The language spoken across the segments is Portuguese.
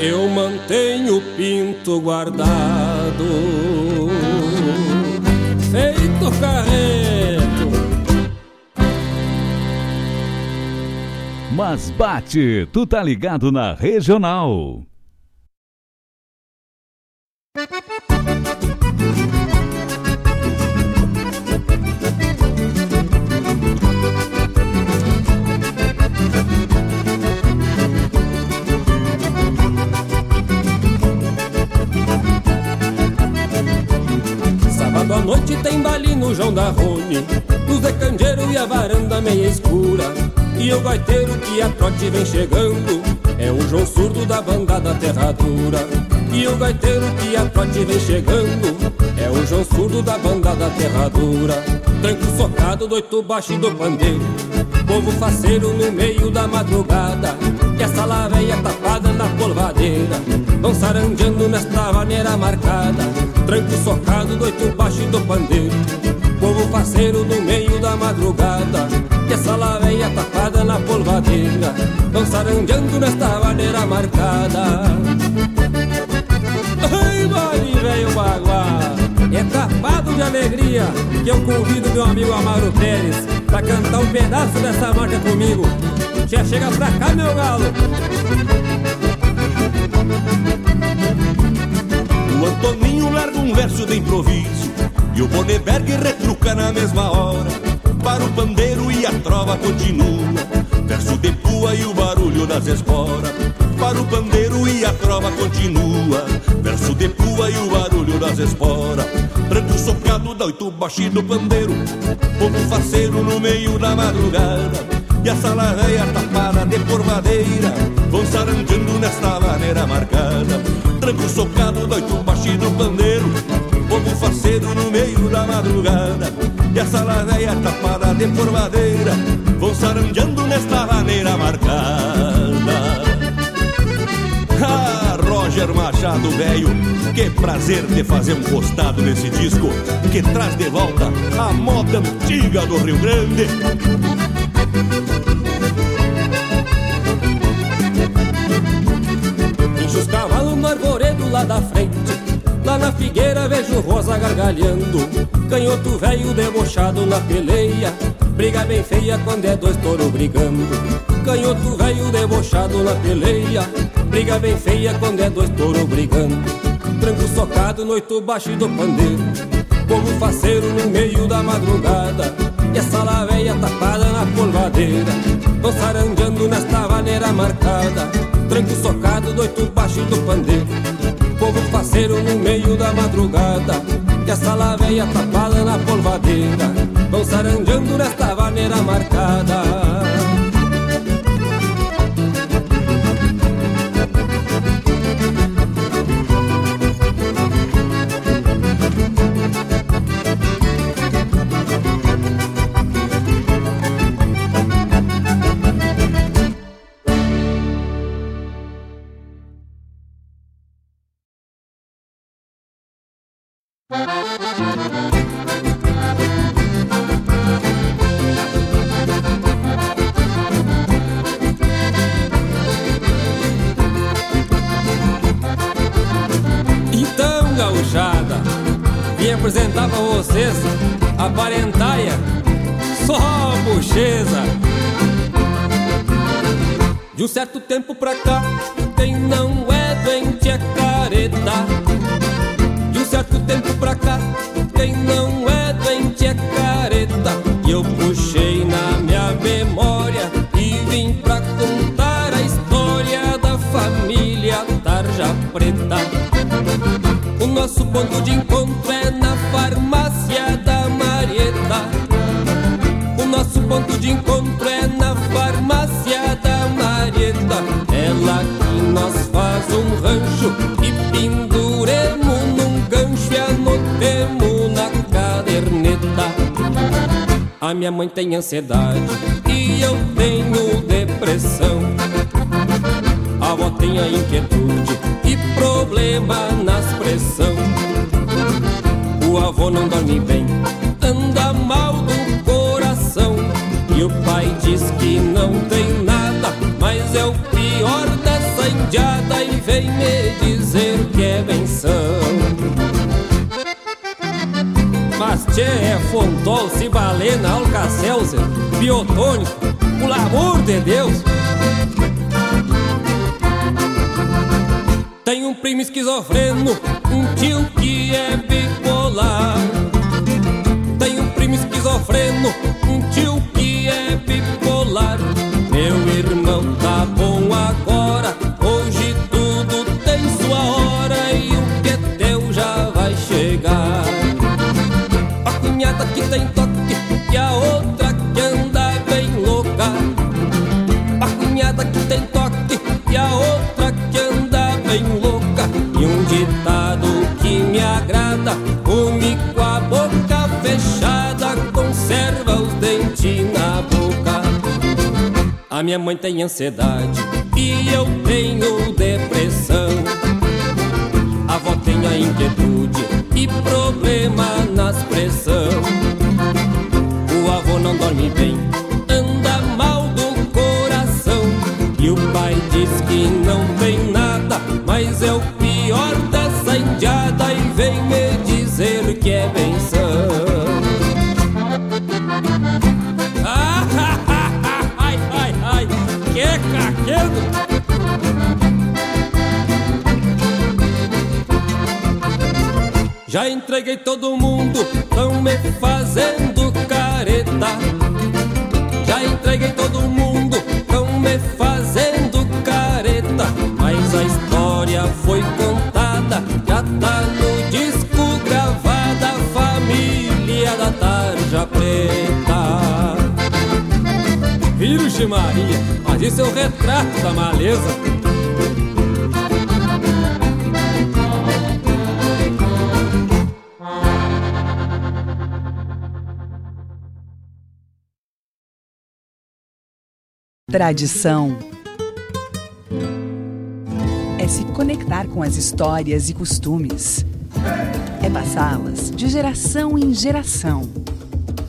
Eu mantenho o pinto guardado, feito carreto. Mas bate, tu tá ligado na regional. Noite tem baile no João da Rony Luz de candeeiro e a varanda meia escura. E o gaiteiro que a trote vem chegando É o João surdo da banda da terradura E o gaiteiro que a trote vem chegando É o João surdo da banda da terradura Tranco socado do oito baixo e do pandeiro Povo faceiro no meio da madrugada. E essa laveia tapada na polvadeira Vão sarandeando nesta maneira marcada Tranco socado do oito baixo do pandeiro. Povo faceiro no meio da madrugada E essa laveia tapada na polvadeira. Vão nesta maneira marcada. Ai, vale, velho baguá É tapado de alegria Que eu convido meu amigo Amaro Pérez Pra cantar um pedaço dessa marca comigo. Já chega pra cá, meu galo O Antoninho larga um verso de improviso E o Boneberg retruca na mesma hora. Para o pandeiro e a trova continua. Verso de pua e o barulho das esporas. Para o pandeiro e a trova continua. Verso de pua e o barulho das esporas. Branco socado da oito baixo do pandeiro. Povo faceiro no meio da madrugada E a sala tapada de porvadeira Vão saranjando nesta maneira marcada. Tranco socado da oito baixo do pandeiro Povo faceiro no meio da madrugada. E a sala tapada de porvadeira Vão saranjando nesta maneira marcada. Ah, Roger Machado, velho, que prazer de fazer um costado nesse disco que traz de volta a moda antiga do Rio Grande. Enche os cavalos no arvoredo lá da frente. Lá na figueira vejo rosa gargalhando. Canhoto velho debochado na peleia. Briga bem feia quando é dois touro brigando. Canhoto velho debochado na peleia. Briga bem feia quando é dois touro brigando. Tranco socado no oito baixo do pandeiro. Povo faceiro no meio da madrugada E essa laveia tapada na polvadeira Vão sarandeando nesta maneira marcada Tranco socado do oito baixo do pandeiro Povo faceiro no meio da madrugada E essa laveia tapada na polvadeira Vão sarandeando nesta maneira marcada certo tempo pra cá, quem não é doente é careta. De um certo tempo pra cá, quem não é doente é careta. E eu puxei na minha memória e vim pra contar a história da família Tarja Preta. O nosso ponto de encontro é na farmácia da Marieta. O nosso ponto de encontro rancho e penduremos num gancho e anotemos na caderneta. A minha mãe tem ansiedade e eu tenho depressão. A avó tem a inquietude e problema na expressão. O avô não dorme bem, anda mal do coração. E o pai diz que não tem nada, mas é o pior dessa indiada me dizer que é benção. Mas tchê, é fontol, cibalena, alcacelser, biotônico, pelo amor de Deus. Tem um primo esquizofreno, um tio que é bipolar. Tem um primo esquizofreno, minha mãe tem ansiedade e eu tenho depressão. A avó tem a inquietude e problema na expressão. Já entreguei todo mundo, tão me fazendo careta. Já entreguei todo mundo, tão me fazendo careta. Mas a história foi contada, já tá no disco gravada. Família da Tarja Preta. Virgem Maria, isso é o retrato da maleza. Tradição é se conectar com as histórias e costumes. É passá-las de geração em geração.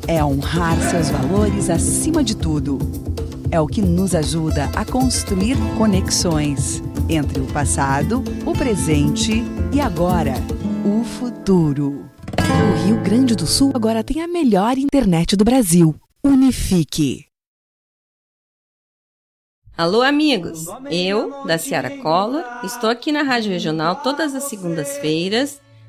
É honrar seus valores acima de tudo. É o que nos ajuda a construir conexões entre o passado, o presente e agora, o futuro. O Rio Grande do Sul agora tem a melhor internet do Brasil. Unifique. Alô, amigos! Eu, da Ciara Collor, estou aqui na Rádio Regional todas as segundas-feiras,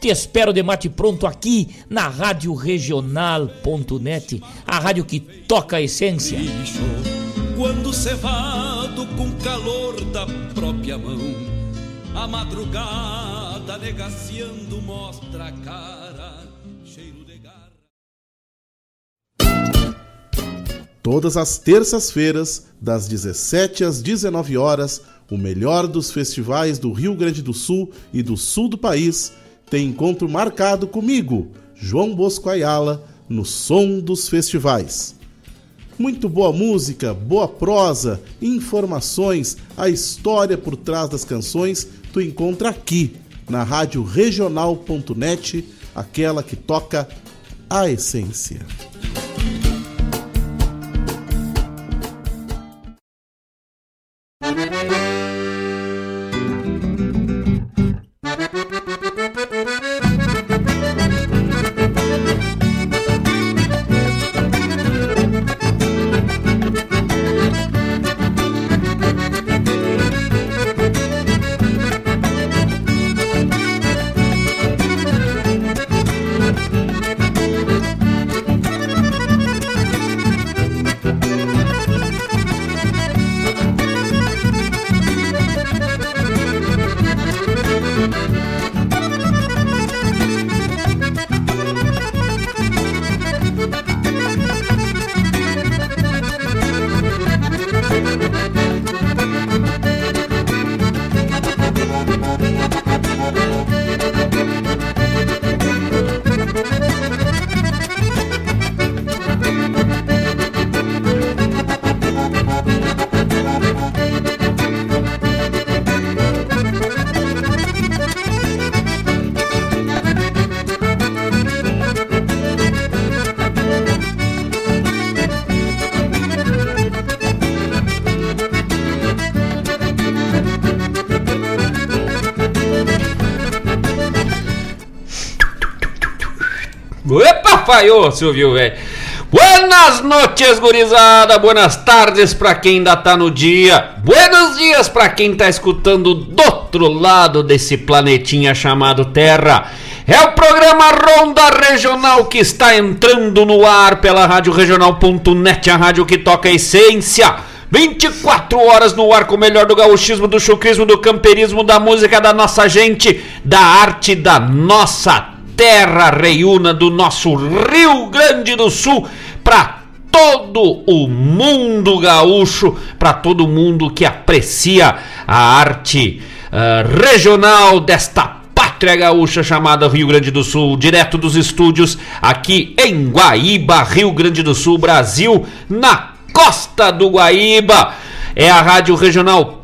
Te espero de mate pronto aqui na Rádio Regional.net, a rádio que toca a essência. Quando cevado com calor da própria mão A madrugada negaciando mostra a cara Cheiro de garra Todas as terças-feiras, das 17 às 19 horas, o melhor dos festivais do Rio Grande do Sul e do sul do país tem encontro marcado comigo, João Bosco Ayala, no Som dos Festivais. Muito boa música, boa prosa, informações, a história por trás das canções tu encontra aqui na rádio regional.net, aquela que toca a essência. Atrapalhou, Silvio, velho. Buenas noches, gurizada. Buenas tardes pra quem ainda tá no dia. Buenos dias pra quem tá escutando do outro lado desse planetinha chamado Terra. É o programa Ronda Regional que está entrando no ar pela Rádio Regional.net, a rádio que toca a essência. 24 horas no ar com o melhor do gauchismo, do chucrismo, do camperismo, da música da nossa gente, da arte da nossa terra reiúna, do nosso Rio Grande do Sul, para todo o mundo gaúcho, para todo mundo que aprecia a arte uh, regional desta pátria gaúcha chamada Rio Grande do Sul, direto dos estúdios aqui em Guaíba, Rio Grande do Sul, Brasil, na costa do Guaíba. É a Rádio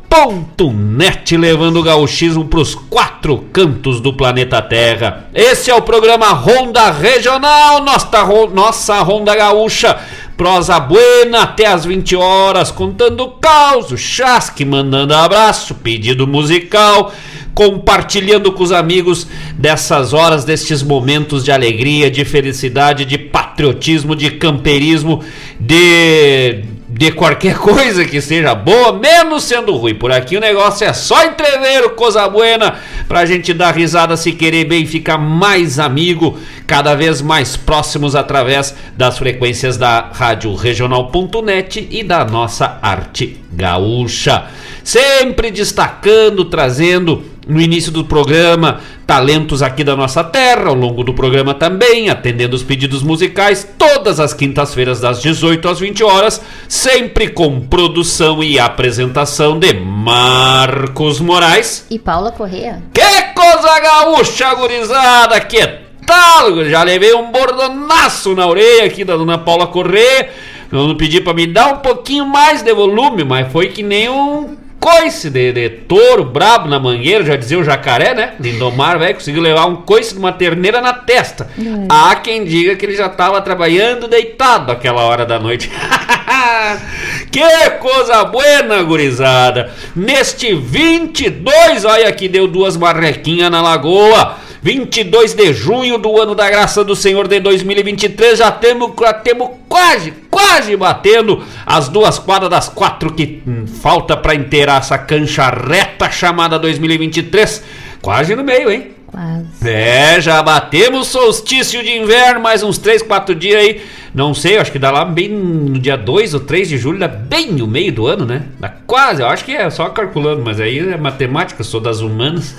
Regional.net levando o gauchismo para os quatro cantos do planeta Terra. Esse é o programa Ronda Regional, nossa, nossa Ronda Gaúcha. Prosa Buena até as 20 horas, contando caos, chasque, mandando abraço, pedido musical compartilhando com os amigos dessas horas, destes momentos de alegria, de felicidade, de patriotismo, de camperismo, de de qualquer coisa que seja boa, menos sendo ruim. Por aqui o negócio é só entrever coisa buena pra gente dar risada se querer bem ficar mais amigo, cada vez mais próximos através das frequências da rádio regional.net e da nossa arte gaúcha. Sempre destacando, trazendo no início do programa, talentos aqui da nossa terra, ao longo do programa também, atendendo os pedidos musicais, todas as quintas-feiras, das 18 às 20 horas, sempre com produção e apresentação de Marcos Moraes e Paula Correa. Que coisa gaúcha, gurizada! Que tal? Já levei um bordonaço na orelha aqui da dona Paula Correa. Eu não pedi para me dar um pouquinho mais de volume, mas foi que nem um coice de, de touro brabo na mangueira, já dizia o jacaré, né? Lindomar, velho, conseguiu levar um coice de uma terneira na testa. Hum. Há quem diga que ele já estava trabalhando deitado aquela hora da noite. que coisa buena, gurizada! Neste 22, olha que deu duas marrequinhas na lagoa. 22 de junho do ano da graça do Senhor de 2023, já temos já temos quase, quase batendo as duas quadras das quatro que hum, falta para inteirar essa cancha reta chamada 2023. Quase no meio, hein? Quase. É, já batemos solstício de inverno, mais uns 3, 4 dias aí. Não sei, acho que dá lá bem no dia 2 ou 3 de julho, dá bem no meio do ano, né? Dá quase, eu acho que é só calculando, mas aí é matemática, sou das humanas.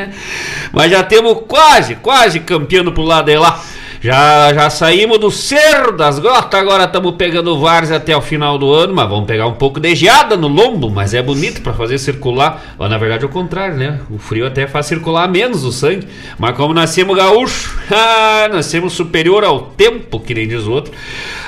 mas já temos quase, quase campeando pro lado de lá. Já, já saímos do cerro das gotas, agora estamos pegando várzea até o final do ano, mas vamos pegar um pouco de geada no lombo, mas é bonito para fazer circular. Ou na verdade é o contrário, né? O frio até faz circular menos o sangue, mas como nascemos gaúcho, ah, nascemos superior ao tempo, que nem diz o outro.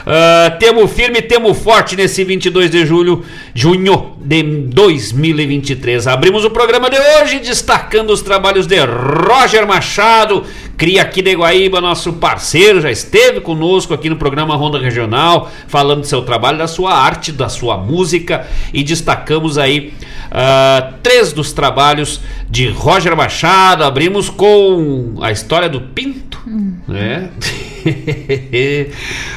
Uh, firme, temos forte nesse 22 de julho, junho de 2023. Abrimos o programa de hoje destacando os trabalhos de Roger Machado, cria aqui de Guaíba, nosso parceiro, já esteve conosco aqui no programa Ronda Regional, falando do seu trabalho, da sua arte, da sua música e destacamos aí uh, três dos trabalhos de Roger Machado. Abrimos com a história do Pinto, hum. Né?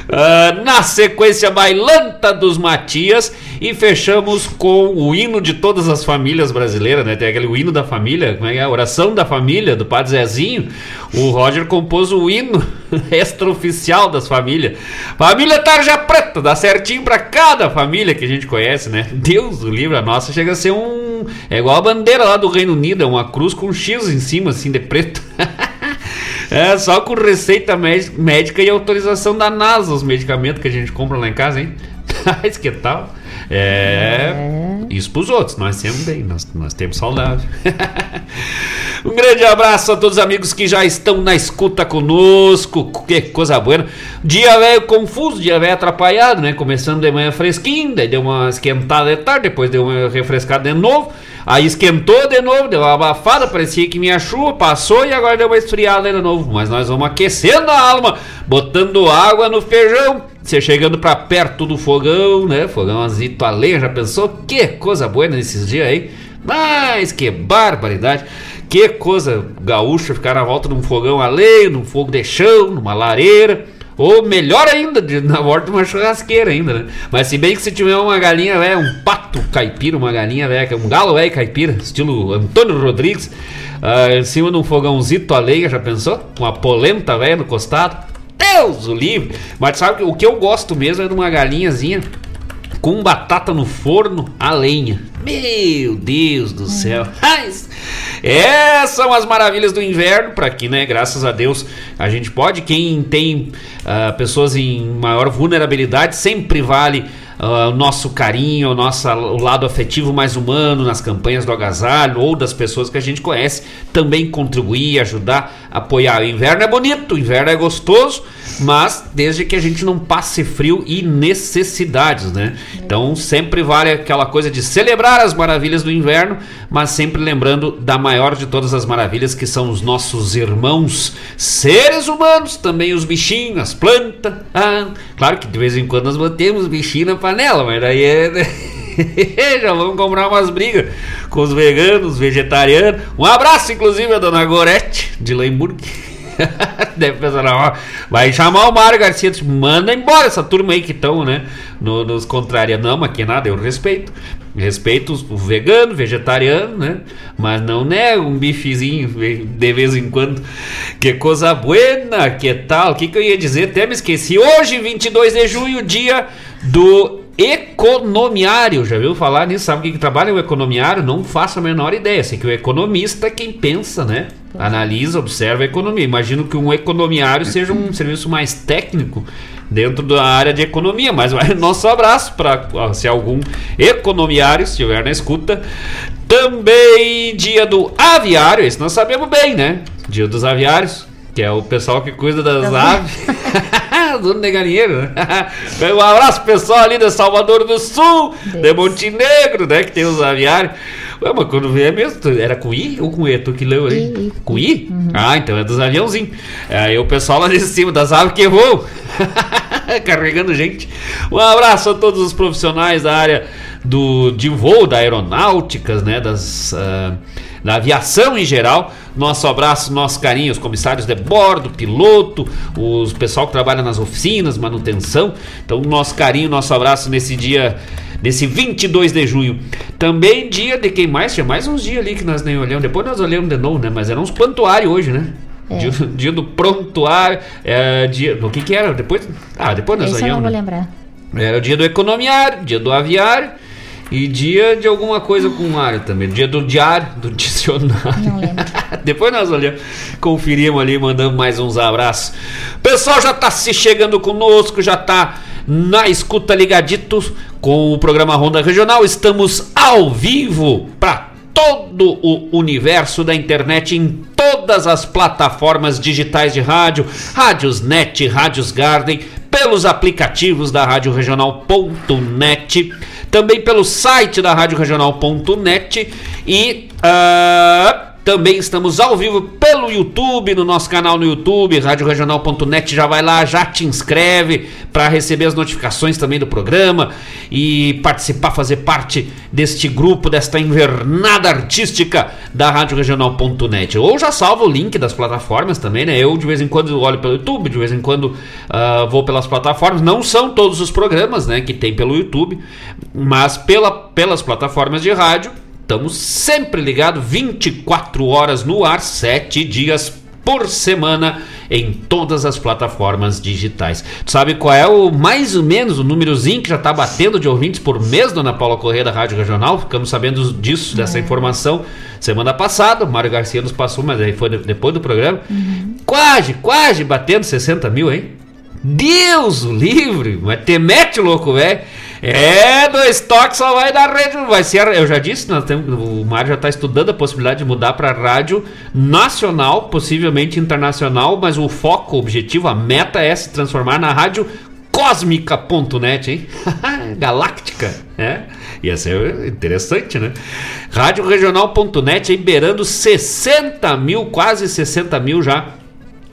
uh, na sequência, Bailanta dos Matias e fechamos com o hino de todas as famílias brasileiras, né? Tem aquele hino da família, como é que é? A oração da família, do Padre Zezinho. O Roger compôs o hino extraoficial das famílias. Família Tarja Preta, dá certinho para cada família que a gente conhece, né? Deus o livro, a nossa chega a ser um. É igual a bandeira lá do Reino Unido, é uma cruz com um X em cima, assim, de preto. É, só com receita médica e autorização da NASA os medicamentos que a gente compra lá em casa, hein? Mas que tal? É, é. Isso pros outros, nós temos bem, nós, nós temos saudável. um grande abraço a todos os amigos que já estão na escuta conosco. Que coisa boa. Dia velho confuso, dia velho atrapalhado, né? Começando de manhã fresquinho, daí deu uma esquentada de tarde, depois deu uma refrescada de novo. Aí esquentou de novo, deu uma abafada, parecia que minha chuva passou e agora deu uma esfriada de novo. Mas nós vamos aquecendo a alma, botando água no feijão. Você chegando pra perto do fogão, né? Fogão azito a lenha, já pensou? Que coisa boa nesses dias aí. Mas que barbaridade. Que coisa gaúcha ficar na volta de um fogão a lenha, num fogo de chão, numa lareira Ou melhor ainda, de, na borda de uma churrasqueira ainda, né? Mas se bem que se tiver uma galinha velha, um pato caipira, uma galinha é um galo velho caipira, estilo Antônio Rodrigues, ah, em cima de um fogãozito a lenha, já pensou? Uma polenta velha no costado. Deus o livre! Mas sabe que o que eu gosto mesmo é de uma galinhazinha com batata no forno a lenha. Meu Deus do céu. Mas, Essas são as maravilhas do inverno, para que, né, graças a Deus, a gente pode. Quem tem ah, pessoas em maior vulnerabilidade, sempre vale ah, o nosso carinho, o, nosso, o lado afetivo mais humano nas campanhas do agasalho ou das pessoas que a gente conhece. Também contribuir, ajudar, apoiar. O inverno é bonito, o inverno é gostoso, mas desde que a gente não passe frio e necessidades, né? Então sempre vale aquela coisa de celebrar as maravilhas do inverno, mas sempre lembrando da maior de todas as maravilhas que são os nossos irmãos seres humanos, também os bichinhos, as plantas. Ah, claro que de vez em quando nós mantemos bichinho na panela, mas daí é. Já vamos comprar umas brigas com os veganos, vegetarianos. Um abraço, inclusive, a dona Gorete de Lemburg. Deve pensar, ó, vai chamar o Mário Garcia, tipo, manda embora essa turma aí que estão, né? No, nos contrariando. Não, mas que nada, eu respeito. Respeito o vegano, vegetariano, né? Mas não nego um bifezinho de vez em quando. Que coisa buena, que tal? O que, que eu ia dizer? Até me esqueci. Hoje, 22 de junho, dia do economiário. Já viu falar nisso? Sabe o que, que trabalha o economiário? Não faço a menor ideia. Sei que o economista é quem pensa, né? Analisa, observa a economia. Imagino que um economiário seja um serviço mais técnico dentro da área de economia, mas vai nosso abraço para se algum economiário estiver na escuta. Também dia do aviário, esse nós sabemos bem, né? Dia dos aviários, que é o pessoal que cuida das aves. Dono de galinheiro, né? Um abraço pessoal ali de Salvador do Sul, de Montenegro, né? Que tem os aviários. Ué, mas quando vê é mesmo, era com I ou com E? Tu que leu aí? Com I? Ah, então é dos aviãozinhos. Aí o pessoal lá de cima das aves que voam. Carregando gente. Um abraço a todos os profissionais da área do, de voo, da aeronáuticas, né? Das, ah, da aviação em geral. Nosso abraço, nosso carinho, os comissários de bordo, piloto, os pessoal que trabalha nas oficinas, manutenção. Então, nosso carinho, nosso abraço nesse dia, nesse 22 de junho. Também dia de quem mais? Tinha mais uns dias ali que nós nem olhamos. Depois nós olhamos de novo, né? Mas eram uns prontuários hoje, né? Dia, dia do prontuário, é, dia, do que que era? Depois, ah, depois nós Esse eu não olhamos. vou né? lembrar. Era o dia do economiário, dia do aviário e dia de alguma coisa com área também. Dia do diário, do dicionário. Não lembro. Depois nós olhamos, conferimos ali, mandamos mais uns abraços. O pessoal já tá se chegando conosco, já tá na escuta ligaditos com o programa Ronda Regional. Estamos ao vivo para todo o universo da internet em todas as plataformas digitais de rádio, rádios net, rádios Garden, pelos aplicativos da Rádio Regional.net, também pelo site da Rádio Regional.net e ah, também estamos ao vivo pelo YouTube, no nosso canal no YouTube, radioregional.net, já vai lá, já te inscreve para receber as notificações também do programa e participar, fazer parte deste grupo, desta invernada artística da radioregional.net. Ou já salva o link das plataformas também, né? Eu de vez em quando olho pelo YouTube, de vez em quando ah, vou pelas plataformas. Não são todos os programas, né, que tem pelo YouTube, mas pela, pelas plataformas de rádio Estamos sempre ligados, 24 horas no ar, 7 dias por semana em todas as plataformas digitais. Tu sabe qual é o mais ou menos o númerozinho que já está batendo de ouvintes por mês, dona Paula Corrêa da Rádio Regional? Ficamos sabendo disso, dessa informação semana passada. O Mário Garcia nos passou, mas aí foi de- depois do programa. Quase, quase batendo 60 mil, hein? Deus o livre, mas te mete louco, velho. É, do estoque só vai dar rede. Vai ser, eu já disse, nós temos, o Mário já está estudando a possibilidade de mudar para rádio nacional, possivelmente internacional, mas o foco, o objetivo, a meta é se transformar na rádio cósmica.net, hein? Galáctica, né? Ia ser interessante, né? Rádio Regional.net beirando 60 mil, quase 60 mil já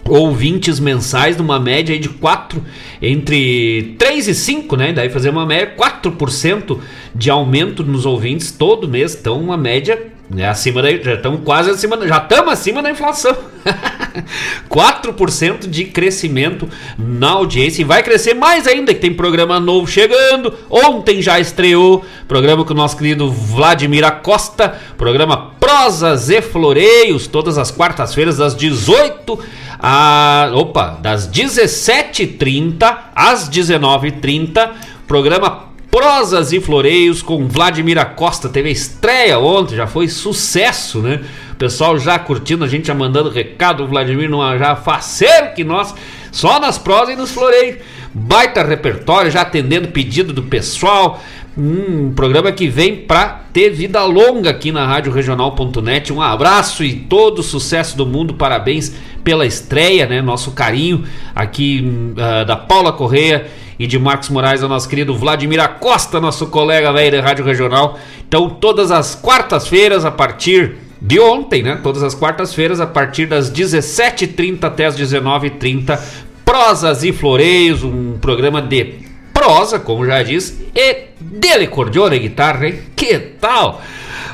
ouvintes mensais, numa média aí de 4, entre 3 e 5, né? Daí fazer uma média, 4% de aumento nos ouvintes todo mês. Então, uma média né, acima da. Já estamos quase acima, já estamos acima da inflação. 4% de crescimento na audiência e vai crescer mais ainda, que tem programa novo chegando. Ontem já estreou programa com o nosso querido Vladimir Acosta, programa Prosas e Floreios, todas as quartas-feiras das 18 a opa, das 17h30 às 19h30, programa Prosas e Floreios com Vladimir Acosta. Teve a estreia ontem, já foi sucesso, né? O pessoal já curtindo, a gente já mandando recado. O Vladimir não já faceiro que nós, só nas prosas e nos floreios. Baita repertório, já atendendo pedido do pessoal. Um programa que vem para ter vida longa aqui na Rádio Regional.net. Um abraço e todo o sucesso do mundo. Parabéns pela estreia, né? Nosso carinho aqui uh, da Paula Correia e de Marcos Moraes, ao nosso querido Vladimir Acosta, nosso colega velho da Rádio Regional. Então, todas as quartas-feiras, a partir de ontem, né? Todas as quartas-feiras, a partir das 17h30 até as 19h30, Prosas e Floreios, um programa de prosa, como já disse, e dele cordiona e guitarra, hein? Que tal?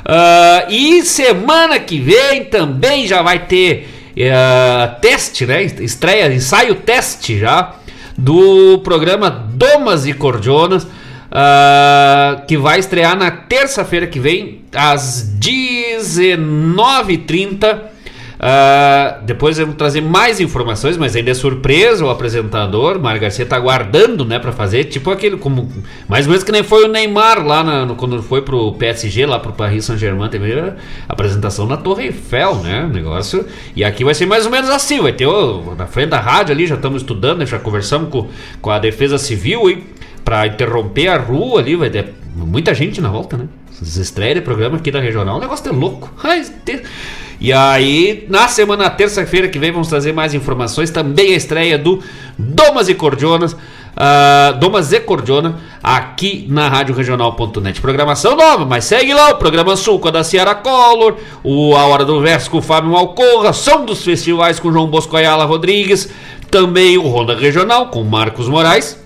Uh, e semana que vem também já vai ter uh, teste, né? Estreia, ensaio teste já do programa Domas e Cordionas, uh, que vai estrear na terça-feira que vem, às 19h30. Uh, depois vou trazer mais informações, mas ainda é surpresa o apresentador. Mário Garcia tá aguardando, né, para fazer. Tipo aquele, como mais ou menos que nem foi o Neymar lá na, no, quando foi pro PSG, lá pro Paris Saint-Germain, a apresentação na Torre Eiffel, né? Negócio. E aqui vai ser mais ou menos assim: vai ter na frente da rádio ali, já estamos estudando, né, já conversamos com, com a Defesa Civil para interromper a rua ali, vai ter muita gente na volta, né? Estreia de programa aqui da regional, o negócio é louco. Ai, e aí, na semana terça-feira que vem, vamos trazer mais informações. Também a estreia do Domas e Cordionas. Uh, Domas e Cordiona aqui na Rádio Regional.net. Programação nova, mas segue lá o programa Sul com a da Ciara Collor, o A Hora do Verso com o Fábio Malcorra, Som dos Festivais com João Bosco Ayala Rodrigues, também o Ronda Regional com Marcos Moraes.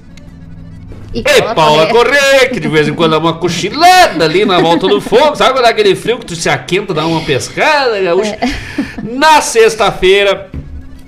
E, e Paula Correia, que de vez em quando dá uma cochilada ali na volta do fogo. Sabe quando dá aquele frio que tu se aquenta, dá uma pescada, gaúcha? É. Na sexta-feira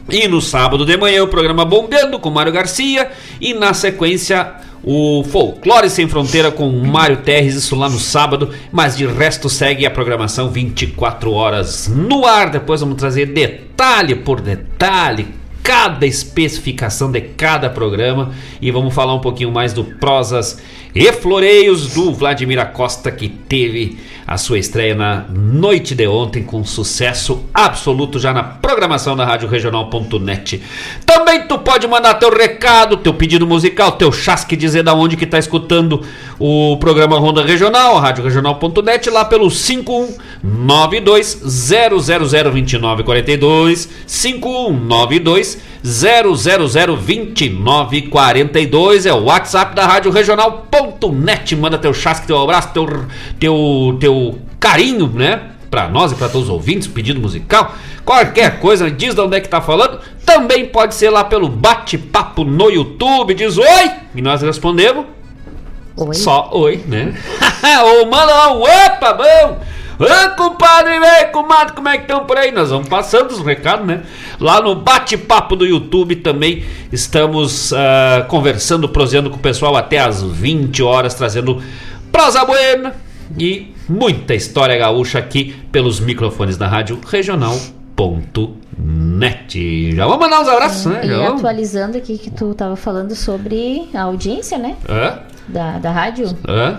e no sábado de manhã o programa Bombeando com Mário Garcia. E na sequência o Folclore Sem Fronteira com Mário Terres, isso lá no sábado, mas de resto segue a programação 24 horas no ar. Depois vamos trazer detalhe por detalhe, cada especificação de cada programa e vamos falar um pouquinho mais do Prosas e Floreios do Vladimir Acosta que teve a sua estreia na noite de ontem com sucesso absoluto já na programação da Rádio Regional.net. Também tu pode mandar teu recado, teu pedido musical, teu chasque dizer da onde que tá escutando o programa Ronda Regional, Rádio Regional.net lá pelo 5192 0002942 5192 0002942 é o WhatsApp da Rádio Regional.net. Manda teu chasque, teu abraço, teu, teu, teu carinho, né? Para nós e para todos os ouvintes, pedido musical, qualquer coisa, diz de onde é que tá falando. Também pode ser lá pelo bate-papo no YouTube, diz oi, e nós respondemos. Oi. Só oi, né? Ou manda um opa, bom! Ô compadre, velho, comadre, como é que estão por aí? Nós vamos passando os recados, né? Lá no bate-papo do YouTube também estamos uh, conversando, proseando com o pessoal até às 20 horas, trazendo prosa buena e muita história gaúcha aqui pelos microfones da Rádio Regional.net. Já vamos mandar uns abraços, né? E Já atualizando aqui que tu estava falando sobre a audiência, né? Hã? Da, da rádio. Hã?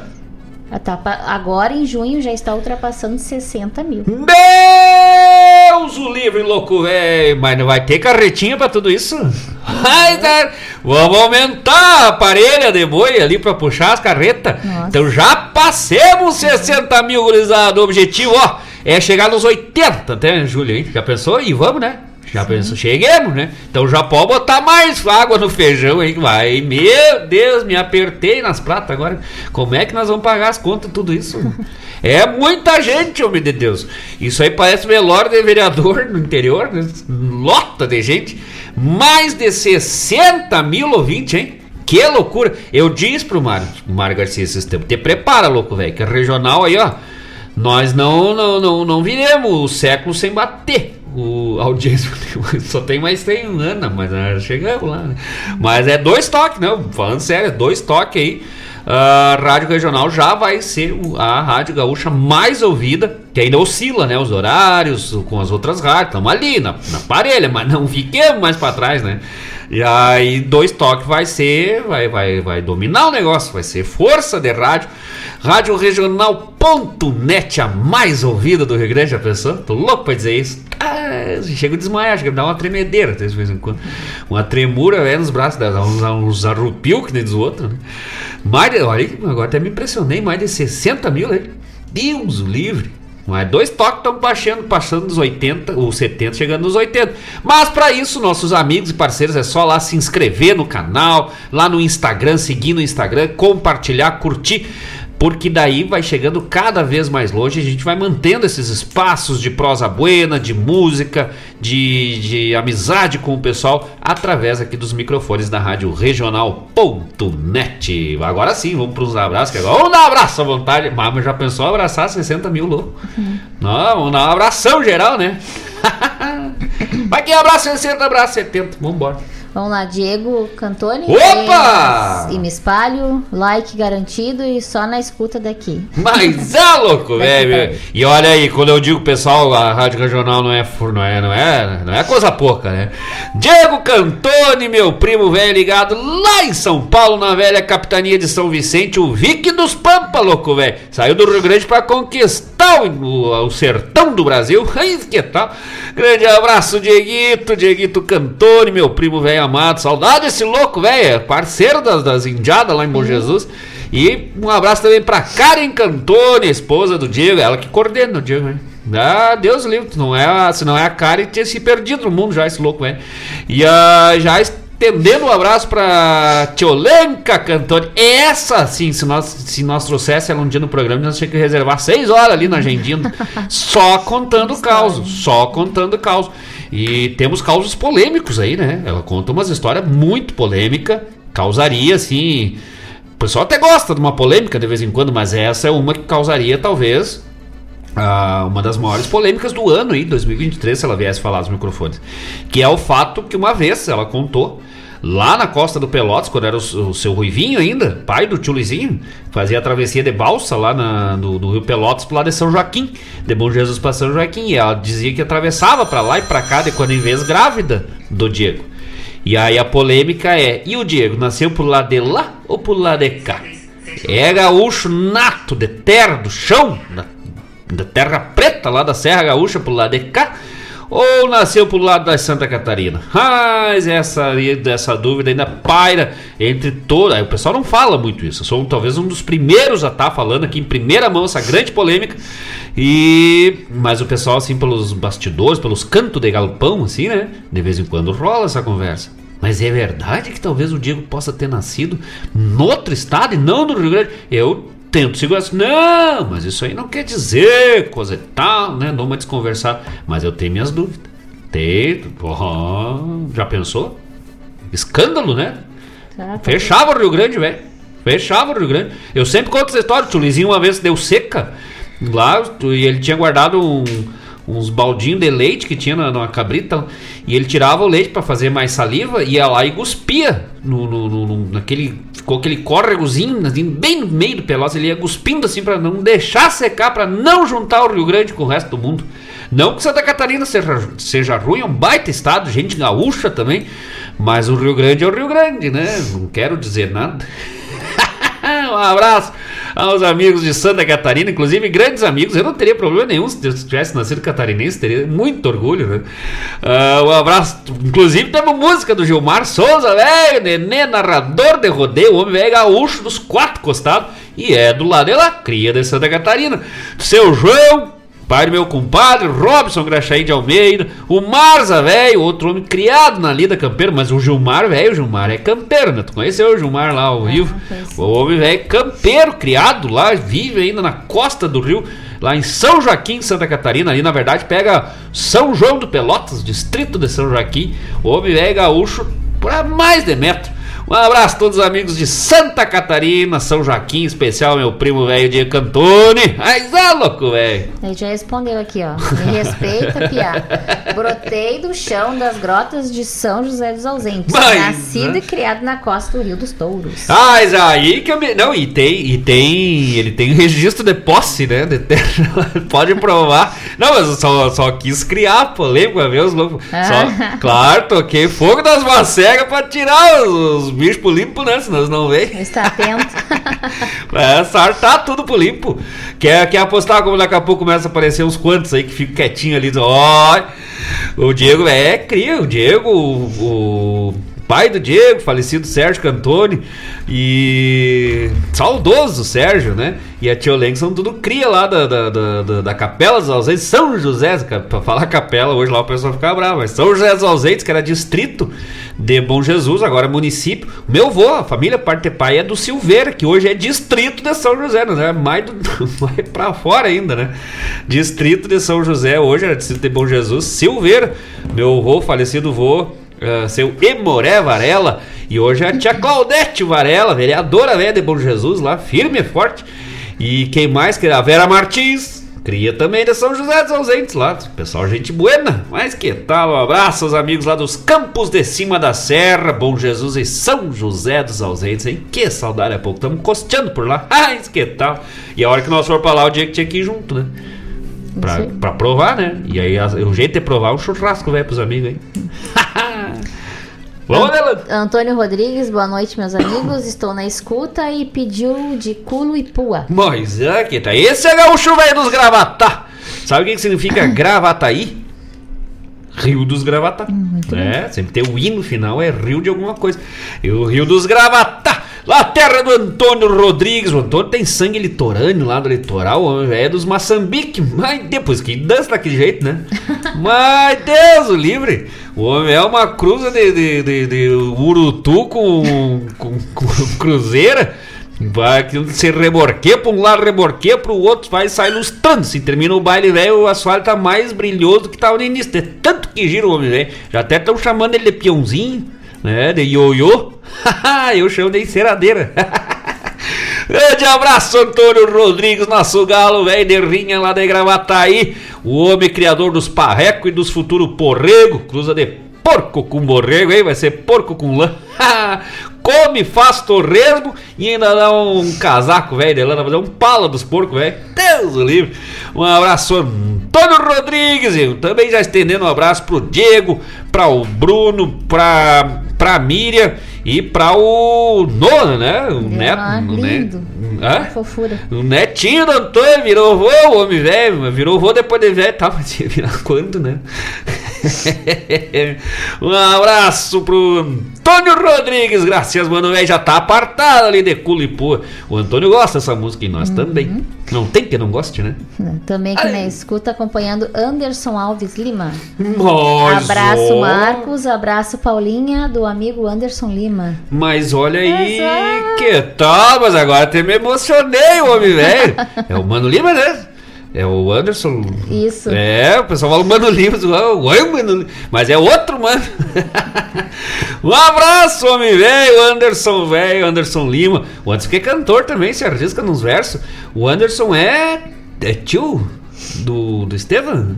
Agora em junho já está ultrapassando 60 mil. Deus o livre, louco, velho. Mas não vai ter carretinha pra tudo isso? Ai, cara, vamos aumentar a parelha de boi ali pra puxar as carretas. Então já passemos 60 mil, gurizada. O objetivo, ó, é chegar nos 80 até julho, hein? Já pensou? E vamos, né? Já pensou, cheguemos, né? Então já pode botar mais água no feijão aí, vai. Meu Deus, me apertei nas pratas agora. Como é que nós vamos pagar as contas tudo isso? É muita gente, homem de Deus. Isso aí parece velório de vereador no interior, né? lota de gente. Mais de 60 mil ouvintes, hein? Que loucura! Eu disse pro Mário, Mário Garcia esses tempos, te prepara, louco, velho, que é regional aí, ó. Nós não, não, não, não viremos o século sem bater o audiência só tem mais tem um ano, mas nós chegamos lá, né? Mas é dois toques, não, falando sério, é dois toques aí. A Rádio Regional já vai ser a rádio gaúcha mais ouvida, que ainda oscila, né? Os horários com as outras rádios, estamos ali na, na parelha, mas não fiquemos mais para trás, né? E aí, dois toques vai ser, vai, vai, vai dominar o negócio, vai ser força de rádio. Rádio Regional.net, a mais ouvida do Rio Grande, já pensou? Tô louco pra dizer isso. Ah, chega a desmaiar, chega a dar uma tremedeira de vez em quando. Uma tremura é, nos braços, dá uns, uns arrupios que nem dos outros, né? Mais de, olha, agora até me impressionei, mais de 60 mil? Deus o livre. Mas dois toques estão baixando, passando dos 80, os 70, chegando nos 80. Mas para isso, nossos amigos e parceiros, é só lá se inscrever no canal, lá no Instagram, seguir no Instagram, compartilhar, curtir. Porque daí vai chegando cada vez mais longe, a gente vai mantendo esses espaços de prosa buena, de música, de, de amizade com o pessoal, através aqui dos microfones da Rádio Regional.net. Agora sim, vamos para uns abraços, que agora vamos dar um abraço à vontade. Mas já pensou abraçar 60 mil louco? Não, vamos dar um abração geral, né? Vai quem abraça 60, abraça 70. Vambora. Vamos lá, Diego Cantoni. Opa! E me espalho, like garantido e só na escuta daqui. Mas é louco, velho. E olha aí, quando eu digo pessoal, a Rádio Regional não é, não é, não é, não é coisa pouca, né? Diego Cantoni, meu primo velho ligado lá em São Paulo, na velha capitania de São Vicente, o Vic dos Pampa, louco, velho. Saiu do Rio Grande pra conquistar o, o- sertão do Brasil. Que tal? Grande abraço, Dieguito, Dieguito Cantoni, meu primo velho amado. Saudade desse louco, velho. é Parceiro das, das indiadas lá em Bom Jesus. E um abraço também pra Karen Cantoni, esposa do Diego, ela que coordena o Diego, né? Ah, Deus livre, não é, se não é a Karen, tinha se perdido no mundo já, esse louco, velho. E ah, já estendendo um abraço pra Tiolenka Cantoni. Essa, sim, se nós, se nós trouxesse ela um dia no programa, nós tínhamos que reservar seis horas ali na agendinha, só contando o caos, só contando o caos. E temos causos polêmicos aí, né? Ela conta umas histórias muito polêmicas, causaria, assim... O pessoal até gosta de uma polêmica de vez em quando, mas essa é uma que causaria, talvez, uma das maiores polêmicas do ano aí, 2023, se ela viesse falar nos microfones. Que é o fato que uma vez ela contou, lá na costa do Pelotas, quando era o, o seu Ruivinho ainda, pai do tio Luizinho, fazia a travessia de balsa lá na, do, do Rio Pelotas pro lado de São Joaquim, de Bom Jesus para São Joaquim. E ela dizia que atravessava para lá e para cá, de quando em vez grávida do Diego. E aí a polêmica é: e o Diego nasceu pro lado de lá ou pro lado de cá? É gaúcho nato, de terra, do chão, da, da terra preta lá da Serra Gaúcha pro lado de cá? Ou nasceu pro lado da Santa Catarina? Mas essa, essa dúvida ainda paira entre toda. O pessoal não fala muito isso. Eu sou talvez um dos primeiros a estar falando aqui em primeira mão essa grande polêmica. E mas o pessoal assim pelos bastidores, pelos cantos de galpão assim, né? De vez em quando rola essa conversa. Mas é verdade que talvez o Diego possa ter nascido noutro estado e não no Rio Grande? Eu tento segurar assim, não, mas isso aí não quer dizer coisa e tal, né? Dou uma desconversada. Mas eu tenho minhas dúvidas. Tem, oh, já pensou? Escândalo, né? Tá, tá. Fechava o Rio Grande, velho. Fechava o Rio Grande. Eu sempre conto essa história. O Lizinho uma vez deu seca lá e ele tinha guardado um- uns baldinhos de leite que tinha na, numa cabrita e ele tirava o leite para fazer mais saliva ia lá e cuspia no, no- no- no- naquele ficou aquele córregozinho assim, bem no meio do Pelotas ele ia cuspindo assim para não deixar secar para não juntar o Rio Grande com o resto do mundo. Não que Santa Catarina seja, seja ruim é um baita estado gente gaúcha também mas o Rio Grande é o Rio Grande né? Não quero dizer nada. Um abraço aos amigos de Santa Catarina, inclusive grandes amigos. Eu não teria problema nenhum se eu tivesse nascido catarinense, teria muito orgulho, né? Ah, um abraço. Inclusive temos música do Gilmar Souza, velho, nenê, narrador de rodeio, homem velho gaúcho dos quatro costados, e é do lado de lá, cria de Santa Catarina. Seu João, Pai do meu compadre, Robson Graxaí de Almeida, o Marza, velho, outro homem criado na lida campeiro, mas o Gilmar, velho, o Gilmar é campeiro, né? Tu conheceu o Gilmar lá ao vivo? conheci. O homem, velho, campeiro, criado lá, vive ainda na costa do rio, lá em São Joaquim, Santa Catarina. Ali, na verdade, pega São João do Pelotas, distrito de São Joaquim. O homem, velho, gaúcho, por mais de metro. Um abraço a todos os amigos de Santa Catarina, São Joaquim, em especial meu primo velho de Cantone. Ai, é louco, velho. Ele já respondeu aqui, ó. Me respeita, Piá. Brotei do chão das grotas de São José dos Ausentes. Mas, nascido né? e criado na costa do Rio dos Touros. Ah, mas aí que eu me. Não, e tem, e tem. Ele tem registro de posse, né? De terra. Pode provar. Não, mas eu só, só quis criar polêmica, ver os loucos. Só, claro, toquei fogo das macegas pra tirar os bichos pro limpo, né? Senão eles não vêm. Está atento. É, sartar tudo pro limpo. Quer, quer apostar como daqui a pouco começa a aparecer uns quantos aí que ficam quietinho ali. Ó, o Diego é cria, o Diego, o, o pai do Diego, falecido Sérgio Cantoni, e saudoso Sérgio, né? E a Tio Lenk são tudo cria lá da, da, da, da, Capela dos Ausentes, São José, pra falar capela, hoje lá o pessoal fica bravo, mas São José dos Ausentes, que era distrito de Bom Jesus, agora é município. Meu avô, a família parte pai é do Silveira, que hoje é distrito de São José, não é mais, mais pra fora ainda, né? Distrito de São José, hoje era distrito de Bom Jesus, Silveira. Meu avô, falecido avô, Uh, seu Emoré Varela e hoje é a tia Claudete Varela, vereadora velha de Bom Jesus lá, firme e forte. E quem mais? que A Vera Martins, cria também de São José dos Ausentes lá. Pessoal, gente buena. Mas que tal? Um abraço aos amigos lá dos Campos de Cima da Serra, Bom Jesus e São José dos Ausentes, hein? Que saudade há pouco. Estamos costeando por lá. Ai, que tal? E a hora que nós for pra lá, o dia que tinha que ir junto, né? Pra, pra provar, né? E aí a- o jeito de provar é um churrasco, velho, pros amigos, hein? Vamos, Adelante. Antônio Rodrigues, boa noite, meus amigos. Estou na escuta e pediu de culo e pua. Mas é que tá. Esse é gaúcho velho dos Gravatá. Sabe o que, que significa Gravataí? Rio dos Gravatá. É, sempre tem o I no final, é Rio de alguma coisa. E o Rio dos Gravatá. Lá terra do Antônio Rodrigues. O Antônio tem sangue litorâneo lá do litoral. o homem É dos Maçambique. Mas depois que dança daquele jeito, né? Mas Deus o livre. O homem é uma cruza de, de, de, de urutu com, com, com cruzeira. Vai que se reborqueia pra um lado, reborqueia pro outro, vai sair lustrando. Se termina o baile velho, o asfalto tá mais brilhoso do que tava no início. De tanto que gira o homem velho. Já até estão chamando ele de peãozinho, né? De ioiô. Eu chamo de enceradeira. Grande abraço, Antônio Rodrigues, nosso galo, velho de rinha lá de Gravataí. O homem criador dos parreco e dos futuros porrego. Cruza de porco com borrego, hein? Vai ser porco com lã. Come, faz torresmo e ainda dá um casaco, velho, de. Vai dar um pala dos porcos, velho. Deus o livre. Um abraço, Antônio Rodrigues. E também já estendendo um abraço pro Diego, para o Bruno, pra, pra Miriam e pra o Noah, né? O neto. Ah, lindo. Hã? Fofura. O netinho do Antônio virou vô, o homem velho, virou vô depois de velho, tá? Mas ia virar quando, né? um abraço pro Antônio Rodrigues, graças, mano, velho, já tá apartado ali de culo e pô. O Antônio gosta dessa música e nós também. Não tem que não goste, né? Também aqui na escuta acompanhando Anderson Alves Lima. Mas, abraço Marcos, abraço Paulinha do amigo Anderson Lima. Mas olha aí, Exato. que tal? Mas agora até me emocionei, o homem velho. É o Mano Lima, né? É o Anderson. Isso. É, o pessoal fala Mano Lima, oi, Mano Lima. Mas é outro, mano. um abraço, homem velho, Anderson velho, Anderson Lima. O Anderson que é cantor também, se arrisca nos versos. O Anderson é. É tio do, do Estevam?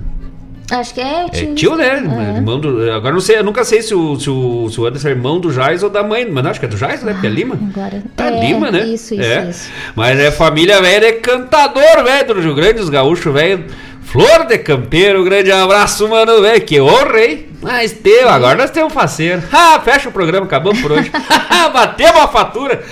Acho que é o É tio. tio, né? É. Irmão do, agora não sei, eu nunca sei se o, se, o, se o Anderson é irmão do Jais ou da mãe, mas acho que é do Jais, né? Porque é Lima. Agora. Tá é, Lima, né? Isso, isso, é. isso. Mas é família velha, é cantador, velho, do Rio Grande, os gaúchos, velho. Flor de Campeiro, grande abraço, mano, velho. Que honra, hein? Mas teu, agora nós temos faceiro. Ah, fecha o programa, acabamos por hoje. Batemos a fatura.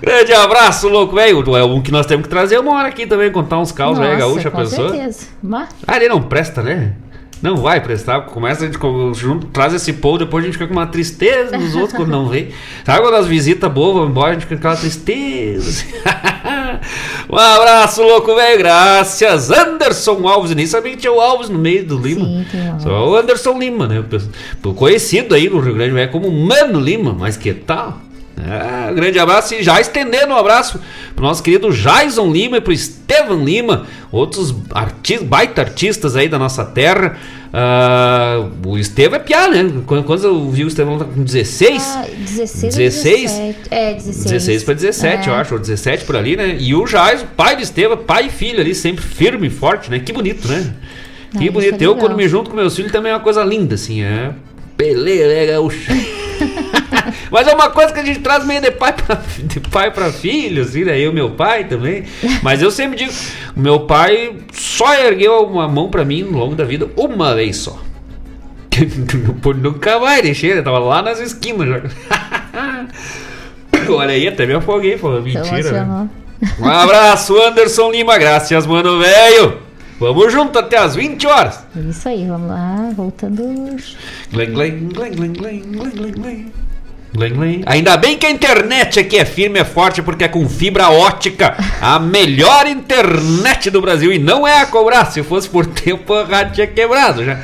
Grande abraço, louco, velho. É um que nós temos que trazer uma hora aqui também, contar uns caos, velho, Nossa, gaúcha, com pessoa. certeza. Mas, Ah, ele não presta, né? Não vai prestar. Começa a gente junto, traz esse povo, depois a gente fica com uma tristeza nos outros quando não vem. Sabe quando as visitas boas vão embora, a gente fica com aquela tristeza. um abraço, louco, velho. Graças. Anderson Alves. Nem sabia que tinha o Alves no meio do Lima. Sim. Só o Anderson Lima, né? Conhecido aí no Rio Grande, velho, como Mano Lima. Mas que tal? Um grande abraço e já estendendo um abraço pro nosso querido Jason Lima e pro Estevam Lima, outros artistas, baita artistas aí da nossa terra. Ah, o Estevam é piá, né? Quando, quando eu vi o Estevam tá com 16, Ah, 16 16? 17. É, 16. 16 para 17, É. eu acho, ou 17 por ali, né? E o Jason, pai do Estevam, pai e filho ali, sempre firme e forte, né? Que bonito, né? Ah, Que isso bonito. é Eu, quando me junto com meus filhos, também é uma coisa linda, assim, é. Peleia, é gaúcho. Mas é uma coisa que a gente traz meio de pai pra, de pai pra filho, assim, né? Eu meu pai também. Mas eu sempre digo, meu pai só ergueu uma mão pra mim ao longo da vida uma vez só. Nunca mais deixei, ele tava lá nas esquinas já. Olha aí, até me afoguei, falando Então, mentira. né? Um abraço, Anderson Lima, graças, mano, velho. Vamos junto até as 20 horas. Isso aí, vamos lá, voltando. Glen, glen, glen, glen, glen, glen, glen, Ainda bem que a internet aqui é firme, é forte, porque é com fibra ótica. A melhor internet do Brasil. E não é a cobrar. Se fosse por tempo, a rádio tinha quebrado já.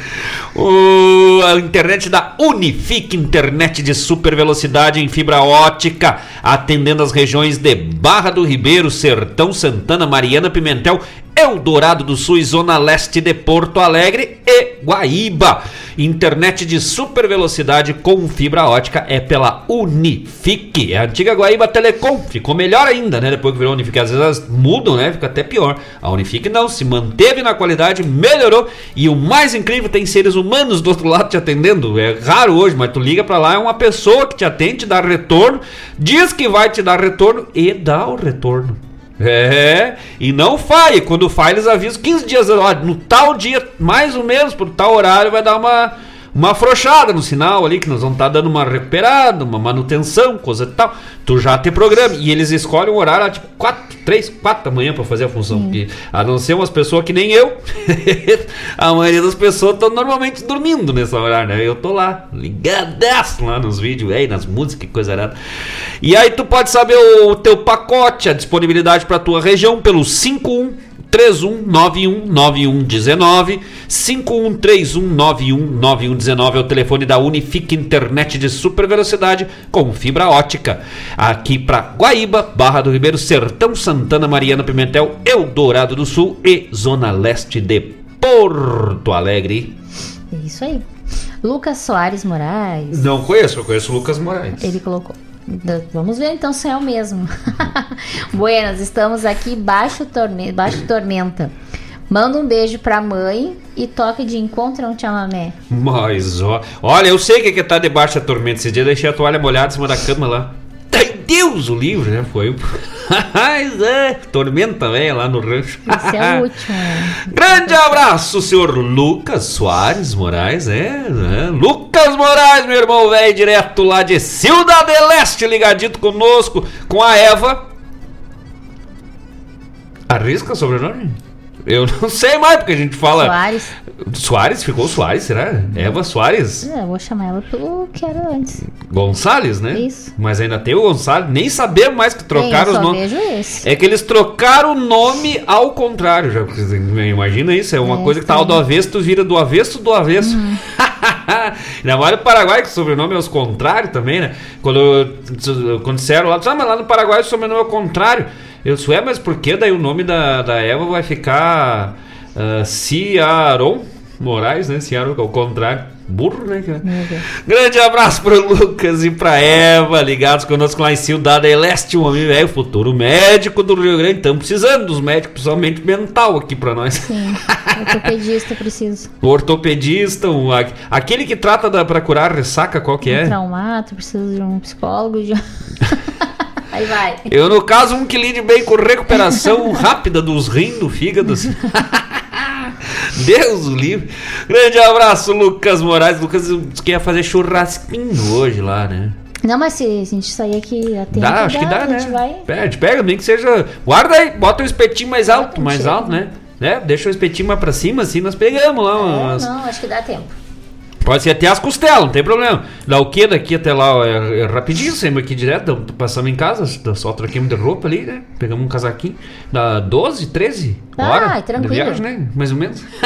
O, a internet da Unifique, internet de super velocidade em fibra ótica, atendendo as regiões de Barra do Ribeiro, Sertão Santana, Mariana Pimentel, Eldorado do Sul e Zona Leste de Porto Alegre e Guaíba. Internet de super velocidade com fibra ótica é pela Unifique. É a antiga Guaíba Telecom. Ficou melhor ainda, né? Depois que virou Unifique. Às vezes mudam, né? Fica até pior. A Unifique não, se manteve na qualidade, melhorou. E o mais incrível, tem seres humanos do outro lado te atendendo. É raro hoje, mas tu liga pra lá, é uma pessoa que te atende, te dá retorno, diz que vai te dar retorno e dá o retorno. É, e não falhe. Quando falha, eles avisam 15 dias. Ó, no tal dia, mais ou menos, por tal horário, vai dar uma, uma afrouxada no sinal ali, que nós vamos estar dando uma recuperada, uma manutenção, coisa e tal. Tu já te programa. E eles escolhem um horário, tipo, 4, 3, 4 da manhã pra fazer a função. Porque, a não ser umas pessoas que nem eu, a maioria das pessoas estão normalmente dormindo nessa horário, né? Eu tô lá, ligadaço lá nos vídeos, aí, nas músicas, coisa arada. E aí tu pode saber o teu pacote, a disponibilidade pra tua região pelo 51 31919119 5131919119 é o telefone da Unifique Internet de super velocidade com fibra ótica. Aqui para Guaíba, Barra do Ribeiro, Sertão Santana, Mariana Pimentel, Eldorado do Sul e Zona Leste de Porto Alegre. É isso aí. Lucas Soares Moraes. Não conheço, eu conheço o Lucas Moraes. Ele colocou. Vamos ver então se é o mesmo. Buenas, estamos aqui baixo, torne... baixo tormenta. Manda um beijo pra mãe e toque de encontro um chamamé. Mas, ó, olha, eu sei que é que tá debaixo da tormenta. Esse dia deixei a toalha molhada em cima da cama lá. Ai, Deus, o livro, né? Foi. Mas é, tormenta velha lá no rancho. Esse é o último. né? Grande abraço, senhor Lucas Soares Moraes, é, né? Lucas Moraes, meu irmão velho, direto lá de Cidade Leste, ligadito conosco, com a Eva. Arrisca o sobrenome? Eu não sei mais, porque a gente fala. Soares. Soares? Ficou Soares, será? Eva Soares? É, eu vou chamar ela pelo que era antes. Gonçalves, né? Isso. Mas ainda tem o Gonçalves, nem sabemos mais que trocaram Bem, eu os nomes. É que eles trocaram o nome ao contrário. Já, imagina isso, é uma É, coisa que tá sim. do avesso, tu vira do avesso do avesso. Uhum. Ainda mais no Paraguai, que o sobrenome é os contrários também, né? Quando, quando disseram lá, ah, mas lá no Paraguai o sobrenome é o contrário. Eu disse, ué, mas por que daí o nome da, da Eva vai ficar uh, Ciaron Moraes, né? Ciaron, ao contrário. Burro, né? Grande abraço pro Lucas e pra Eva, ligados conosco lá em Cidade Leste, um homem velho, futuro médico do Rio Grande. Estamos precisando dos médicos, principalmente mental aqui pra nós. Sim, ortopedista preciso. O ortopedista, um, aquele que trata da, pra curar ressaca, qual que Um é? traumato, preciso de um psicólogo. De... Aí vai. Eu, no caso, um que lide bem com recuperação rápida dos rins, do fígado. Deus o livre. Grande abraço, Lucas Moraes. Lucas disse que ia fazer churrasquinho hoje lá, né? Não, mas se a gente sair aqui a tempo, Dá, acho que dá, a né? gente vai. Pede, pega, nem que seja. Guarda aí, bota o espetinho mais alto, um mais alto, né? né? Deixa o espetinho mais pra cima, assim, nós pegamos lá. É, umas- não, acho que dá tempo. Pode ser até as costelas, não tem problema. Dá o que daqui até lá? É, é rapidinho, saímos aqui direto, passamos em casa, só troquemos de roupa ali, né? Pegamos um casaquinho. Dá 12, 13 Ah, horas tranquilo. de viagem, né? Mais ou menos.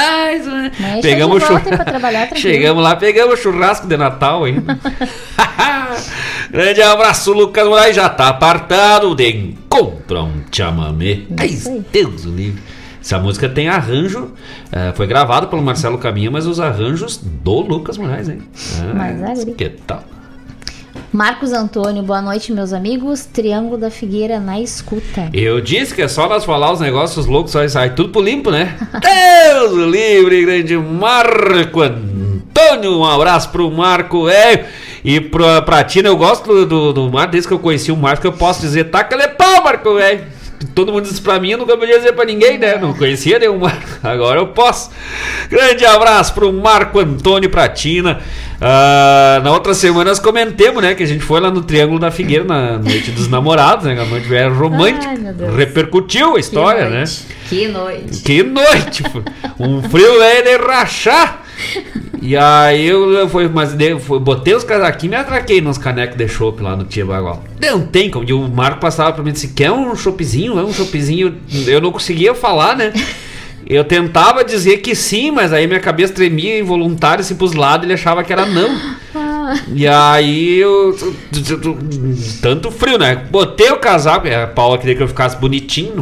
Mas Pegamos de o volta churra- pra trabalhar tranquilo. Chegamos lá, pegamos churrasco de Natal ainda. Grande abraço, Lucas Moraes. Já tá apartado de encontro um chamamé. Ai, Deus do livre. Essa música tem arranjo, eh, foi gravado pelo Marcelo Caminha, mas os arranjos do Lucas Moraes, hein? Ah, Mas ali. que tal? Marcos Antônio, boa noite, meus amigos. Triângulo da Figueira na escuta. Eu disse que é só nós falar os negócios loucos, sai, sai tudo pro limpo, né? Deus livre, grande Marco Antônio. Um abraço pro Marco, velho. E pra, pra Tina, eu gosto do, do Marco, desde que eu conheci o Marco, eu posso dizer, taca-lhe pau, Marco, velho. Todo mundo disse pra mim, eu nunca podia dizer pra ninguém, né? Não conhecia nenhum agora eu posso. Grande abraço pro Marco Antônio e pra Tina. Ah, na outra semana nós comentemos, né? Que a gente foi lá no Triângulo da Figueira, na noite dos namorados, né? que A noite era romântica. Ai. Repercutiu a história, que né? Que noite. Que noite! um frio aí de rachar. E aí eu, eu fui, mas eu botei os casaquinhos e me atraquei nos canecos de chopp lá no Tia Bagual. Não tem como. E o Marco passava pra mim e disse: quer um choppzinho? É um choppzinho. Eu não conseguia falar, né? Eu tentava dizer que sim, mas aí minha cabeça tremia involuntário assim pros lados ele achava que era não. E aí eu. Tanto frio, né? Botei o casaco, a Paula queria que eu ficasse bonitinho.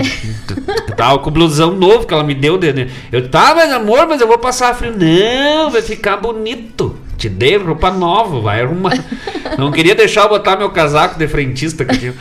Tava com o blusão novo que ela me deu. de- Eu tava, mas amor, mas eu vou passar frio. Não, vai ficar bonito. Te dei roupa nova, vai arrumar. Não queria deixar eu botar meu casaco de frentista que tinha.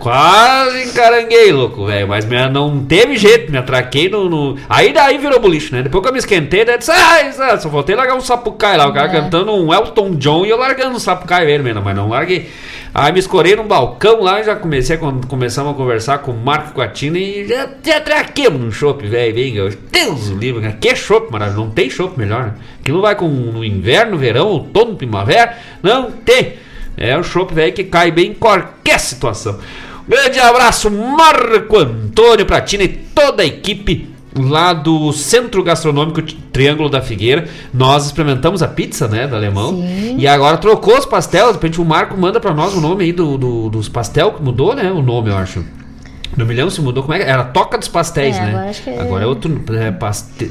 Quase encaranguei, louco, velho. Mas me- não teve jeito, me atraquei no. no- Aí daí virou boliche, né? Depois que eu me esquentei, daí disse, ah, ah, só voltei a largar um sapucai lá. O cara É. cantando um Elton John e eu largando um sapucai vermelho, mas não larguei. Aí me escorei num balcão lá e já comecei, quando começamos a conversar com o Marco Tina e já te atraquemos num chopp, velho, eu- Deus o livre, cara. Que chopp, maravilhoso. Não tem chopp melhor, né? Aquilo vai com no inverno, verão, outono, primavera. Não tem. É um chopp, velho, que cai bem em qualquer situação. Grande abraço, Marco Antônio Pratina e toda a equipe lá do Centro Gastronômico Triângulo da Figueira. Nós experimentamos a pizza, né, da Alemão. Sim. E agora trocou os pastéis. De repente o Marco manda pra nós o nome aí do, do- dos pastel que mudou, né? O nome, eu acho. Não me lembro se mudou. Como é que era? Toca dos pastéis, É, né? agora acho que é- Agora é outro. É, paste...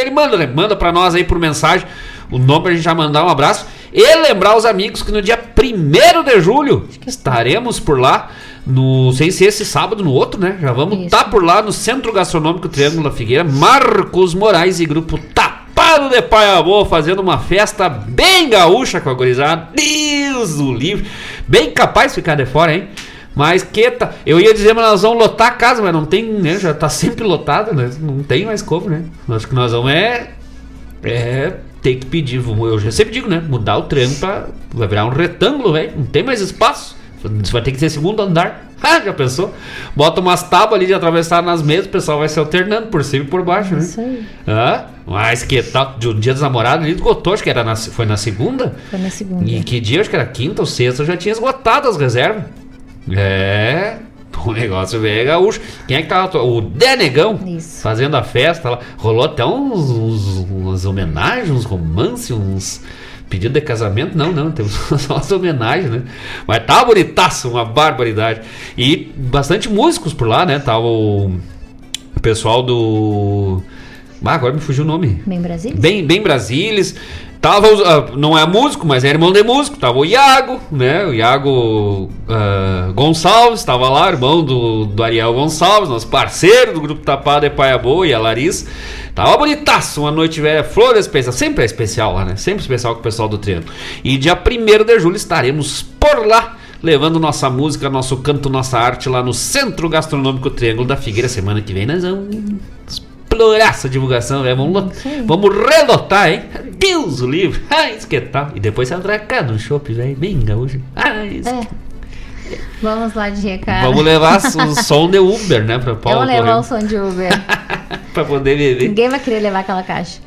Ele manda, né? Manda pra nós aí por mensagem o nome pra gente já mandar um abraço. E lembrar os amigos que no dia 1 de julho estaremos por lá. No, sem ser esse sábado, no outro, né? Já vamos estar por lá no Centro Gastronômico Triângulo da Figueira. Marcos Moraes e grupo Tapado de Pai Avô fazendo uma festa bem gaúcha com a gurizada. Deus do livre. Bem capaz de ficar de fora, hein? Mas que tá. Eu ia dizer, mas nós vamos lotar a casa, mas não tem, né? Já tá sempre lotada, né? Não tem mais como, né? Acho que nós vamos é. É. Ter que pedir. Eu já sempre digo, né? Mudar o triângulo pra. Vai virar um retângulo, velho. Não tem mais espaço. Isso vai ter que ser segundo andar. Ah, já pensou? Bota umas tábuas ali de atravessar nas mesas, o pessoal vai se alternando por cima e por baixo, né? Isso aí. Ah, mas que tal? De um dia dos namorados ali esgotou, acho que era na, foi na segunda. Foi na segunda. E que dia? Acho que era quinta ou sexta, eu já tinha esgotado as reservas. É. O negócio veio gaúcho. Quem é que tava? O Denegão Isso. fazendo a festa lá. Rolou até uns, uns- umas homenagens, uns romances, uns pedido de casamento. Não, não, temos só as homenagens, né? Mas tá bonitaço, uma barbaridade. E bastante músicos por lá, né? Tava o, pessoal do. Ah, agora me fugiu o nome. Bem Brasília? Bem, bem Brasilis. Tava, ah, não é músico, mas é irmão de músico. Tava o Iago, né? O Iago ah, Gonçalves, tava lá, irmão do, do Ariel Gonçalves, nosso parceiro do grupo Tapado é Paia Boa e a Larissa. Tava bonitaço, uma noite velha, flor especial. Sempre é especial lá, né? Sempre especial com o pessoal do Triângulo. E dia 1 de julho estaremos por lá. Levando nossa música, nosso canto, nossa arte lá no Centro Gastronômico Triângulo da Figueira. Semana que vem nós vamos explorar essa divulgação, né? Vamos, vamos relotar, hein? Deus o livre! Ah, isso que tal. E depois você atracar no shopping, velho. Bem gaúcho. Ah, isso É. Vamos lá de recado. Vamos levar o som de Uber, né? Pra Paulo vou levar o som de Uber. pra poder beber. Ninguém vai querer levar aquela caixa.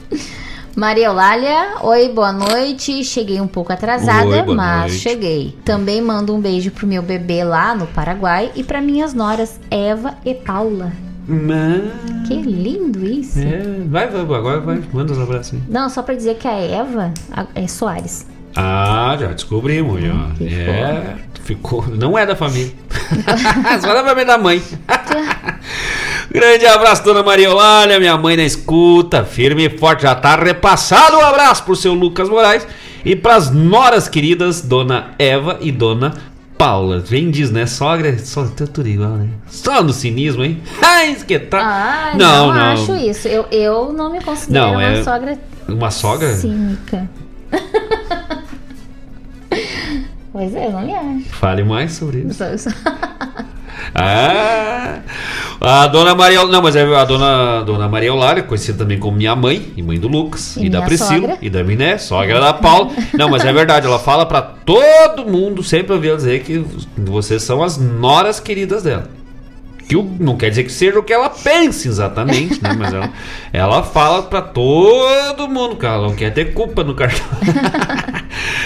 Maria Eulália, oi, boa noite. Cheguei um pouco atrasada, Oi, mas noite. cheguei. Também mando um beijo pro meu bebê lá no Paraguai e para minhas noras Eva e Paula. Mas... Que lindo isso. É, vai, vai, agora vai. Manda os abraços aí. Não, só pra dizer que a Eva é Soares. Ah, já descobrimos, já. que É, ficou. Não é da família. Só da família da mãe. Grande abraço, dona Maria Eulália, minha mãe na escuta, firme e forte, já tá repassado. Um abraço pro seu Lucas Moraes e pras noras queridas, dona Eva e dona Paula. Vem diz, né? Sogra, só tá tudo igual, né? Só no cinismo, hein? Ai, que tá. Ah, não, acho isso. Eu, eu não me considero Não, uma é- sogra Uma sogra? cínica. pois é, eu não me acho. Fale mais sobre isso. Ah, a dona Maria, não, mas é a dona, dona Maria Eulália, conhecida também como minha mãe e mãe do Lucas E e, da Priscila sogra. e da Miné, sogra da Paula. Não, mas é verdade, ela fala pra todo mundo, sempre ouvi ela dizer que vocês são as noras queridas dela. Que o- não quer dizer que seja o que ela pense exatamente, né? Mas ela, ela fala pra todo mundo que ela não quer ter culpa no cartão.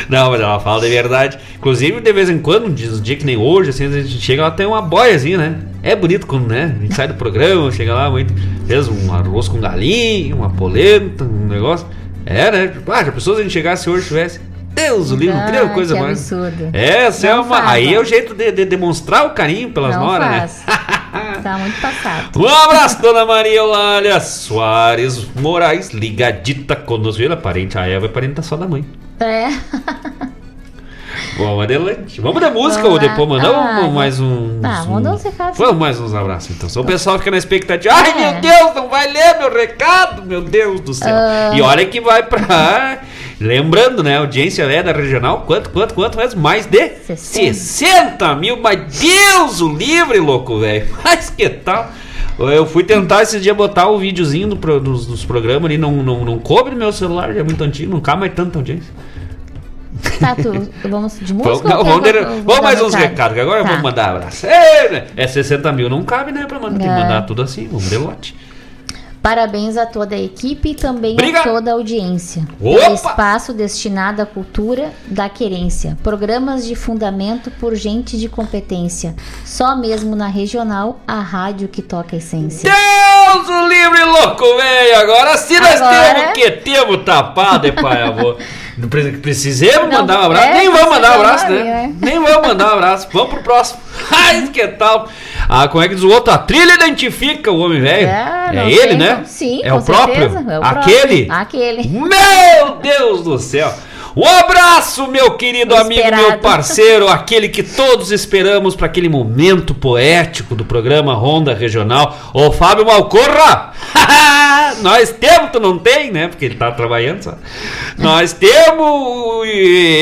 Não, mas ela fala de verdade. Inclusive, de vez em quando, um dia, que nem hoje, assim, a gente chega, ela tem uma boiazinha, né? É bonito quando, né? A gente sai do programa, chega lá, muito, fez um arroz com galinha, uma polenta, um negócio. É, né? Ah, já pensou se a gente chegasse hoje tivesse. Deus, o livro, Ah, coisa que mais. absurdo. Essa é uma. aí é o jeito de, de demonstrar o carinho pelas não noras, né? faz. tá muito passado. Um abraço, dona Maria Eulália Soares Moraes, ligadita conosco. Ela é parente, a Eva é parente só da mãe. É. Vamos adelante. Vamos de música Vamos ou depois mandar Ah, um- mais um. Tá, uns recados. Vamos mais uns abraços então. Só o pessoal fica na expectativa. Ai É. meu Deus, não vai ler meu recado, meu Deus do céu. Ah. E olha que vai pra. Lembrando, né? A audiência é da regional. Quanto, quanto, quanto mesmo? Mais de 60. 60 mil. Mas Deus o livre, louco, velho. Mas que tal? Eu fui tentar esses dias botar o videozinho do pro- dos, dos programas ali, não, não, não coube no meu celular, já é muito antigo, não cabe mais tanta audiência. Tá, tu, vamos de música? não, vamos, vamos mais uns recado? recados, que agora eu Tá. vou mandar abraço. É, né? é 60 mil, não cabe, né? Pra mandar, É. mandar tudo assim, vamos de lote. Parabéns a toda a equipe e também Obrigado. a toda a audiência. Opa! Espaço destinado à cultura da querência. Programas de fundamento por gente de competência. Só mesmo na regional, a rádio que toca a essência. Deus o livre, louco, velho! Agora sim nós Agora- temos que temos tapado, pai, avô. Não pre- Precisemos Não, mandar um abraço. é, Nem vamos mandar um você abraço, né? né? Nem vamos mandar um abraço. Vamos pro próximo. Ai, que tal? Ah, como é que diz o outro? A trilha identifica o homem velho. É, É, ele, tem né? Sim, é o próprio. é o Aquele. próprio. Aquele. Meu Deus do céu! Um abraço, meu querido amigo, meu parceiro, aquele que todos esperamos para aquele momento poético do programa Ronda Regional. Ô Fábio Malcorra! Nós temos, tu não tem, né? Porque ele tá trabalhando só. Nós temos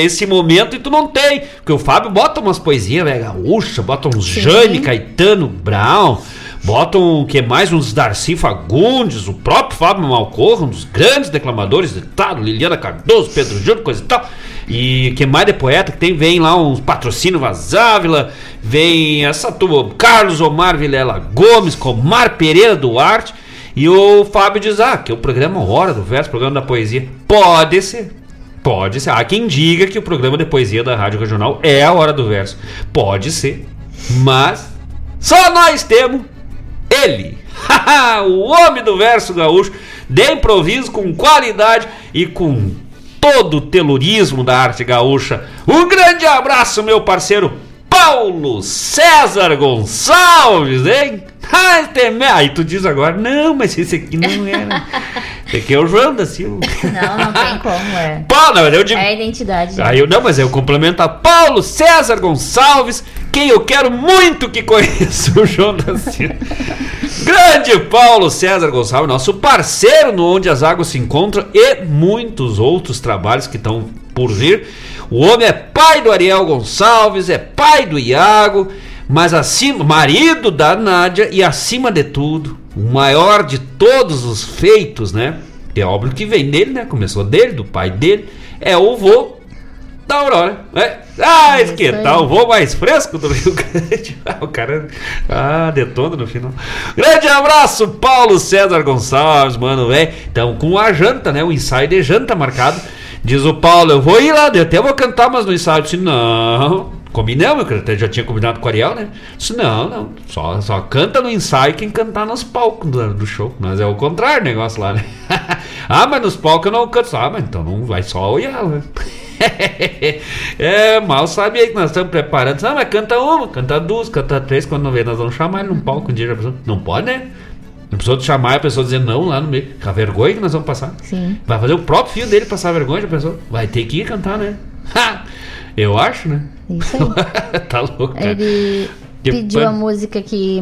esse momento e tu não tem. Porque o Fábio bota umas poesias, velho, gaúcha, bota uns Sim. Jane, Caetano, Brown. Botam o que mais? Uns Darcy Fagundes, o próprio Fábio Malcorra, um dos grandes declamadores de estado, Liliana Cardoso, Pedro Júnior, coisa e tal. E que mais de poeta que tem? Vem lá uns patrocínio Vazávila, vem essa turma, Carlos Omar Vilela Gomes, Comar Pereira Duarte. E o Fábio diz: Ah, que o programa Hora do Verso, programa da poesia. Pode ser. Pode ser. Há quem diga que o programa de poesia da Rádio Regional é a Hora do Verso. Pode ser. Mas só nós temos ele. o homem do verso gaúcho, de improviso, com qualidade e com todo o telurismo da arte gaúcha. Um grande abraço, meu parceiro Paulo César Gonçalves, hein? Tem- Aí tu diz agora, não, mas esse aqui não era. Esse aqui é o João da Silva. Não, não tem como, é. Não, eu digo. É a identidade. Aí eu não, mas eu complemento a Paulo César Gonçalves, quem eu quero muito que conheça o João da Silva. Grande Paulo César Gonçalves, nosso parceiro no Onde as Águas se Encontram e muitos outros trabalhos que estão por vir. O homem é pai do Ariel Gonçalves, é pai do Iago, mas acima, marido da Nádia e acima de tudo, o maior de todos os feitos, né? É óbvio que vem dele, né? Começou dele, do pai dele, é o vô da Aurora. né? Ah, Isso que tal? O voo mais fresco do Rio Grande. Ah, o cara. Ah, detona no final. Grande abraço, Paulo César Gonçalves, mano, velho. Então, com a janta, né? O ensaio de janta marcado. Diz o Paulo, eu vou ir lá, eu até vou cantar, mas no ensaio. Eu disse, não. Combinamos, eu até já tinha combinado com o Ariel, né? Eu Disse, não, não. Só, só canta no ensaio quem cantar nos palcos do, do show. Mas é o contrário o negócio lá, né? ah, mas nos palcos eu não canto. Ah, mas então não vai só olhar, né? é, mal sabe aí que nós estamos preparando. Não, mas canta uma, canta duas, canta três. Quando não vê, nós vamos chamar ele num palco um dia. Não pode, né? Pessoa te chamar e a pessoa dizer não lá no meio. A vergonha que nós vamos passar. Sim. Vai fazer o próprio filho dele passar vergonha, já pensou? Vai ter que ir cantar, né? Ha! Eu acho, né? Isso aí. tá louco, cara. Ele Que pediu pan- a música que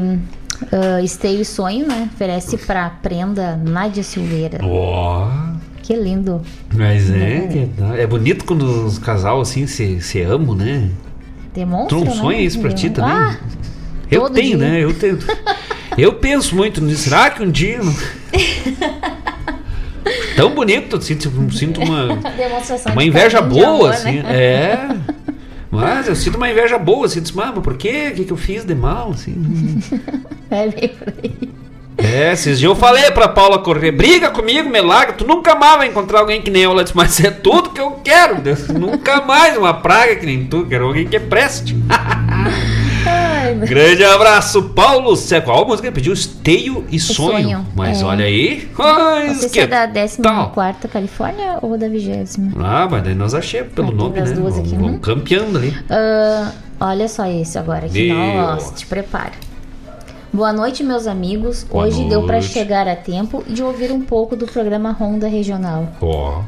uh, Esteio Sonho, né? Oferece pra prenda Nádia Silveira. Ó, Que lindo. mas é, dá- é bonito quando os casal assim se, se amam, né? Demonstra, Tu não né? sonha isso pra ti também? Ah, Eu todo tenho, dia. né? Eu tenho. Eu penso muito nisso. Será que um dia. Tão bonito, eu sinto, sinto uma, uma inveja boa, amor, assim. né? É. Mas eu sinto uma inveja boa, assim, diz, mas por quê? O que, que eu fiz de mal, assim? É bem por aí. É, esses dias eu falei pra Paula correr, briga comigo, me larga, tu nunca mais vai encontrar alguém que nem eu. Ela disse, mas é tudo que eu quero. Deus, nunca mais uma praga que nem tu, quero alguém que preste. Grande abraço, Paulo Sé. Qual a música ele pediu? Esteio e sonho. Sonho, Mas é. olha aí. Ai, Não sei se que é da tal? 14 Califórnia ou da 20. Ah, mas daí nós achamos pelo Ah, tem nome, né? duas aqui, vamos uhum. campeando ali. Ah, olha só esse agora aqui. Nossa, te prepara. Boa noite, meus amigos. Boa Hoje deu pra noite. chegar a tempo de ouvir um pouco do programa Ronda Regional. Ó.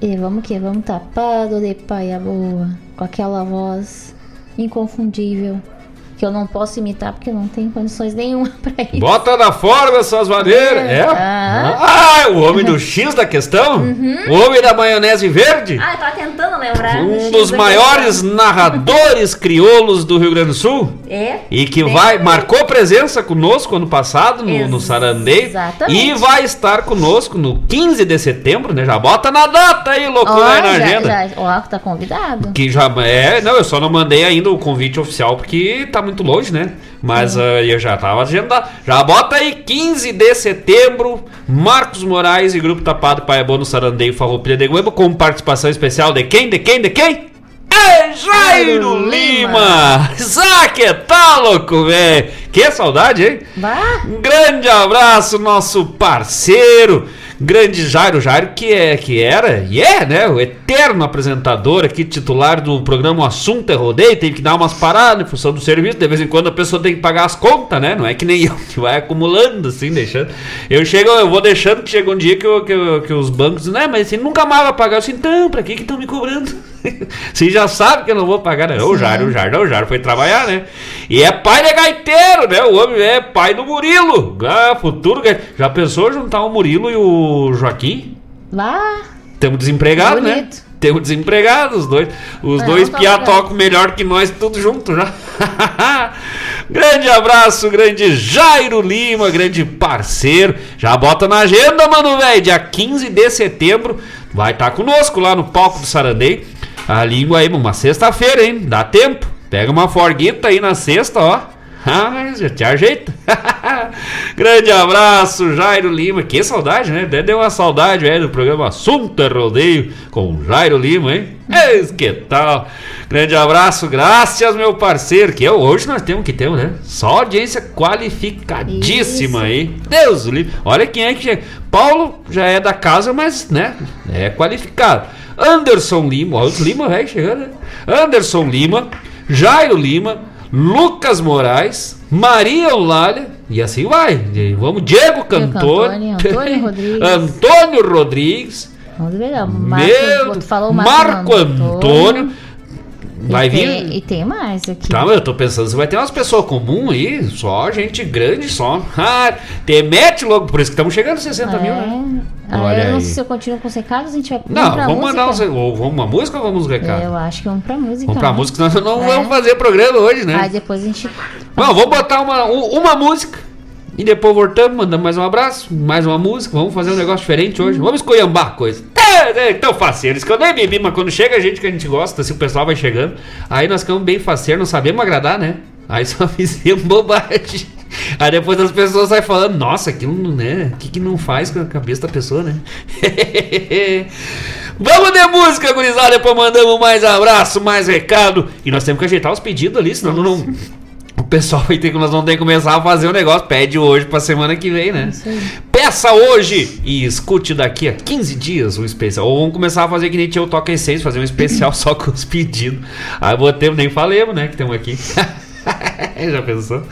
E vamos que vamos tapado de paia boa, com aquela voz inconfundível que eu não posso imitar porque eu não tenho condições nenhuma pra isso. Bota na forma essas maneiras. É? Ah. Ah, o homem do X da questão? O homem da maionese verde? Ah, eu tava tentando lembrar. Um X dos maiores narradores crioulos do Rio Grande do Sul. questão. É. E que Bem vai, marcou presença conosco ano passado no, no Sarandei. Exatamente. E vai estar conosco no 15 de setembro, né? Já bota na data aí, loucura Ó, aí na já, agenda. já, ó, tá convidado. Que já é, não, eu só não mandei ainda o convite oficial porque tá muito longe, né? Mas ah, eu já tava agendado. Já bota aí 15 de setembro, Marcos Moraes e Grupo Tapado Pai é Bom no Sarandeio Farroupilha de Goiaba com participação especial de quem? De quem? De quem? É Jairo Lima! Zá, que tá louco, velho? Que saudade, hein? Bah, Um grande abraço, nosso parceiro, grande Jairo Jairo, que é que era e é, né, o eterno apresentador aqui, titular do programa O Assunto é Rodeio, tem que dar umas paradas em função do serviço, de vez em quando a pessoa tem que pagar as contas, né, não é que nem eu, que vai acumulando, assim, deixando. Eu chego, eu vou deixando que chega um dia que, eu- que, eu- que os bancos né, mas você nunca mais vai pagar, eu assim, então, pra que que estão me cobrando? Você já sabe que eu não vou pagar, né? O Jairo, o Jairo, o Jairo foi trabalhar, né? E é pai de gaiteiro, né? O homem é pai do Murilo. Ah, futuro gaiteiro. Já pensou juntar o Murilo e o Joaquim? bah. Temos desempregado, né? Temos desempregado, os dois. Os Não, dois tá piá tocam melhor que nós, tudo junto já. grande abraço, grande Jairo Lima, grande parceiro. Já bota na agenda, mano, velho. Dia 15 de setembro vai estar conosco lá no palco do Sarandei. A língua aí, uma sexta-feira, hein? Dá tempo. Pega uma forguita aí na sexta, ó. Ah, já te ajeita. Grande abraço, Jairo Lima. Que saudade, né? Até Deu uma saudade, velho, do programa Assunto é Rodeio com Jairo Lima, hein? Eis que tal? Grande abraço, graças, meu parceiro. Que eu, hoje nós temos que ter, né? Só audiência qualificadíssima Isso. aí. Deus livre. Olha quem é que chega. Paulo já é da casa, mas, né? É qualificado. Anderson Lima, ó, os Lima, velho, chegando, né? Anderson Lima, Jairo Lima, Lucas Moraes, Maria Eulália, e assim vai. Vamos, Diego Cantor, Antônio, Antônio Rodrigues. Antônio Rodrigues. Marco, meu, falou Marco Antônio. Vai e vir. Tem, e tem mais aqui. Tá, mas eu tô pensando, você vai ter umas pessoas comuns aí, só gente grande, só. Ah, te mete logo, por isso que estamos chegando a 60 mil, né? Ah, Olha eu não aí. sei se eu continuo com os recados, a gente vai Não, pra vamos mandar uns, música. ou vamos uma música ou vamos recados? Eu acho que vamos pra música. Vamos pra né? música, senão não É. vamos fazer programa hoje, né? Aí depois a gente. Não, vamos botar uma, uma música e depois voltamos, mandamos mais um abraço, mais uma música, vamos fazer um negócio diferente hoje. Vamos escolhambar a coisa. É, é tão faceiro, isso que eu nem bebi, mas quando chega a gente que a gente gosta, se o pessoal vai chegando, aí nós ficamos bem faceiros, não sabemos agradar, né? Aí só fizemos bobagem. Aí depois as pessoas saem falando, nossa, aquilo né? O que, que não faz com a cabeça da pessoa, né? Vamos de música, gurizada, depois mandamos mais abraço, mais recado. E nós temos que ajeitar os pedidos ali, senão não. Pessoal vai ter que nós vamos ter que começar a fazer o negócio. Pede hoje pra semana que vem, né? Peça hoje e escute daqui a 15 dias o especial. Ou vamos começar a fazer que nem tinha o Toca Essência, fazer um especial só com os pedidos. Aí botemos, nem falemos, né? Que temos aqui. Já pensou?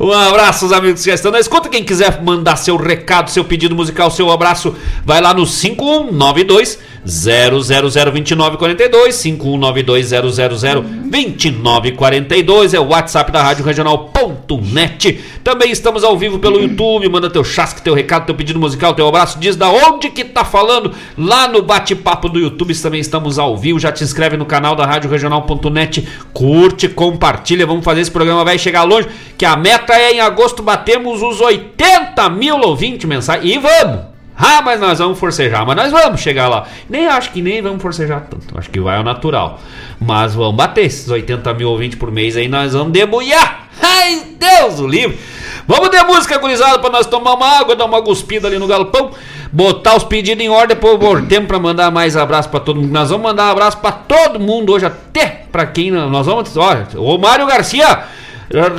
Um abraço, os amigos que estão na escuta. Quem quiser mandar seu recado, seu pedido musical, seu abraço, vai lá no 5192 0002942 5192 0002942 é o WhatsApp da Rádio Regional.net. Também estamos ao vivo pelo YouTube. Manda teu chasque, teu recado, teu pedido musical, teu abraço. Diz da onde que tá falando. Lá no bate-papo do YouTube também estamos ao vivo. Já te inscreve no canal da Rádio Regional.net. Curte, compartilha. Vamos fazer esse programa vai chegar longe. Que a meta é em agosto batemos os 80 mil ouvintes mensais. E vamos! Ah, mas nós vamos forcejar, mas nós vamos chegar lá. Nem acho que nem vamos forcejar tanto. Acho que vai ao natural. Mas vamos bater esses 80 mil ouvintes por mês aí, nós vamos debulhar. Ai, Deus o livre. Vamos de música, gurizada, pra nós tomar uma água, dar uma cuspida ali no galpão. Botar os pedidos em ordem, depois tempo pra mandar mais abraço pra todo mundo. Nós vamos mandar um abraço pra todo mundo hoje, até pra quem nós vamos. Olha, o Mário Garcia.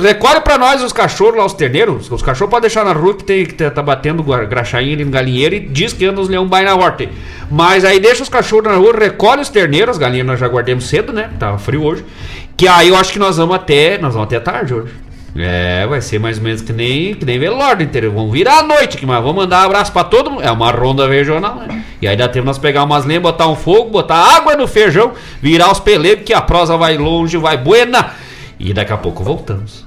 Recolhe pra nós os cachorros lá, os terneiros. Os cachorros pode deixar na rua que, tem, que tá batendo graxainha ali no galinheiro e diz que anda os leão vai na horta. Mas aí deixa os cachorros na rua, recolhe os terneiros, as galinhas nós já guardemos cedo, né? Tava frio hoje. Que aí eu acho que nós vamos até. Nós vamos até tarde hoje. É, vai ser mais ou menos que nem, que nem velório inteiro. Vamos virar a noite aqui, mas vamos mandar um abraço pra todo mundo. É uma ronda regional, né? E aí dá tempo nós pegar umas lenhas, botar um fogo, botar água no feijão, virar os pelebres, que a prosa vai longe, vai buena. E daqui a pouco voltamos.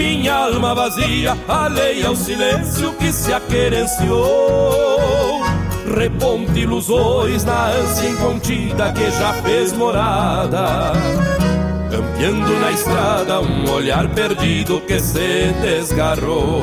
minha alma vazia, alheia ao silêncio que se aquerenciou. Reponte ilusões na ânsia incontida que já fez morada. Campeando na estrada um olhar perdido que se desgarrou.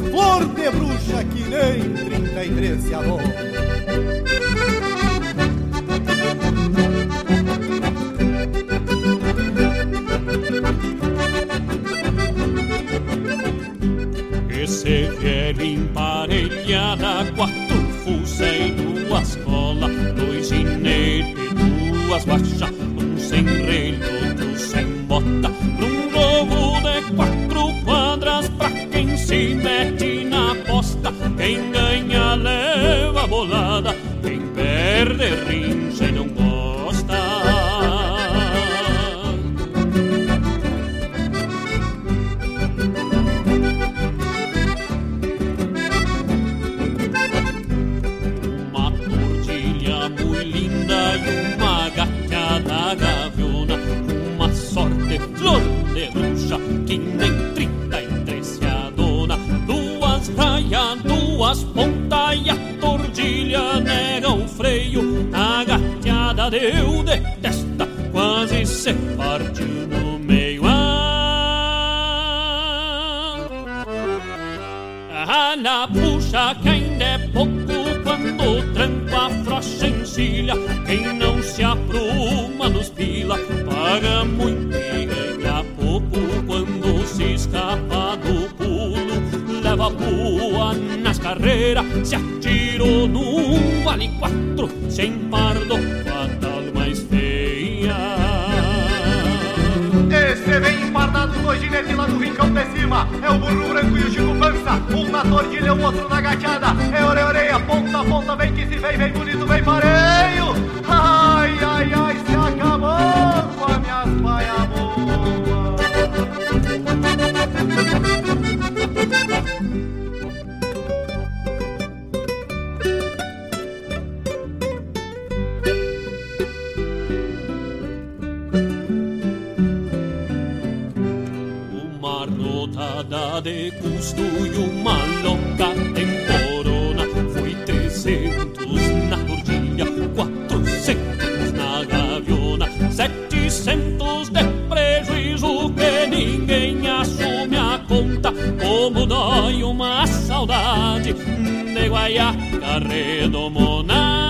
Flor de bruxa que nem 33 se alô. De guaiaca redomona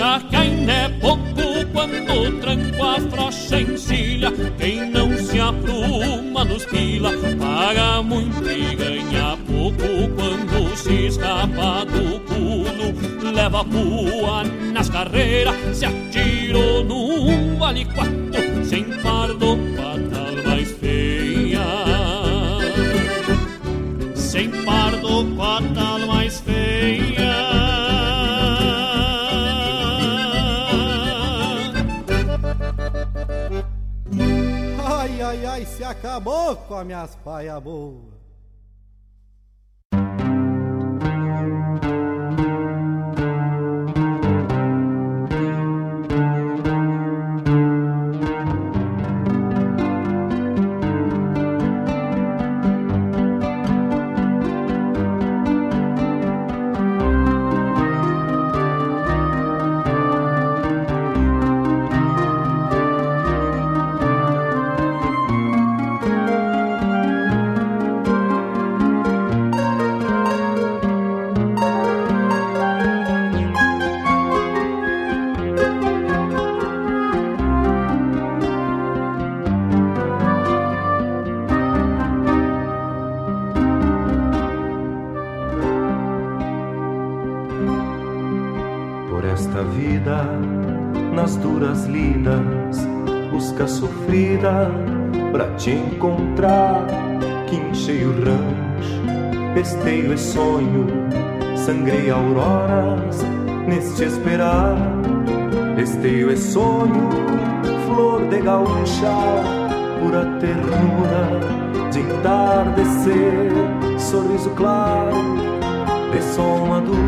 A que ainda pouco quando tranco a frocha encilha. Quem não se apruma nos pila paga muito e ganha pouco quando se escapa do pulo. Leva pua nas carreiras, se atirou num vale quatro, sem pardo fatal mais feia. Sem pardo fatal mais feia. Ai, ai, ai, se acabou com as minhas paia boas. Sofrida pra te encontrar. Quinchei o rancho, esteio e sonho, sangrei auroras neste esperar. Esteio e sonho, flor de gaúcha, pura ternura de entardecer, sorriso claro de sol maduro,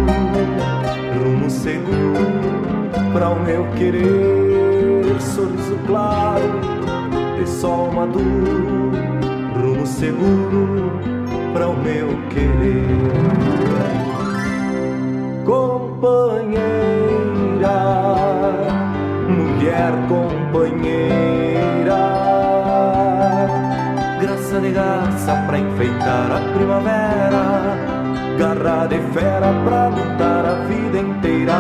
rumo seguro para o meu querer, sorriso claro sol maduro, rumo seguro para o meu querer. Companheira, mulher companheira, graça de garça para enfeitar a primavera garra de fera pra lutar a vida inteira,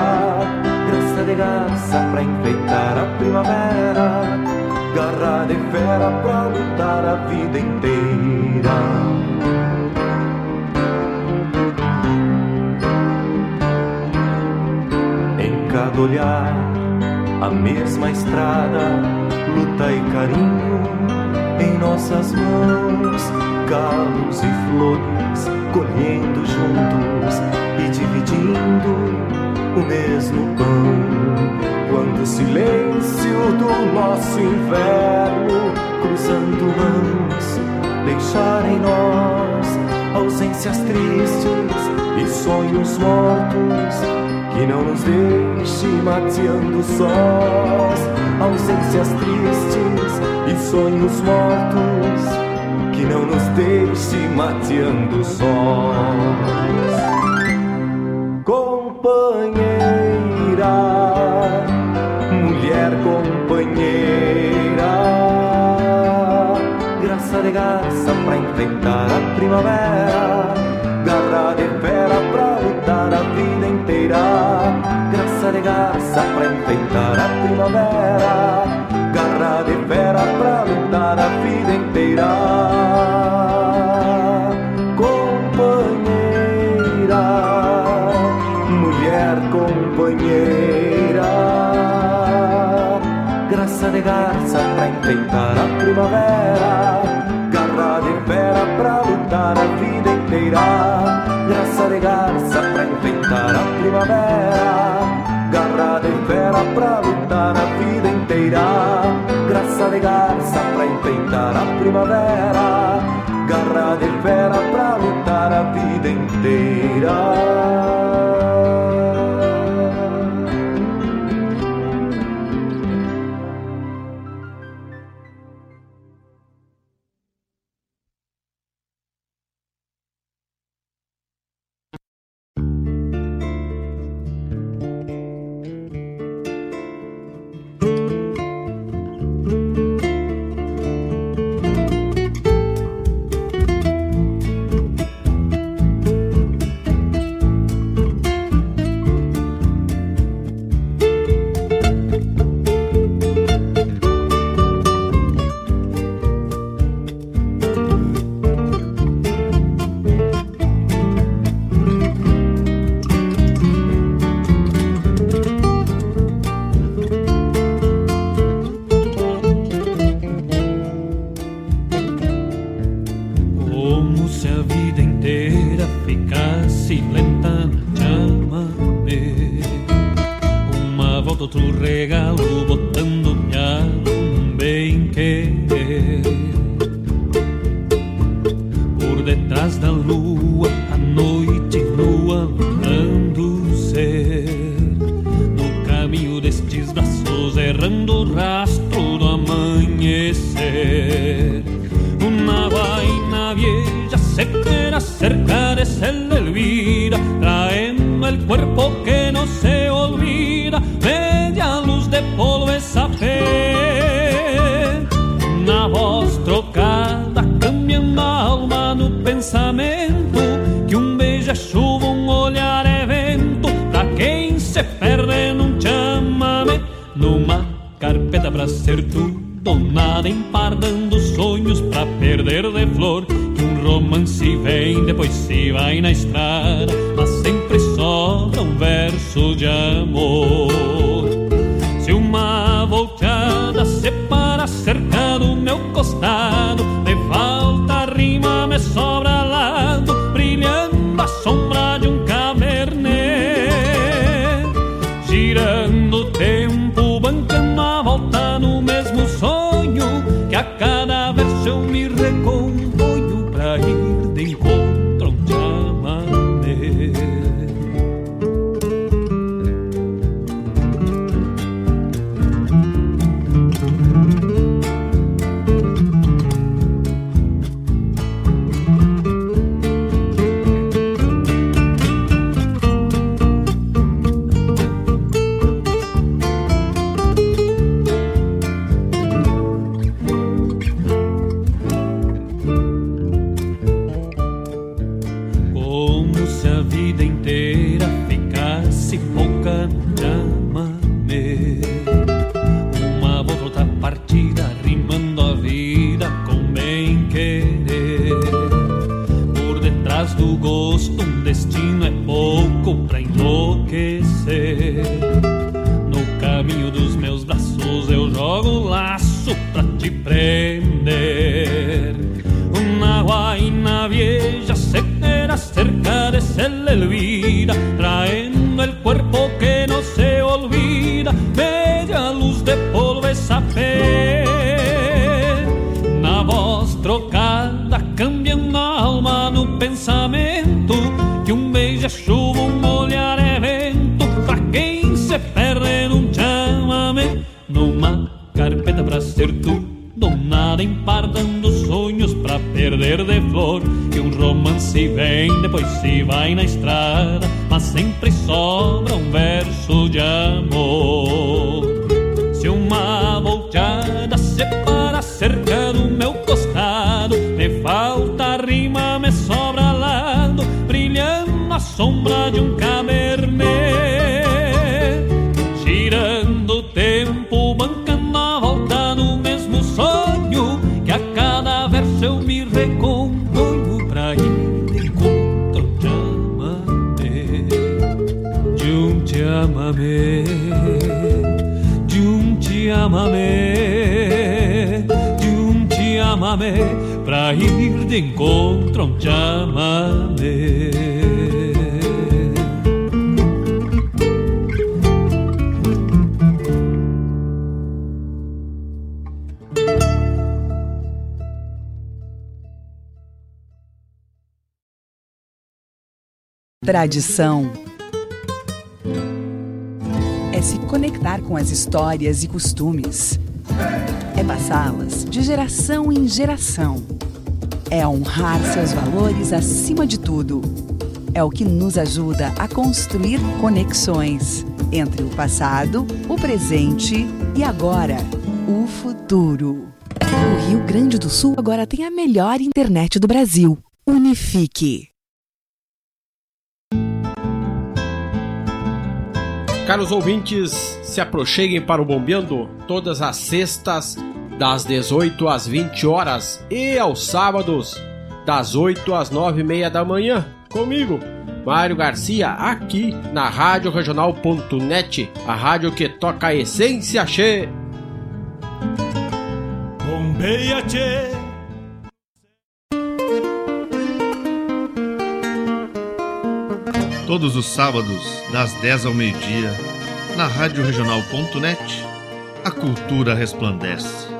graça de garça pra enfeitar a primavera, garra de fera pra lutar a vida inteira. Em cada olhar, a mesma estrada, luta e carinho em nossas mãos, galos e flores colhendo juntos e dividindo o mesmo pão. Quando o silêncio do nosso inverno, cruzando manso, deixar em nós ausências tristes e sonhos mortos que não nos deixe mateando sós. Ausências tristes e sonhos mortos que não nos deixe mateando sós. Companheira, graça de garça pra enfrentar a primavera, garra de fera pra lutar a vida inteira, graça de garça pra enfrentar a primavera fera pra lutar a vida inteira, graça de garça pra enfeitar a primavera, garra de fera pra lutar a vida inteira. Laço pra se vai na estrada ir de encontro a um te amame Tradição é se conectar com as histórias e costumes. É passá-las de geração em geração. É honrar seus valores acima de tudo. É o que nos ajuda a construir conexões entre o passado, o presente e agora, o futuro. O Rio Grande do Sul agora tem a melhor internet do Brasil. Unifique. Caros ouvintes, se aproxeguem para o Bombeando todas as sextas, das 18 às 20 horas e aos sábados, das 8 às 9 e meia da manhã, comigo, Mário Garcia, aqui na Rádio Regional.net, a rádio que toca a essência che. Bombeia che Todos os sábados, das 10 ao meio-dia, na Rádio Regional.net, a cultura resplandece,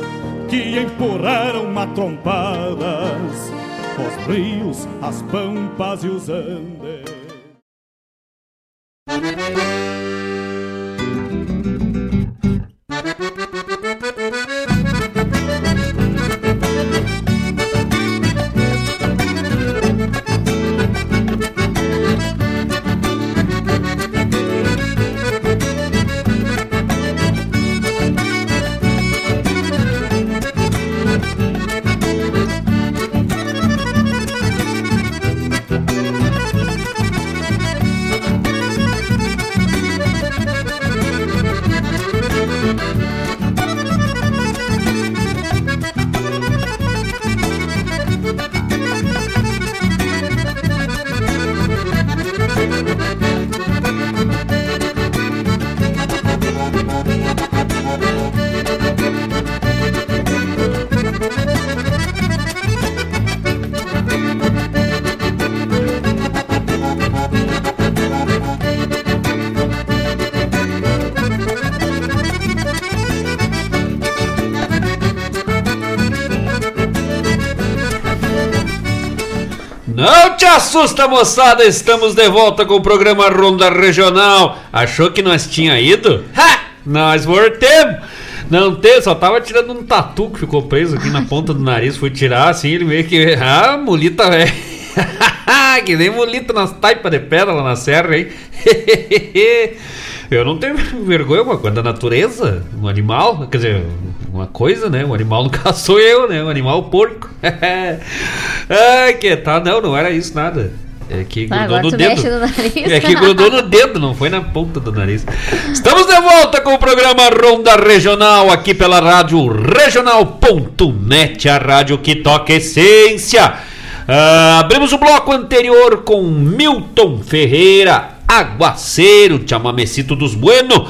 que empurraram matrompadas os rios, as pampas e os andes. Assusta, moçada! Estamos de volta com o programa Ronda Regional. Achou que nós tinha ido? Ha! Nós voltemos! Não tem, só tava tirando um tatu que ficou preso aqui na ponta do nariz. Fui tirar assim, ele meio que. Ah, mulita velho! que nem molito nas taipas de pedra lá na serra, hein? Eu não tenho vergonha, uma coisa da natureza, um animal, quer dizer, uma coisa, né? Um animal no caso sou eu, né? Um animal porco. Ai, que tá, não, não era isso nada. É que Ah, grudou no dedo. no. É que grudou no dedo, não foi na ponta do nariz. Estamos de volta com o programa Ronda Regional aqui pela rádio regional.net, a rádio que toca essência. Ah, abrimos o bloco anterior com Milton Ferreira, Aguaceiro, chamamecito dos Bueno.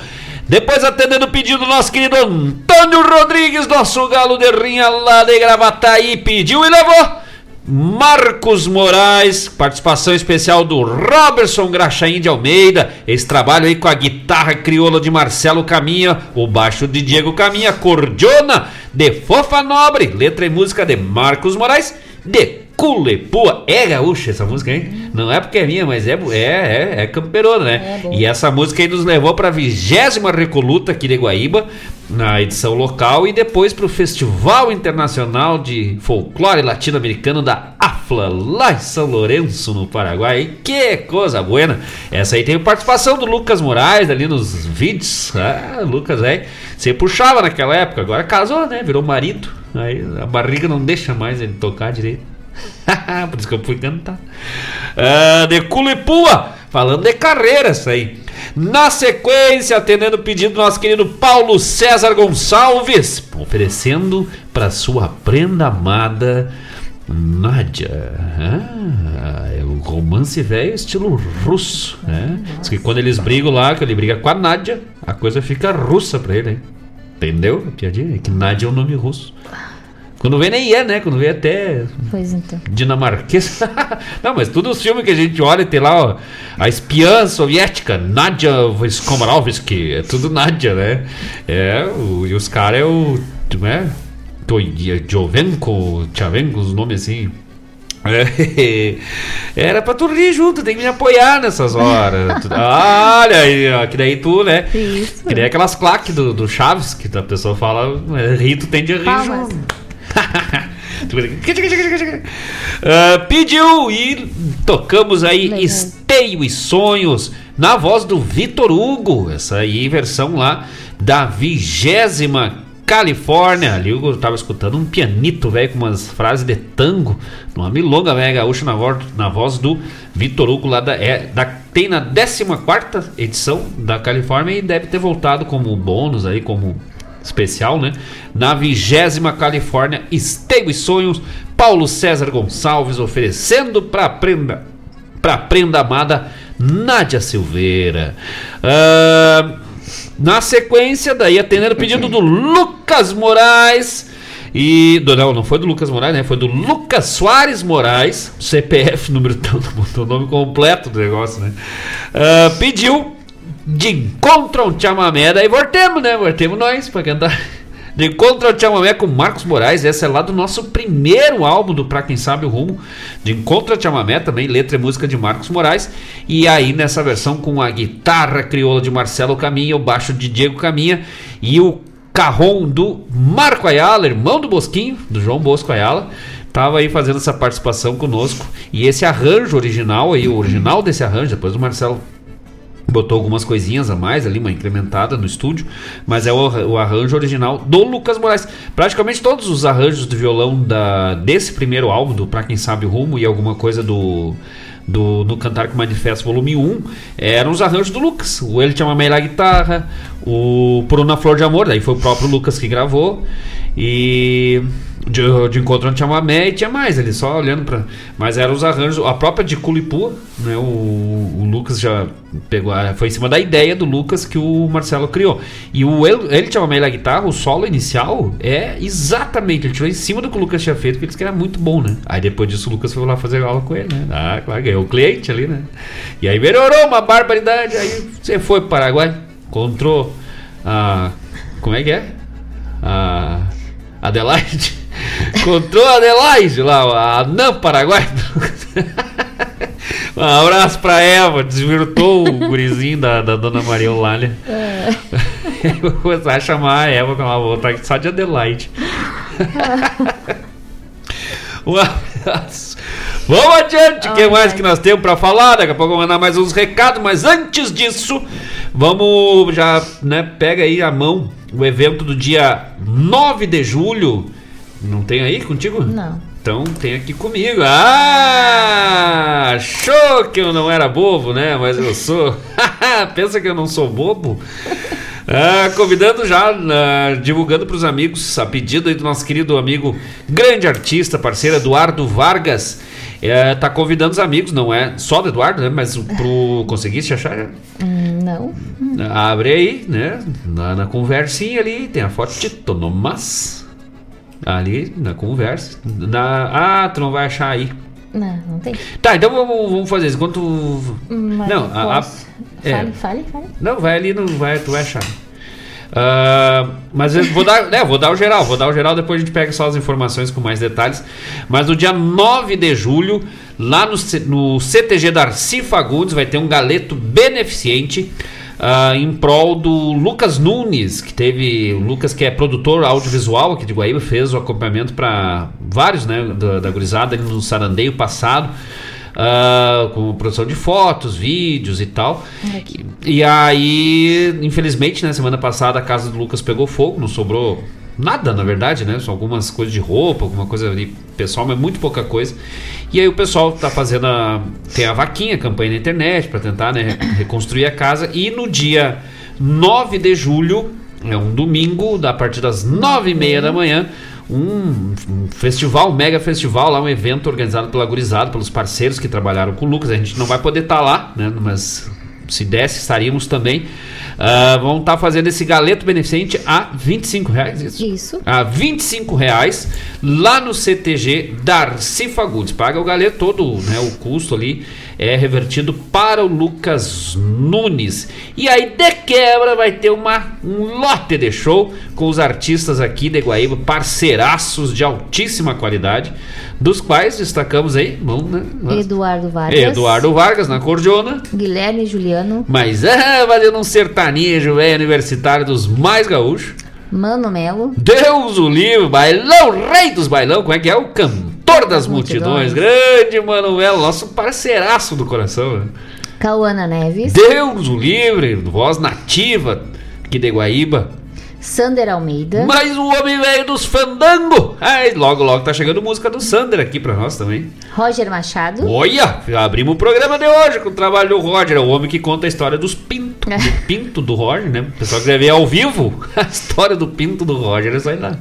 Depois atendendo o pedido do nosso querido Antônio Rodrigues, nosso galo de rinha lá de Gravataí, pediu e levou. Marcos Moraes, participação especial do Robertson Graxaim de Almeida. Esse trabalho aí com a guitarra crioula de Marcelo Caminha, o baixo de Diego Caminha, cordiona de Fofa Nobre, letra e música de Marcos Moraes, de Culepua. É gaúcha essa música, hein? Não é porque é minha, mas é, é, é, é camperona, né? e essa música aí nos levou para a vigésima Recoluta aqui de Guaíba, na edição local, e depois para o Festival Internacional de Folclore Latino-Americano da AFLA, lá em São Lourenço, no Paraguai. Que coisa buena! Essa aí tem participação do Lucas Moraes ali nos vídeos. Ah, Lucas, aí Você puxava naquela época, agora casou, né? Virou marido. Aí a barriga não deixa mais ele tocar direito. Por isso que eu fui cantar. Ah, de Culipua, falando de carreira, isso aí. Na sequência, atendendo o pedido do nosso querido Paulo César Gonçalves, oferecendo para sua prenda amada, Nádia. Ah, é o romance velho estilo russo. Né? Diz que quando eles brigam lá, que ele briga com a Nádia, a coisa fica russa pra ele, hein? Entendeu? A piadinha? É que Nádia é um nome russo. Quando vê nem é, né? Quando vê até Pois então. dinamarquês. Não, mas todos os filmes que a gente olha tem lá, ó, a espiã soviética, Nadia Skomarovsky, é tudo Nadia, né? É, o- e os caras é o. Como é? Jovenko, Tchavenko, os nomes assim. É, era pra tu rir junto, tem que me apoiar nessas horas. Tu- Olha aí, ó, que daí tu, né? Isso. Que daí aquelas claques do, do Chaves, que a pessoa fala, é, rir, tu tende a rir Palmas. junto. Ah, pediu e tocamos aí Esteio e Sonhos na voz do Vitor Hugo. Essa aí, versão lá da vigésima Califórnia. Ali eu tava escutando um pianito, velho, com umas frases de tango, numa milonga, velho, gaúcha na voz, na voz do Vitor Hugo lá da, é, da. Tem na 14 edição da Califórnia e deve ter voltado como bônus aí, como especial, né? Na vigésima Califórnia, Esteio e Sonhos, Paulo César Gonçalves oferecendo para prenda, para prenda amada Nádia Silveira. Ah, na sequência, daí atendendo o pedido do Lucas Moraes. E. Não, não foi do Lucas Moraes, né? Foi do Lucas Soares Moraes, CPF, número o nome completo do negócio, né? Ah, pediu de encontro um chamamé, daí voltemos, né? Voltemos nós pra cantar. De encontro ao chamamé com Marcos Moraes, essa é lá do nosso primeiro álbum do Pra Quem Sabe o Rumo. De encontro ao chamamé também, letra e música de Marcos Moraes. E aí nessa versão com a guitarra crioula de Marcelo Caminha, o baixo de Diego Caminha e o carrom do Marco Ayala, irmão do Bosquinho, do João Bosco Ayala. Tava aí fazendo essa participação conosco. E esse arranjo original aí, o original desse arranjo, depois o Marcelo botou algumas coisinhas a mais ali, uma incrementada no estúdio, mas é o, arranjo original do Lucas Moraes. Praticamente todos os arranjos de violão da, desse primeiro álbum, do Pra Quem Sabe o Rumo, e alguma coisa do. Do, do Cantar com Manifesto Volume 1 eram os arranjos do Lucas. O Ele Chama Meia Guitarra, o Por Uma Flor de Amor, daí foi o próprio Lucas que gravou. E de, de encontro no chamamé e tinha mais ali, só olhando pra. Mas eram os arranjos, a própria de Culipua, né? O, o Lucas já pegou. Foi em cima da ideia do Lucas que o Marcelo criou. E o ele, ele chamamé na guitarra, o solo inicial é exatamente, ele tirou em cima do que o Lucas tinha feito, que ele disse que era muito bom, né? Aí depois disso o Lucas foi lá fazer aula com ele, né? Ah, claro, ganhou o cliente ali, né? E aí melhorou uma barbaridade. Aí você foi pro Paraguai, encontrou a. Como é que é? A. Adelaide. Encontrou a Adelaide lá, a Anã Paraguai. Um abraço pra Eva, desvirtou o gurizinho da, da dona Maria Eulália. Eu vou começar a chamar a Eva com ela voltar só de Adelaide. Um abraço Vamos adiante, o que mais que nós temos pra falar? Daqui a pouco eu vou mandar mais uns recados, mas antes disso, vamos já, né, pega aí a mão o evento do dia 9 de julho. Não tem aí contigo? Não. Então tem aqui comigo. Ah! Achou que eu não era bobo, né? Mas eu sou. Pensa que eu não sou bobo? Ah, convidando já, ah, divulgando para os amigos, a pedido aí do nosso querido amigo, grande artista, parceiro Eduardo Vargas. É, tá convidando os amigos, não é só do Eduardo, né? Mas pro. Conseguiste achar? Hum, não. Abre aí, né? Na, na conversinha ali, tem a foto de Tonomas. Ali, na conversa. Na, ah, tu não vai achar aí. Não, não tem. Tá, então vamos, vamos fazer isso. Enquanto. Mas Não, a- a- é. Fale, fale, fale. Não, vai ali, não vai, tu vai achar. Ah, mas eu vou dar, né, vou dar o geral, vou dar o geral, depois a gente pega só as informações com mais detalhes. Mas no dia 9 de julho, lá no, no CTG Darcy Fagundes, vai ter um galeto beneficente ah, em prol do Lucas Nunes, que teve. O Lucas, que é produtor audiovisual aqui de Guaíba, fez o acompanhamento para vários, né, da, da gurizada ali no Sarandeio passado. ah, com produção de fotos, vídeos e tal. E aí, infelizmente, né, semana passada a casa do Lucas pegou fogo, não sobrou nada, na verdade, né? Só algumas coisas de roupa, alguma coisa ali pessoal, mas muito pouca coisa. E aí o pessoal tá fazendo a tem a vaquinha, campanha na internet para tentar, né, reconstruir a casa e no dia 9 de julho, é um domingo, a partir das nove e meia da manhã, um, festival, um mega festival, lá um evento organizado pela Gurizada, pelos parceiros que trabalharam com o Lucas. A gente não vai poder estar lá, né? Mas se desse, estaríamos também. Ah, vão estar fazendo esse galeto beneficente a 25 reais, isso? Isso. A 25 reais lá no CTG Darcy Fagundes. Paga o galeto todo, né? O custo ali é revertido para o Lucas Nunes. E aí, de quebra, vai ter uma, um lote de show com os artistas aqui de Guaíba, parceiraços de altíssima qualidade, dos quais destacamos aí, bom, né? Eduardo Vargas. Eduardo Vargas na cordiona. Guilherme Juliano. Mas é, fazendo um sertanejo, velho, universitário dos mais gaúchos. Mano Melo. Deus o livre, bailão, rei dos bailão, como é que é? O cantor das multidões, grande Manuel, nosso parceiraço do coração. né? Cauana Neves. Deus o livre, voz nativa aqui de Guaíba. Sander Almeida. Mais um homem velho dos fandango. Ai, logo, logo tá chegando música do Sander aqui pra nós também. Roger Machado. Olha, abrimos o programa de hoje com o trabalho do Roger, é o homem que conta a história dos pintos, do pinto do Roger, né? O pessoal quiser ver ao vivo a história do pinto do Roger, é só ir lá.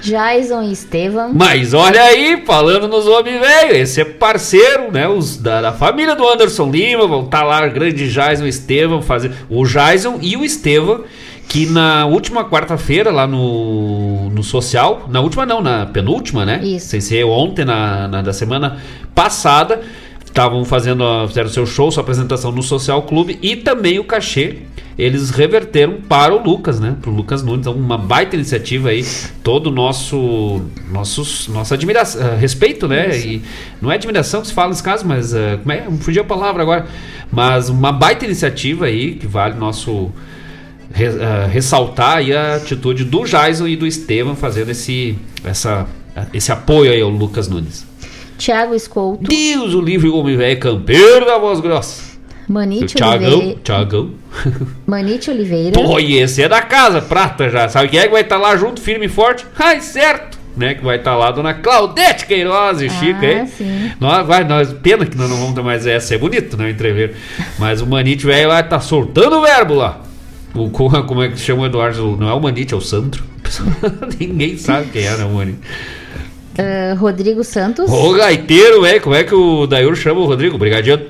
Jason e Estevam. Mas olha aí, falando nos homens velho, esse é parceiro, né? Os da, da família do Anderson Lima, vão estar lá, o grande Jason e Estevam, fazer. O Jason e o Estevam, que na última quarta-feira, lá no, no social, na última não, na penúltima, né? Isso. Sem ser ontem, na, na da semana passada, estavam fazendo, a- fizeram seu show, sua apresentação no Social Clube e também o cachê. Eles reverteram para o Lucas, né? Para o Lucas Nunes. Então, uma baita iniciativa aí. Todo o nosso, nossos, nossa admiração, eh, respeito, né? E não é admiração que se fala nesse caso, mas eh, como é? Fugiu a palavra agora. Mas uma baita iniciativa aí que vale nosso re- eh, ressaltar aí a atitude do Jason e do Estevam fazendo esse, essa, esse apoio aí ao Lucas Nunes. Tiago Escolto. Deus, o livre homem velho campeiro da voz grossa. Manite Thiagão, Oliveira. Thiagão. Manite Oliveira. Pô, e esse é da casa, prata já. Sabe quem é que vai estar lá junto, firme e forte? Ai, certo! Né, que vai estar lá a dona Claudete Queiroz e Chico, hein? sim. Nós, vai, nós, pena que nós não vamos ter mais essa, é bonito, né? Entrever. Mas o Manite velho vai estar soltando o verbo lá. O, co- como é que chama o Eduardo? Não é o Manite, é o Sandro. Ninguém sabe quem é, né, o Manite. Ah, Rodrigo Santos. Ô, gaiteiro, velho, como é que o Daír chama o Rodrigo? Brigadiano.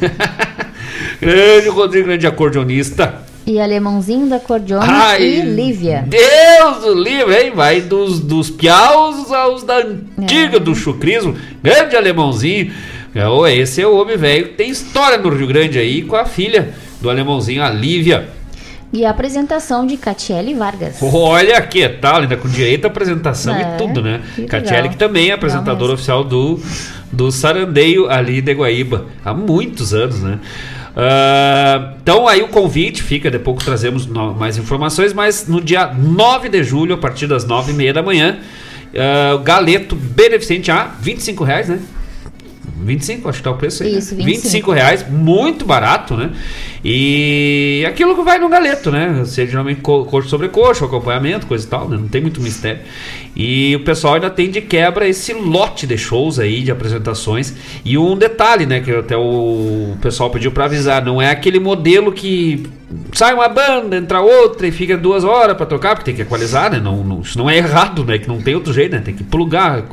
grande Rodrigo, grande acordeonista. E Alemãozinho da Cordiona Ai, e Lívia. Deus do livro, hein? Vai dos, dos piaus aos da antiga do chucrismo. Grande alemãozinho. É, Esse é o homem velho que tem história no Rio Grande aí com a filha do alemãozinho, a Lívia. E a apresentação de Catiele Vargas. Olha que tal, ainda com direito à apresentação É, e tudo, né? que Catiele, que também é apresentadora oficial do, do Sarandeio ali de Guaíba, há muitos anos, né? Ah, então aí o convite fica, depois que trazemos no- mais informações, mas no dia 9 de julho, a partir das 9 e meia da manhã, ah, o galeto beneficente a 25 reais, né? 25, acho que tá o preço aí. Isso, né? 25. 25 reais, muito barato, né? E aquilo que vai no galeto, né? Seja geralmente co- coxa sobre coxa, acompanhamento, coisa e tal, né? Não tem muito mistério. E o pessoal ainda tem de quebra esse lote de shows aí, de apresentações. E um detalhe, né? Que até o pessoal pediu pra avisar: não é aquele modelo que sai uma banda, entra outra e fica duas horas pra tocar, porque tem que equalizar, né? Não, não- isso não é errado, né? Que não tem outro jeito, né? Tem que plugar.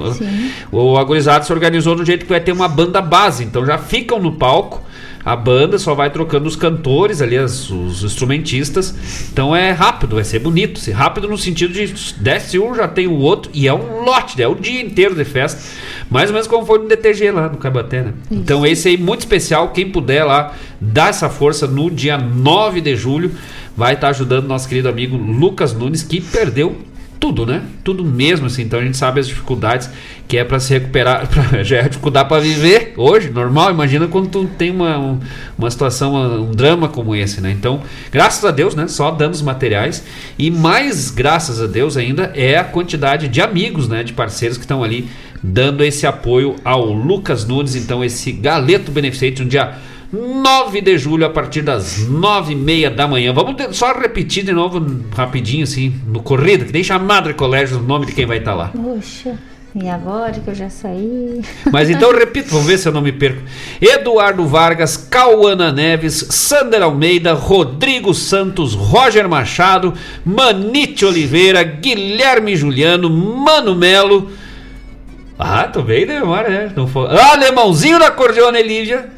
O agorizado se organizou do jeito que vai ter uma banda base, então já ficam no palco. A banda só vai trocando os cantores ali, as- os instrumentistas. Então é rápido, vai ser bonito. Se rápido no sentido de desce um, já tem o outro. E é um lote, é o dia inteiro de festa. Mais ou menos como foi no DTG lá no Cabaté, né? Então esse aí muito especial. Quem puder lá, dá essa força no dia 9 de julho. Vai estar ajudando nosso querido amigo Lucas Nunes, que perdeu tudo, né? Tudo mesmo, assim. Então a gente sabe as dificuldades que é para se recuperar, pra, já é dificuldade para viver hoje, normal. Imagina quando tu tem uma, um- uma situação, um drama como esse, né? Então, graças a Deus, né? Só danos materiais e mais graças a Deus ainda é a quantidade de amigos, né? De parceiros que estão ali dando esse apoio ao Lucas Nunes. Então, esse galeto beneficente no dia 9 de julho, a partir das 9 e meia da manhã. Vamos ter- só repetir de novo, rapidinho, assim, no corrido, que deixa a Madre Colégio o nome de quem vai estar lá. Puxa, e agora que eu já saí? Mas então repito, vamos ver se eu não me perco. Eduardo Vargas, Cauana Neves, Sander Almeida, Rodrigo Santos, Roger Machado, Manite Oliveira, Guilherme Juliano, Mano Melo. Ah, tô bem de memória, né? Não foi... Alemãozinho da Cordiona Elívia.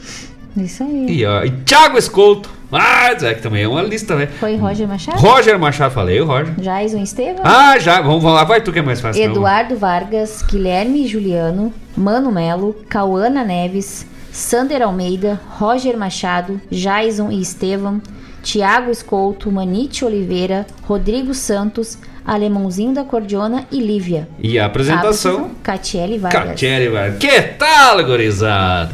Isso aí. E, ó, e Thiago Escolto. Ah, é que também é uma lista, né? Foi Roger Machado? Roger Machado, falei, o Roger. Jason Estevam? Ah, já, vamos lá, vai tu que é mais fácil. não. Eduardo Vargas, Guilherme Juliano, Mano Melo, Cauana Neves, Sander Almeida, Roger Machado, Jason e Estevam, Tiago Escolto, Manite Oliveira, Rodrigo Santos, Alemãozinho da Cordiona e Lívia. E a apresentação. Catiele Vargas. Catiele Vargas. Que tal, gurizada?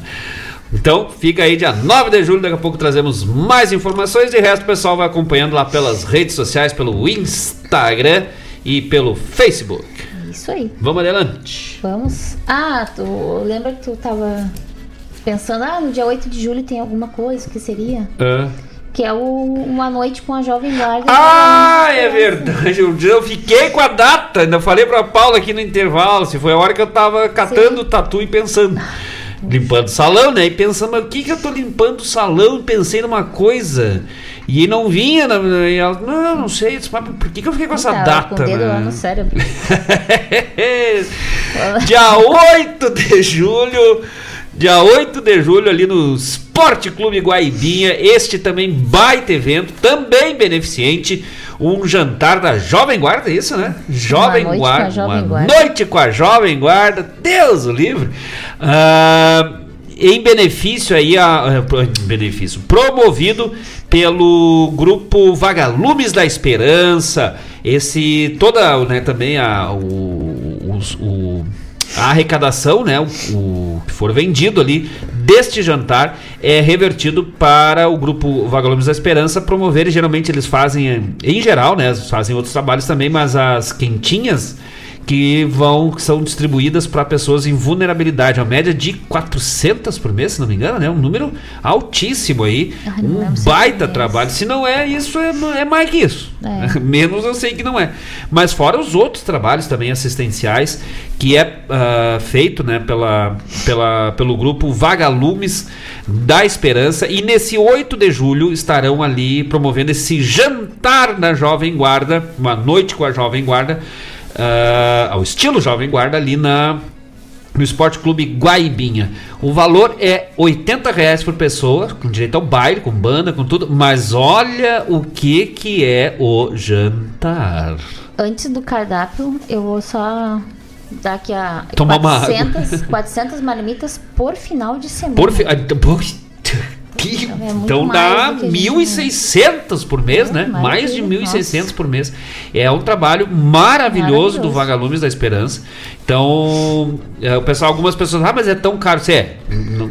Então, fica aí dia 9 de julho, daqui a pouco trazemos mais informações. De resto, o pessoal vai acompanhando lá pelas redes sociais, pelo Instagram e pelo Facebook. Isso aí. Vamos adiante. Vamos. Ah, tu lembra que tu tava pensando, ah, no dia 8 de julho tem alguma coisa, o que seria? Ah. Que é o Uma Noite com a Jovem Guarda. Ah, é verdade. Eu, eu fiquei com a data. Ainda falei pra Paula aqui no intervalo. Se foi a hora que eu tava catando o tatu e pensando. Limpando o salão, né? E pensando, mas o que que eu tô limpando o salão? E pensei numa coisa. E não vinha. na- E ela, não, não sei. Disse, Mas por que, que eu fiquei com essa Tava data? Com o dedo lá né? no cérebro. Dia 8 de julho. Dia 8 de julho, ali no Esporte Clube Guaibinha. Este também baita evento, também beneficente. Um jantar da Jovem Guarda, é isso, né? Jovem noite com a Guarda. Jovem uma Guarda. noite com a Jovem Guarda. Deus o livre. Ah, em benefício aí, a, eh, pro- benefício, promovido pelo grupo Vagalumes da Esperança. Esse, toda, né, também a, o, os- o- a arrecadação, né, o, o que for vendido ali deste jantar é revertido para o grupo Vagalumes da Esperança promover e geralmente eles fazem, em geral, né, fazem outros trabalhos também, mas as quentinhas que vão que são distribuídas para pessoas em vulnerabilidade, a média de 400 por mês, se não me engano, né? Um número altíssimo aí, um baita trabalho. Se não é isso, é, é mais que isso. É. Menos eu sei que não é. Mas fora os outros trabalhos também assistenciais que é ah, feito, né, pela, pela, pelo grupo Vagalumes da Esperança e nesse 8 de julho estarão ali promovendo esse jantar da Jovem Guarda, uma noite com a Jovem Guarda ah, ao estilo Jovem Guarda ali na no Esporte Clube Guaibinha. O valor é 80 reais por pessoa, com direito ao baile, com banda, com tudo. Mas olha o que que é o jantar. Antes do cardápio, eu vou só dar aqui a Tomar uma água. 400, 400 marmitas por final de semana. Por fi- ah, então, pô, que- É então dá que a gente- 1.600 por mês, né? mais Mais de 1.600 por mês. É um trabalho maravilhoso, Maravilhoso. do Vagalumes da Esperança. Então, é, o pessoal, algumas pessoas, ah, mas é tão caro. Você é, não,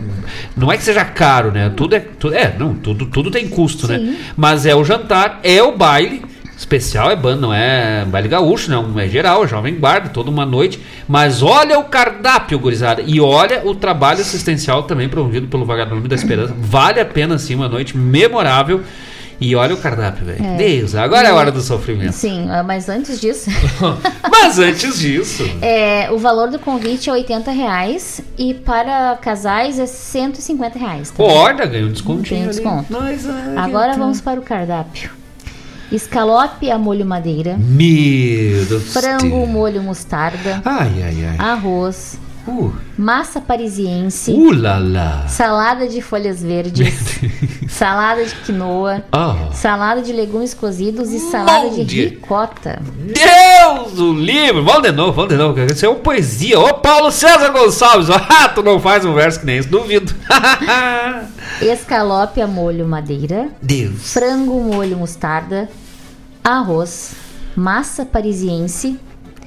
não é que seja caro, né? Tudo é, tudo, é, não, tudo, tudo tem custo, né? Mas é o jantar, é o baile Especial é banda, não é baile gaúcho, não. É geral, é jovem guarda, toda uma noite. Mas olha o cardápio, gurizada. E olha o trabalho assistencial também promovido pelo Vagalume da Esperança. Vale a pena, sim, uma noite memorável. E olha o cardápio, velho. É. Deus, agora é a hora do sofrimento. Sim, ah, mas antes disso. Mas antes disso. É, o valor do convite é 80 reais e para casais é 150 reais. tá? Olha, ganhou um descontinho. Tem desconto. Nós, ai, Agora vamos para o cardápio. Escalope a molho madeira, Meu Deus. frango molho mostarda, Ai, ai, ai. arroz, Uh. massa parisiense, Uh lá lá. salada de folhas verdes, salada de quinoa, Ah. salada de legumes cozidos e salada de Molde. ricota. Deus do livro! Vamos de novo, vamos de novo. Isso é uma poesia. Ô Paulo César Gonçalves, ah, tu não faz um verso que nem isso, duvido. Escalope a molho madeira, Deus. frango molho mostarda, arroz, massa parisiense,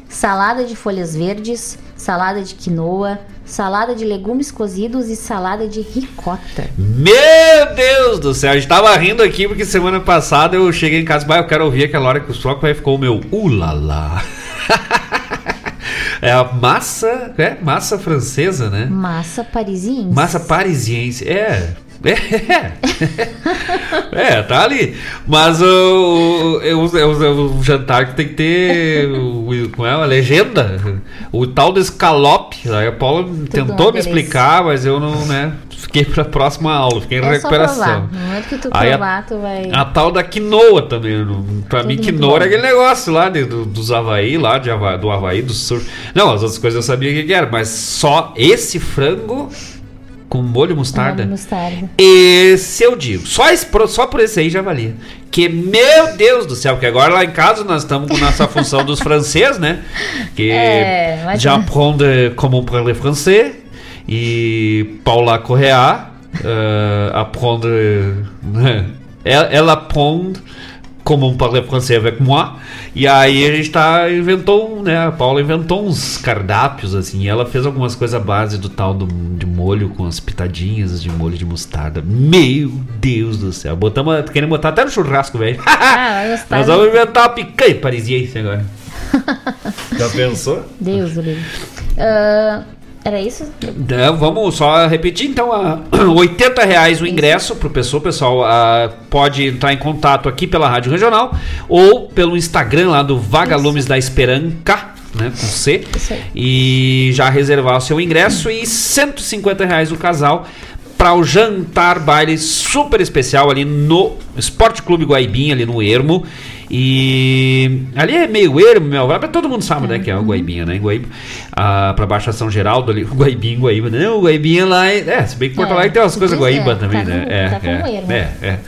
salada de folhas verdes, salada de quinoa, salada de legumes cozidos e salada de ricota. Meu Deus do céu, a gente tava rindo aqui porque semana passada eu cheguei em casa, bah, eu quero ouvir aquela hora que o soco aí ficou o meu ulala. é a massa, é massa francesa, né? Massa parisiense. Massa parisiense, é. É, é, tá ali. Mas o, o, o- o jantar que tem que ter o, como é, a legenda. O tal do escalope. Aí a Paula tentou uma me explicar, mas eu não, né? Fiquei pra próxima aula, fiquei em É só recuperação. No momento que tu Aí a- provar, tu vai... A tal da quinoa também. Pra mim, muito quinoa era aquele negócio lá de- do- dos Havaí, lá de do Havaí, do Sul. Não, as outras coisas eu sabia o que era, mas só esse frango com molho mostarda. Molho mostarda. Esse eu digo. Só, esse, só por esse aí já valia. Que, meu Deus do céu, que agora lá em casa nós estamos com nossa função dos franceses, né? Que É, mas- já aprende como parler français. E Paula Correa euh, apprendre. ela, ela apprend como parler français avec moi. E aí a gente tá, inventou, um, né? A Paula inventou uns cardápios, assim. E ela fez algumas coisas à base do tal do, de molho com as pitadinhas de molho de mostarda. Meu Deus do céu. Botamos, querendo botar até no churrasco, velho. Ah. Nós vamos inventar uma picanha parisiense agora. Já pensou? Deus do livro. Ah, era isso? Então, vamos só repetir então, a 80 reais o ingresso pessoal, o pessoal ah, pode entrar em contato aqui pela Rádio Regional ou pelo Instagram lá do Vagalumes da Esperanca, né, com C, e já reservar o seu ingresso e 150 reais o casal para o jantar baile super especial ali no Esporte Clube Guaibinha, ali no Ermo. E ali é meio ermo, meu. Todo mundo sabe, né? Que é o Guaibinha, né? Em Guaíba. Ah, pra Baixa São Geraldo ali. Guaibinha, Guaíba. Não, o Guaibinha lá é. É, se bem que Porto É, Alegre tem umas coisas Guaíba é, também, tá né? é, tá é, é, é.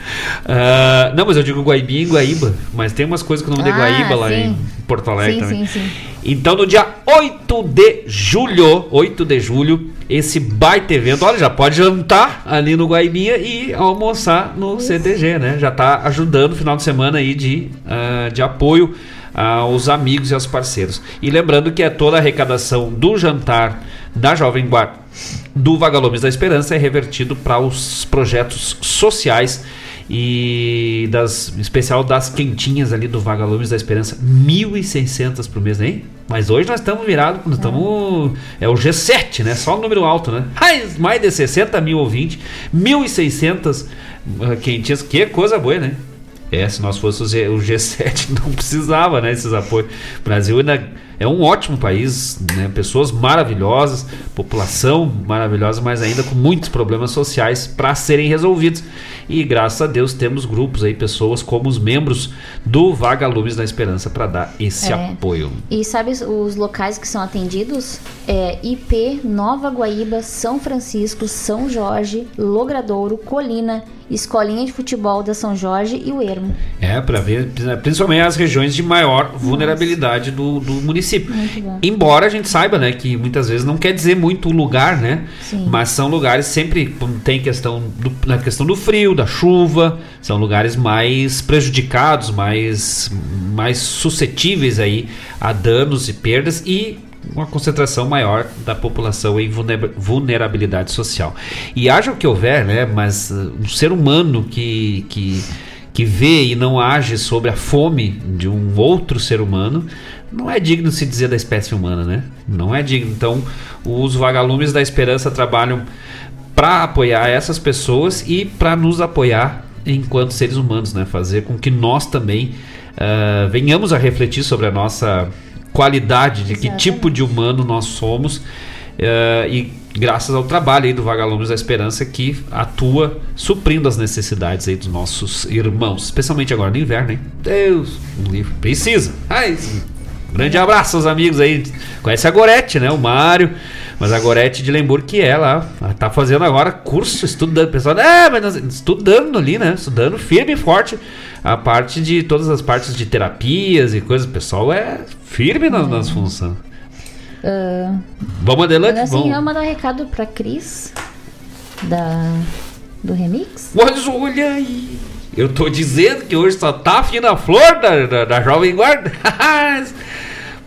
Ah, não, mas eu digo Guaibinha e Guaíba. Mas tem umas coisas com o nome de Ah, Guaíba lá sim. em Porto Alegre Sim, também. sim, sim. Então, no dia 8 de julho, 8 de julho, esse baita evento, olha, já pode jantar ali no Guaibinha e almoçar no CTG, né? Já tá ajudando o final de semana aí de, ah, de apoio aos amigos e aos parceiros. E lembrando que é toda a arrecadação do jantar da Jovem Guarda do Vagalumes da Esperança é revertido para os projetos sociais e das especial das quentinhas ali do Vagalumes da Esperança, 1.600 por mês, hein? Mas hoje nós estamos virados, nós estamos é o G7, né? Só o número alto, né? Mais, mais de 60 mil ouvintes, 1.600 ah, quentinhas, que coisa boa, né? É, se nós G- o G7, não precisava, né, esses apoios. O Brasil ainda é um ótimo país, né, pessoas maravilhosas, população maravilhosa, mas ainda com muitos problemas sociais para serem resolvidos. E graças a Deus temos grupos aí, pessoas como os membros do Vagalumes da Esperança para dar esse É. apoio. E sabe os- locais que são atendidos? É IP, Nova Guaíba, São Francisco, São Jorge, Logradouro, Colina, Escolinha de Futebol da São Jorge e o Ermo. É, para ver principalmente as regiões de maior vulnerabilidade do, do município. Bom. Embora a gente saiba, né, que muitas vezes não quer dizer muito o lugar, né? Sim. Mas são lugares sempre tem questão do, na questão do frio, da chuva, são lugares mais prejudicados, mais mais suscetíveis aí a danos e perdas e uma concentração maior da população em vulner- vulnerabilidade social. E haja o que houver, né, mas uh, um ser humano que, que que vê e não age sobre a fome de um outro ser humano, não é digno se dizer da espécie humana, né? Não é digno. Então, os vagalumes da esperança trabalham para apoiar essas pessoas e para nos apoiar enquanto seres humanos, né? Fazer com que nós também uh, venhamos a refletir sobre a nossa qualidade, de que tipo de humano nós somos. Uh, e graças ao trabalho aí do Vagalumes da Esperança que atua suprindo as necessidades aí dos nossos irmãos, especialmente agora no inverno, hein? Deus, um livro precisa. Ai, grande abraço aos amigos aí. Conhece a Gorete, né? O Mário. Mas a Gorete de Lemburgo que é lá, ela tá fazendo agora curso, estudando. Pessoal, é, mas nós- estudando ali, né? Estudando firme e forte a parte de todas as partes de terapias e coisas. O pessoal é firme nas, nas funções. Ah, Vamos adelante? mas assim, Vamos. eu mandar um recado pra Cris da, do Remix. Mas olha aí. Eu tô dizendo que hoje só tá fina flor da, da, da Jovem Guarda.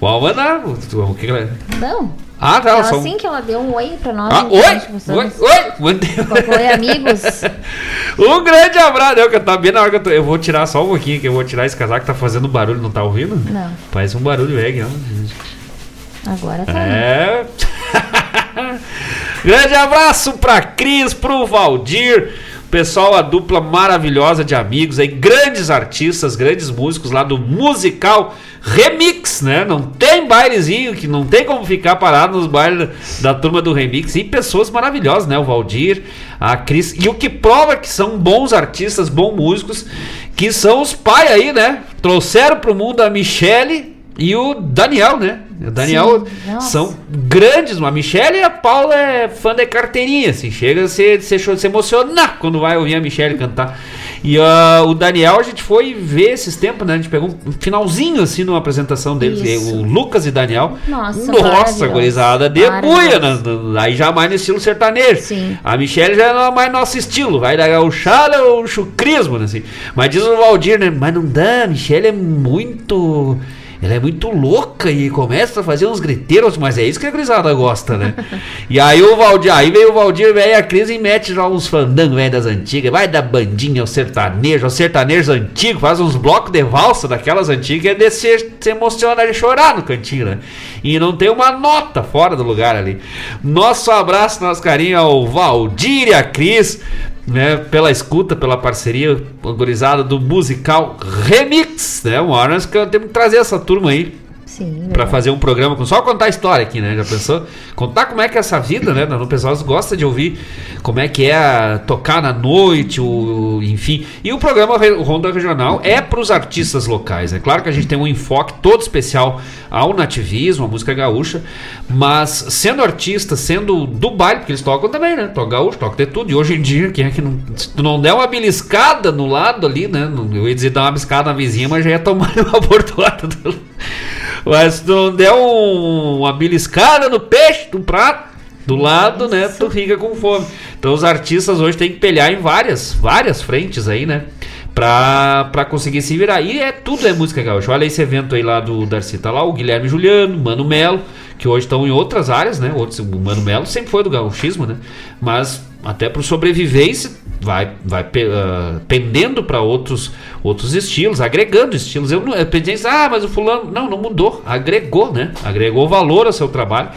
Vamos mandar. O que ela- Não. Ah, tá. Ela, só assim que ela deu um oi pra nós. Ah, a oi! Oi! Oi! Mandei. Oi, amigos. Um grande abraço. Eu, que tá bem na hora que eu tô. Eu vou tirar só um pouquinho, que eu vou tirar esse casaco que tá fazendo barulho, não tá ouvindo? Não, Parece um barulho reggae, ó. agora tá. É. Grande abraço pra Cris, pro Valdir, pessoal, a dupla maravilhosa de amigos aí, grandes artistas, grandes músicos lá do musical Remix, né? Não tem bailezinho, que não tem como ficar parado nos bailes da turma do Remix. E pessoas maravilhosas, né? O Valdir, a Cris. E o que prova que são bons artistas, bons músicos, que são os pai aí, né? Trouxeram pro mundo a Michele e o Daniel, né? O Daniel Sim, são grandes. A Michelle e a Paula é fã de carteirinha, assim. Chega a se, se, se emocionar quando vai ouvir a Michelle cantar. E ah, o Daniel a gente foi ver esses tempos, né? A gente pegou um finalzinho, assim, numa apresentação deles. Isso. O Lucas e Daniel. Nossa, Nossa, gurizada, de buia. Maravilhoso. né? Aí já mais no estilo sertanejo. Sim. A Michelle já não é mais nosso estilo, vai da gauchada ou chucrismo, né, assim. Mas diz o Valdir, né? Mas não dá, a Michelle é muito. Ela é muito louca e começa a fazer uns griteiros, mas é isso que a gurizada gosta, né? e aí o Valdir, aí veio o Valdir, velho, e a Cris e mete já uns fandangos, velho, das antigas, vai da bandinha ao sertanejo, aos sertanejos antigos, faz uns blocos de valsa daquelas antigas, é de se, se emocionar e chorar no cantinho, né? E não tem uma nota fora do lugar ali. Nosso abraço, nosso carinho ao Valdir e a Cris, né, pela escuta, pela parceria organizada do musical Remix, né? Nós que- temos que trazer essa turma aí Sim, Pra verdade. fazer um programa com só contar a história aqui, né? Já pensou? Contar como é que é essa vida, né? O pessoal gosta de ouvir como é que é tocar na noite, o, enfim. E o programa Ronda Regional é para os artistas locais. É claro que a gente tem um enfoque todo especial ao nativismo, à música gaúcha, mas sendo artista, sendo do baile, porque eles tocam também, né? Tocam gaúcho, tocam de tudo. E hoje em dia, quem é que não. Se tu não der uma beliscada no lado ali, né? Eu ia dizer dar uma beliscada na vizinha, mas já ia tomar uma bordoada do. Mas se tu não der um- uma beliscada no peixe, no prato, do lado, né? Tu fica com fome. Então os artistas hoje têm que pelhar em várias, várias frentes aí, né? Pra, pra conseguir se virar. E é tudo é música gaúcha. Olha esse evento aí lá do Darcy, tá lá o Guilherme Juliano, Mano Melo, que hoje estão em outras áreas, né? Outros, o Mano Melo sempre foi do gauchismo, né? Mas até pro sobrevivência vai, vai ah, pendendo para outros, outros estilos, agregando estilos. Eu eu pensei, ah, mas o fulano. Não, não mudou. Agregou, né? Agregou valor ao seu trabalho.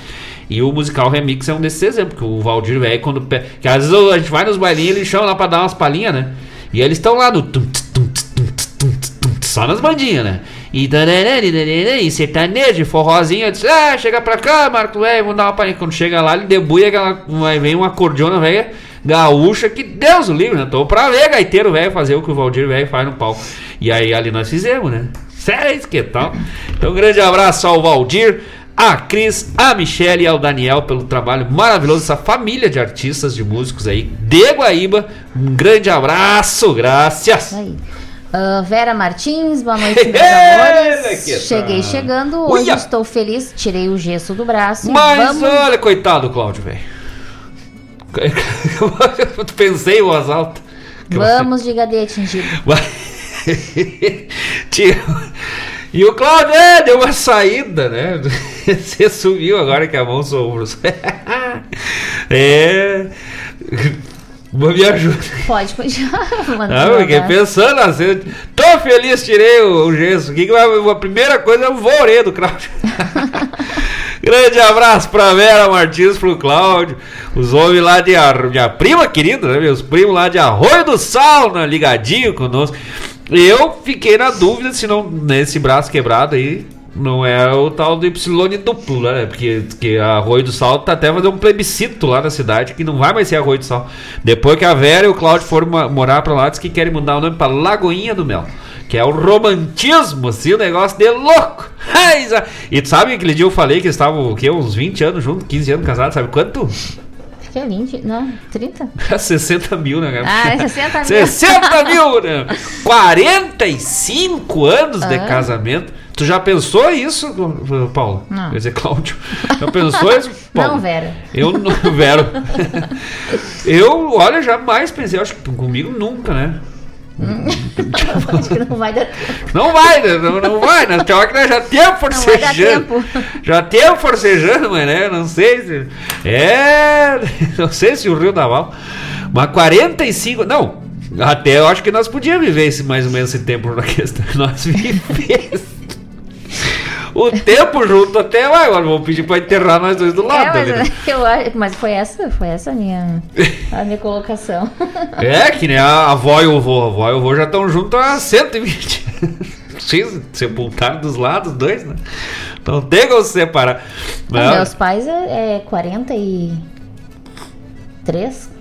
E o musical remix é um desses exemplos, que o Valdir velho, quando. Que às vezes a gente vai nos bailinhos eles chamam lá pra dar umas palhinhas, né? E eles estão lá no. Só nas bandinhas, né? E, e e sertanejo, e forrozinho. eu disse, ah, chega pra cá, Marco, velho, vamos dar uma palhinha. Quando chega lá, ele debuia aquela. Vem uma cordiona velha gaúcha, que Deus o livre, né? Tô pra ver gaiteiro velho fazer o que o Valdir velho faz no palco. E aí ali nós fizemos, né? Sério, que tal? Então, um grande abraço ao Valdir, a Cris, a Michelle e ao Daniel pelo trabalho maravilhoso, essa família de artistas, de músicos aí de Guaíba. Um grande abraço, graças. Aí. Ah, Vera Martins, boa noite, meus amores. Cheguei chegando, hoje Uia. estou feliz, tirei o gesso do braço. Mas vamos... olha, coitado do Cláudio, velho. Pensei em voz alta. que você- Vamos de atingido. E o Claudio é, deu uma saída, né? Você subiu agora que a mão os ombros. é. Me ajuda. Pode continuar. mandando Ah, eu fiquei abraço. pensando assim, tô feliz, tirei o, o gesso. Que que vai, a primeira coisa é o vorê do Cláudio. Grande abraço pra Vera Martins, pro Cláudio. Os homens lá de. Ar- Minha prima querida, né? Meus primos lá de Arroio do Sal, né, ligadinho conosco. Eu fiquei na dúvida se não, nesse braço quebrado aí. Não é o tal do Y duplo, né? Porque, porque Arroio do Sal tá até fazendo um plebiscito lá na cidade que não vai mais ser Arroio do Sal. Depois que a Vera e o Cláudio foram morar pra lá, diz que querem mudar o nome pra Lagoinha do Mel. Que é o romantismo, assim, o negócio de louco. Za- E tu sabe aquele dia eu falei que eles estavam, o quê? Uns 20 anos juntos, 15 anos casados, sabe quanto? Acho que é 20, não, 30? 60 mil, né, cara? Ah, é 60 mil. 60 mil, né? 45 anos de Ah. casamento. Tu já pensou isso, Paulo? Não. Quer dizer, Cláudio. Já pensou isso, Paulo? Não, Vera. Eu não, Vero. Eu, olha, jamais pensei, acho que comigo nunca, né? Acho que não vai dar tempo. Não vai, né? Não, não vai, né? Tem hora que nós já temos forcejando. Já temos forcejando, mas né? Não sei se. É. Não sei se o Rio Naval. Mas 45. Não. Até eu acho que nós podíamos viver esse, mais ou menos esse tempo na questão. Nós vivemos. O tempo junto até vai. Agora vou pedir pra enterrar nós dois do lado. É, né? mas, eu, acho- mas foi essa, foi essa a minha, a minha colocação. É, que nem a avó e o vô. A avó e o vô já estão juntos há 120 Sim, sepultaram dos lados, dois, né? Não tem como se separar. Os Não, meus pais é, é 43,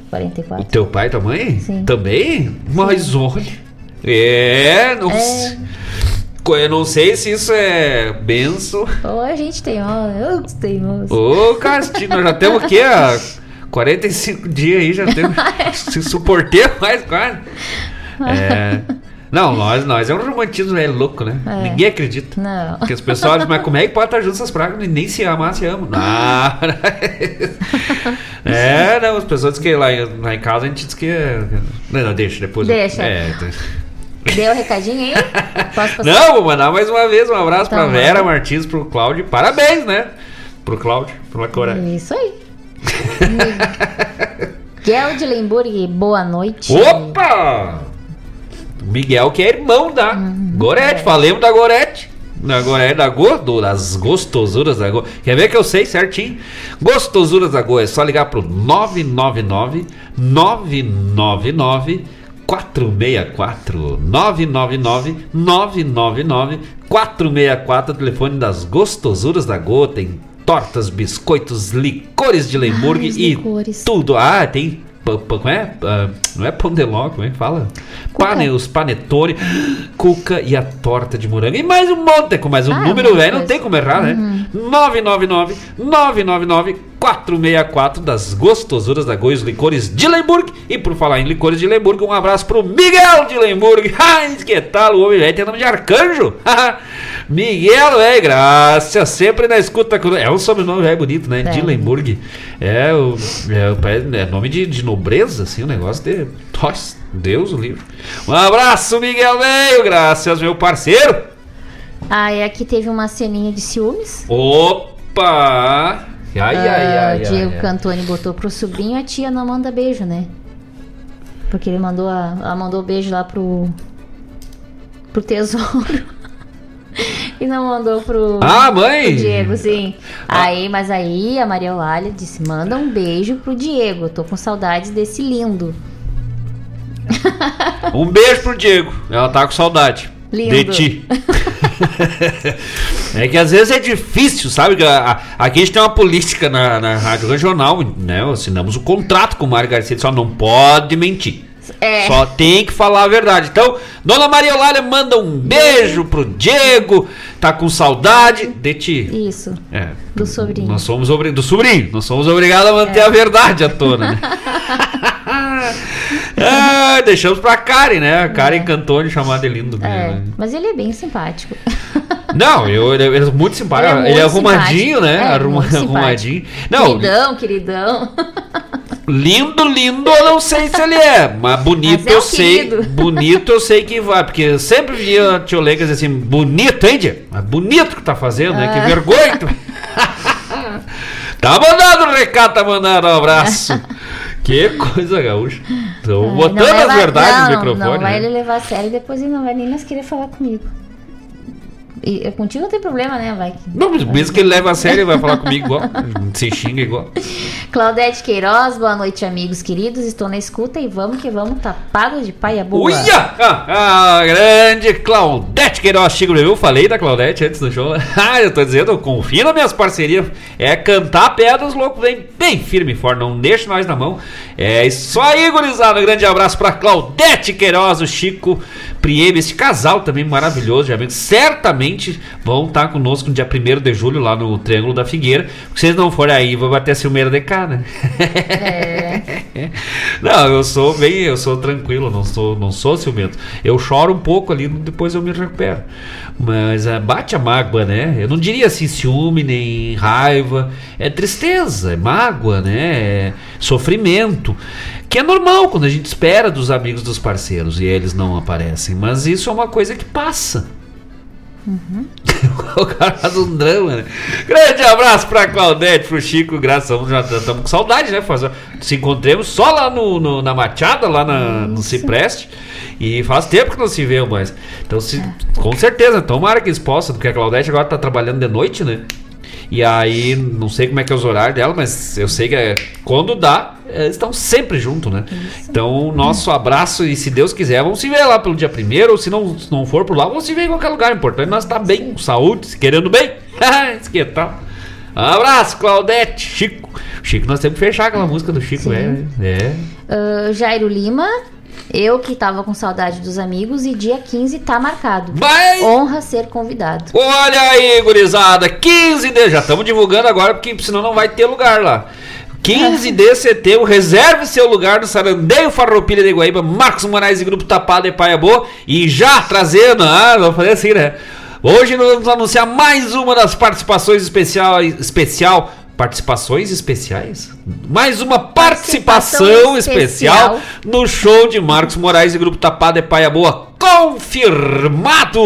O 44. teu pai e tua mãe? Sim. Também? Mas olha. É, não É. Eu não sei se isso é benção. Ou a gente tem, ó, eu teimoso. Ô, castigo, nós já temos o quê? Há 45 dias aí, já temos. se suportei mais quase. É. Não, nós, nós é um romantismo velho louco, né? É. Ninguém acredita. Não. Porque as pessoas dizem, mas como é que pode estar junto essas pragas e nem se amar, se amam? Não. é, não, as pessoas dizem que lá, em- lá em casa a gente diz que. é- Não, não, deixa, depois. eu- Deixa. É, Deu o recadinho aí? Posso passar? não, vou mandar mais uma vez um abraço Então, pra Vera. Martins, pro Cláudio. Parabéns, né? Pro Cláudio, pela coragem. Isso aí. Miguel de Lemburg, boa noite. Opa! Miguel, que é irmão da Uhum. Gorete. Falemos da Gorete. Da Gorete, da Go, do- das gostosuras da Go. Quer ver que eu sei certinho? Gostosuras da Go. É só ligar pro 999 999 464 999 999 464 telefone das gostosuras da Go tem tortas, biscoitos, licores de Lemburg Ai, os e licores. tudo. Ah, tem como é? Ah, não é pão de ló, como é que fala? Pane, os panetone, cuca e a torta de morango. E mais um monte, com mais um Ah, número velho, não coisa. tem como errar, né? Uhum. 999 999 464 das gostosuras da Goiás Licores de Lemburg. E por falar em licores de Lemburg, um abraço pro Miguel de Lemburg. Ai, que tal? O homem velho tem nome de arcanjo. Miguel, é, graças. Sempre na escuta. É um sobrenome velho bonito, né? É. De Lemburg. É, o, é, é nome de, de nobreza, assim, o negócio de. Nossa, Deus o livre. Um abraço, Miguel velho. Graças, meu parceiro. Ah, e aqui teve uma ceninha de ciúmes. Opa! Ai, ai, Ah, ai, o Diego ai, ai. Cantoni botou pro sobrinho, a tia não manda beijo, né? Porque ele mandou a, ela mandou beijo lá pro pro tesouro. E não mandou pro Ah, mãe! pro Diego, sim. Aí, mas aí a Maria Eulália disse: "Manda um beijo pro Diego. Eu tô com saudades desse lindo". Um beijo pro Diego. Ela tá com saudade. Lindo. De ti. é que às vezes é difícil, sabe? A- a- Aqui a gente tem uma política na, na rádio regional, né? Assinamos o contrato com o Mário Garcia, só não pode mentir. É. Só tem que falar a verdade. Então, Dona Maria Eulália manda um beijo pro Diego. Tá com saudade de ti. Isso. É. Do sobrinho. Nós somos obri... do sobrinho. Nós somos obrigados a manter É. a verdade à tona, né? Ah, deixamos pra Karen, né? A Karen Cantone chamada de lindo. É, né? mas ele é bem simpático. Não, eu, ele é muito simpático. Ele é Ele é, arrumadinho, né? É, Arruma- arrumadinho. Não, Queridão, queridão. lindo, lindo, eu não sei se ele é. Mas bonito Mas é eu sei. querido. Bonito eu sei que vai. Porque eu sempre via a tio dizer assim: bonito, hein, Dia? Mas bonito que tá fazendo, né? Que Ah. vergonha. tá mandado o recado, tá mandado um abraço. Que coisa gaúcha. Ai, botando vai- as verdades não, no microfone. Não, vai né? ele levar a sério e depois ele não vai nem mais querer falar comigo. E e contigo não tem problema, né? Vai. Não, mas mesmo que ele leve a sério, ele vai falar comigo igual. Se xinga igual. Claudete Queiroz, boa noite, amigos queridos. Estou na escuta e vamos que vamos, tapado de paia boa. Uia! Ah, ah, grande Claudete Queiroz Chico Eu falei da Claudete antes do show. Ah, eu tô dizendo, confia nas minhas parcerias. É cantar a pé dos loucos, vem bem firme e forte, não deixa nós na mão. É isso aí, gurizada. Um grande abraço pra Claudete Queiroz, o Chico Prieme, esse casal também maravilhoso de amigos. Certamente vão estar conosco no dia 1 de julho lá no Triângulo da Figueira. Se vocês não forem aí, vou bater a Silmeira de cá, né? Não, eu sou bem, eu sou tranquilo, não sou, não sou ciumento. Eu choro um pouco ali, depois eu me recupero. Mas ah, bate a mágoa, né? Eu não diria assim ciúme nem raiva, é tristeza, é mágoa, né? É sofrimento, que é normal quando a gente espera dos amigos dos parceiros e eles não aparecem, mas isso é uma coisa que passa. o cara faz um drama, né? Grande abraço pra Claudete, pro Chico, graças a Deus, já estamos com saudade, né? Faz, se encontremos só lá no, no- na Machada, lá na- no Cipreste. E faz tempo que não se vê mais. Então, se, com certeza, tomara que eles possam, porque a Claudete agora tá trabalhando de noite, né? E aí, não sei como é que é os horários dela, mas eu sei que é, quando dá, eles estão sempre juntos, né? Então, nosso abraço e se Deus quiser, vamos se ver lá pelo dia primeiro, ou se não, se não for por lá, vamos se ver em qualquer lugar. O importante é nós estar bem, com saúde, se querendo bem. Isso que tal. Abraço, Claudete, Chico. Chico, nós temos que fechar aquela música do Chico, é. é. Ah, Jairo Lima, eu que tava com saudade dos amigos e dia 15 tá marcado. Honra ser convidado. Olha aí, gurizada, 15 de. Já estamos divulgando agora, porque senão não vai ter lugar lá. 15 de setembro, reserve seu lugar no Sarandeio Farroupilha de Guaíba, Marcos Moraes e Grupo Tapado e Paia Boa. E já trazendo, ah, vamos fazer assim, né? Hoje nós vamos anunciar mais uma das participações especial, especial participações especiais? Mais uma participação, Participação especial. especial. no show de Marcos Moraes e Grupo Tapado e Paia Boa. Confirmado!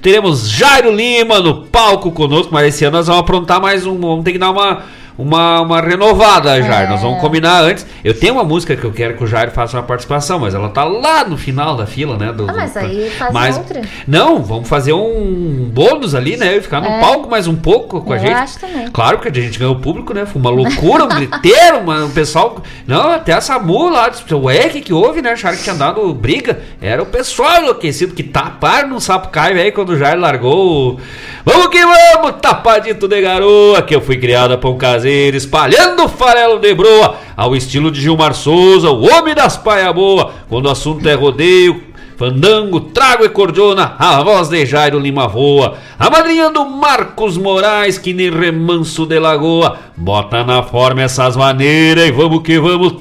Teremos Jairo Lima no palco conosco, mas esse ano nós vamos aprontar mais um. Vamos ter que dar uma, uma, uma renovada, Jairo. Nós vamos combinar antes. Eu tenho uma música que eu quero que o Jairo faça uma participação, mas ela tá lá no final da fila, né? do- Ah, mas do- aí faz mas- outra. Não, vamos fazer um bônus ali, né? E ficar no É. palco mais um pouco com a Eu gente. acho também. Claro que a gente ganhou o público, né? Foi uma loucura, um griteiro, uma- o pessoal. Não, até a Samu lá, ué, o que, que houve, né? Acharam que tinha dado briga. Era o pessoal enlouquecido que taparam no sapo caio aí quando o Jair largou. Vamos que vamos, tapadito de garoa, que eu fui criado a pão caseiro, espalhando farelo de broa, ao estilo de Gilmar Souza, o homem das paia boa, quando o assunto é rodeio. Fandango, trago e cordiona, a voz de Jairo Lima voa, a madrinha do Marcos Moraes, que nem remanso de lagoa, bota na forma essas maneiras e vamos que vamos,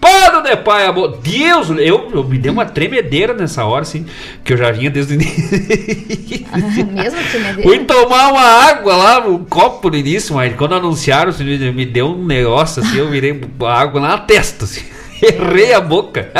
tapado de paia boa. Deus, eu, eu me dei uma tremedeira nessa hora, assim, que eu já vinha desde o início. Mesmo que me Fui tomar uma água lá, um copo no início, mas quando anunciaram, assim, me deu um negócio assim, eu virei água na testa, assim. Errei a boca.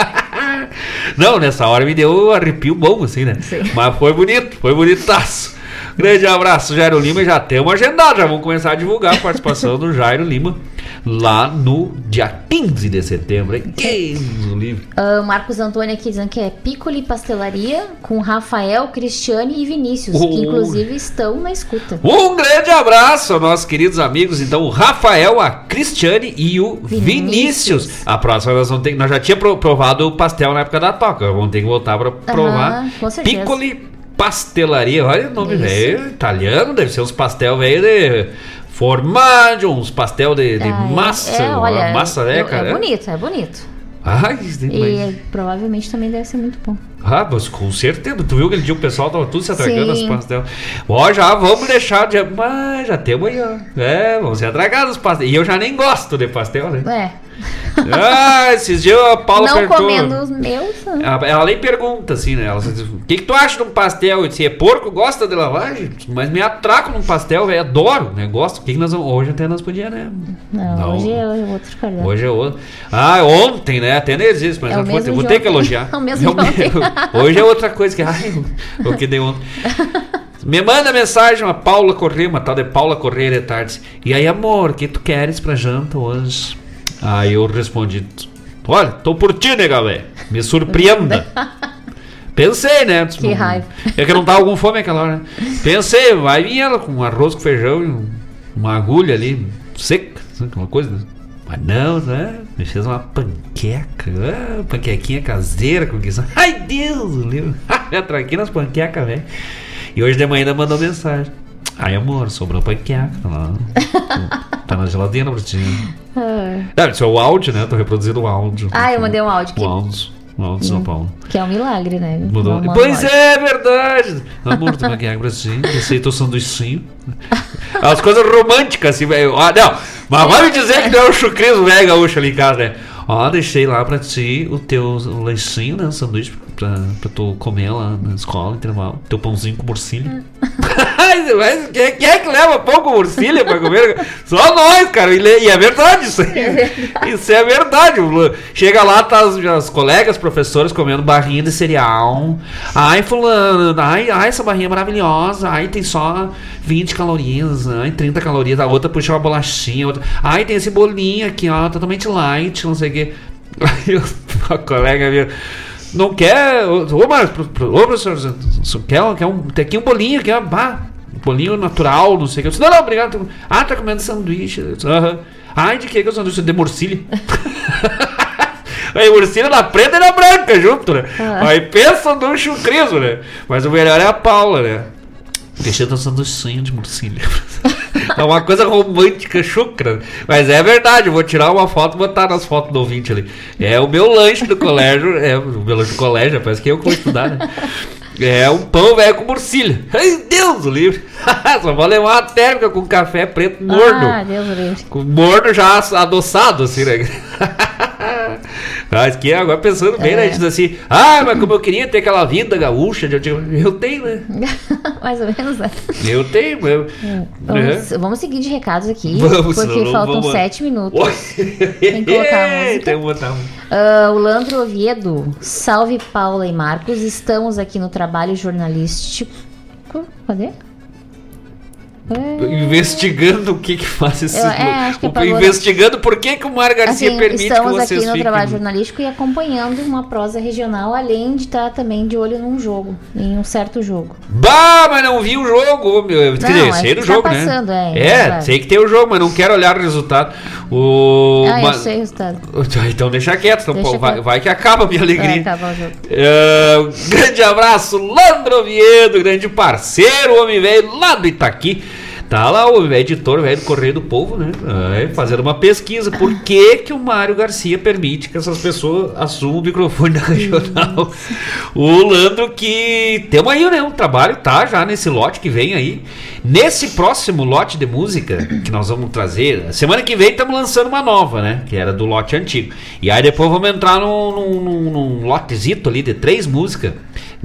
Não, nessa hora me deu um arrepio bom, assim, né? Mas foi bonito, foi bonitaço. Grande abraço, Jairo Lima. e Já temos agendado, já vamos começar a divulgar a participação do Jairo Lima lá no dia 15 de setembro. Hein? Que livre. Ah, Marcos Antônio aqui dizendo que é Piccoli Pastelaria com Rafael, Cristiane e Vinícius, Oh. que inclusive estão na escuta. Um grande abraço aos nossos queridos amigos, então, o Rafael, a Cristiane e o Vinícius. A próxima nós vamos ter nós já tinha pro- provado o pastel na época da toca, vamos ter que voltar para provar. Com certeza. Piccoli Pastelaria, olha o nome velho, italiano, deve ser uns pastel velho de formaggio, uns pastel de, de Ah, é- massa, é, olha, massa, né, é, cara? é bonito, é bonito. Ai, E provavelmente também deve ser muito bom. Ah, mas com certeza. Tu viu aquele dia o pessoal tava tudo se atragando Sim. nos pastel. Ó, já vamos deixar de. Mas já aí, ó. É, vamos se atragar nos pastel. E eu já nem gosto de pastel, né? É. ah, esses dias a Paula Não perguntou. comendo os meus. né? Ela, ela nem pergunta assim, né? Ela diz, o que, que tu acha de um pastel? Eu disse, é porco, gosta de lavagem? Mas me atraco num pastel, velho. Adoro, né? Gosto. O que, que nós. Hoje até nós podíamos, né? Não, Não. hoje é outro cardápio. Hoje é outro. Ah, ontem, né? Até nem existe, mas É vou, mesmo ter- vou ter que elogiar. É o mesmo de ontem. Hoje é outra coisa que. Ai, o que deu ontem. Me manda mensagem, a Paula Corrêa, uma tal de Paula Corrêa de tarde. E aí, amor, o que tu queres pra janta hoje? Aí eu respondi: Olha, tô por ti, nega, velho. Me surpreenda. Pensei, né? Que raiva. É que eu não tava com fome aquela hora, né? Pensei, vai vir ela com arroz com feijão e um- uma agulha ali, seca, aquela coisa. né? Mas não, né? Me fez uma panqueca, ah, panquequinha caseira com guisão. Ai, Deus, livro. Me atraquei nas panquecas, velho. E hoje de manhã ainda mandou mensagem. Ai, amor, sobrou panqueca. Tá, lá. tá na geladeira pra ti. Ah, Não, isso é o áudio, né? Tô reproduzindo o áudio. Ah, eu mandei um áudio O que, áudio. O áudio de São Paulo. que é um milagre, né? Mudou. Pois é, verdade. Amor, aqui água pra ti. Receita o sanduichinho. As coisas românticas, assim, velho. Ah, não, mas vai me dizer que não é o chucrismo velho gaúcho ali em casa, né? Ó, deixei lá pra ti o teu o lanchinho, né? O sanduíche pra, pra tu comer lá na escola, intervalo. Teu pãozinho com morcilha. Mas, quem, quem é que leva pão com morcilha pra comer? Só nós, cara. E, é verdade isso aí. Isso é verdade. Chega lá, tá as, as colegas, professores comendo barrinha de cereal. Ai, fulano, ai, ai, essa barrinha é maravilhosa. Ai, tem só 20 calorias. Ai, 30 calorias. A outra puxa uma bolachinha. Outra, ai, tem esse bolinho aqui, ó, totalmente light, não sei o quê. Aí a colega minha. Não quer. Ô, pro- ô professor, quer, quer um, tem aqui um bolinho aqui, ó. Bah, bolinho natural, não sei o que. Eu disse, não, não, obrigado. Ah, tá comendo sanduíche. Eu disse, Aham. Ai, de que que é o sanduíche? De morcilha. Aí, morcilha na preta e na branca junto, né? Ah. Aí pensa no chucrismo, né? Mas o melhor é a Paula, né? Deixa eu sanduichinho de morcilha. É uma coisa romântica, chucra. Mas é verdade, eu vou tirar uma foto e botar nas fotos do ouvinte ali. É o meu lanche do colégio, é o meu lanche do colégio, parece que eu que vou estudar, né? É um pão velho com morcilha. Ai, Deus o livre. Só vou levar uma térmica com café preto morno. Ah, Deus o livre. Com morno já adoçado, assim, né? Mas que agora pensando bem, né? A gente diz assim, ah, mas como eu queria ter aquela vida gaúcha, eu, digo, eu tenho, né? Mais ou menos, né? Eu tenho, eu. Vamos, vamos seguir de recados aqui, Vamos, porque não faltam vamos- sete minutos. Tem que colocar a música. Tem que botar um. Ah, o Landro Oviedo, salve Paula e Marcos, estamos aqui no trabalho jornalístico. Cadê? É. Investigando o que que faz esse. Eu- é, acho que o- apagou, né? investigando por que, que o Mário Garcia Assim, permite que estamos vocês aqui no fiquem. trabalho jornalístico e acompanhando uma prosa regional, além de estar também de olho num jogo, em um certo jogo. Bah, mas não vi o jogo, meu. Quer dizer, é sei do tá jogo, passando, né? é, É, claro. sei que tem o jogo, mas não quero olhar o resultado. O. ah, eu mas- sei o resultado. Então deixa quieto, então, Deixa pô, vai, vai que acaba a minha Vai alegria. o. É, um grande abraço, Landro Oviedo, grande parceiro, homem velho lá do Itaqui. Tá lá o editor velho do Correio do Povo, né? É, fazendo uma pesquisa. Por que, que o Mário Garcia permite que essas pessoas assumam o microfone da regional? O Landro que temos aí, né? Um trabalho, tá? Já nesse lote que vem aí. Nesse próximo lote de música que nós vamos trazer, semana que vem estamos lançando uma nova, né? Que era do lote antigo. E aí depois vamos entrar num, num, num, lotezito ali de três músicas,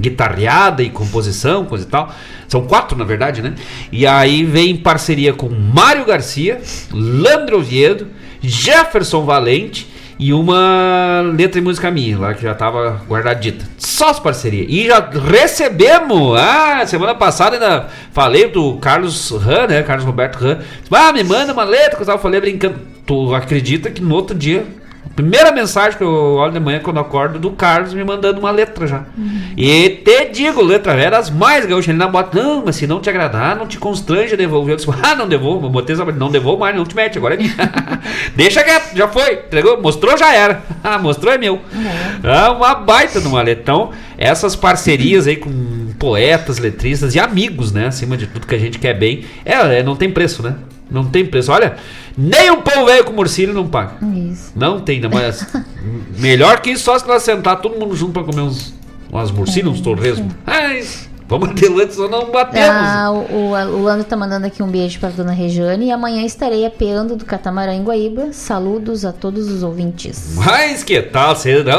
guitarreada e composição, coisa e tal. São quatro, na verdade, né? E aí vem em parceria com Mário Garcia, Landro Oviedo, Jefferson Valente e uma letra e música minha lá que já tava guardadita. Só as parcerias. E já recebemos. Ah, semana passada ainda falei do Carlos Ran, né? Carlos Roberto Ran. Ah, me manda uma letra que eu tava falei brincando. Tu acredita que no outro dia. Primeira mensagem que eu olho de manhã quando eu acordo do Carlos me mandando uma letra já. E te digo, letra velha, das mais gaúchas. Ele não bota, não, mas se não te agradar, não te constrange a devolver. Eu disse, ah, não devolvo, botei essa- não devolvo mais, não te mete, agora é minha. Deixa quieto, já foi, entregou, mostrou, já era. Ah, mostrou é meu. É uma baita numa letra. Então, essas parcerias aí com poetas, letristas e amigos, né? Acima de tudo que a gente quer bem, é, é, não tem preço, né? Não tem preço. Olha, nem um pão velho com morcilha não paga. Isso. Não tem, né? Mas melhor que isso, só se nós sentar todo mundo junto pra comer uns, umas morcilhas, uns torresmos. Ai, vamos adelante, só não batemos. Ah, o, o, Lando tá mandando aqui um beijo para dona Rejane e amanhã estarei apeando do catamarã em Guaíba. Saludos a todos os ouvintes. Mas que tal?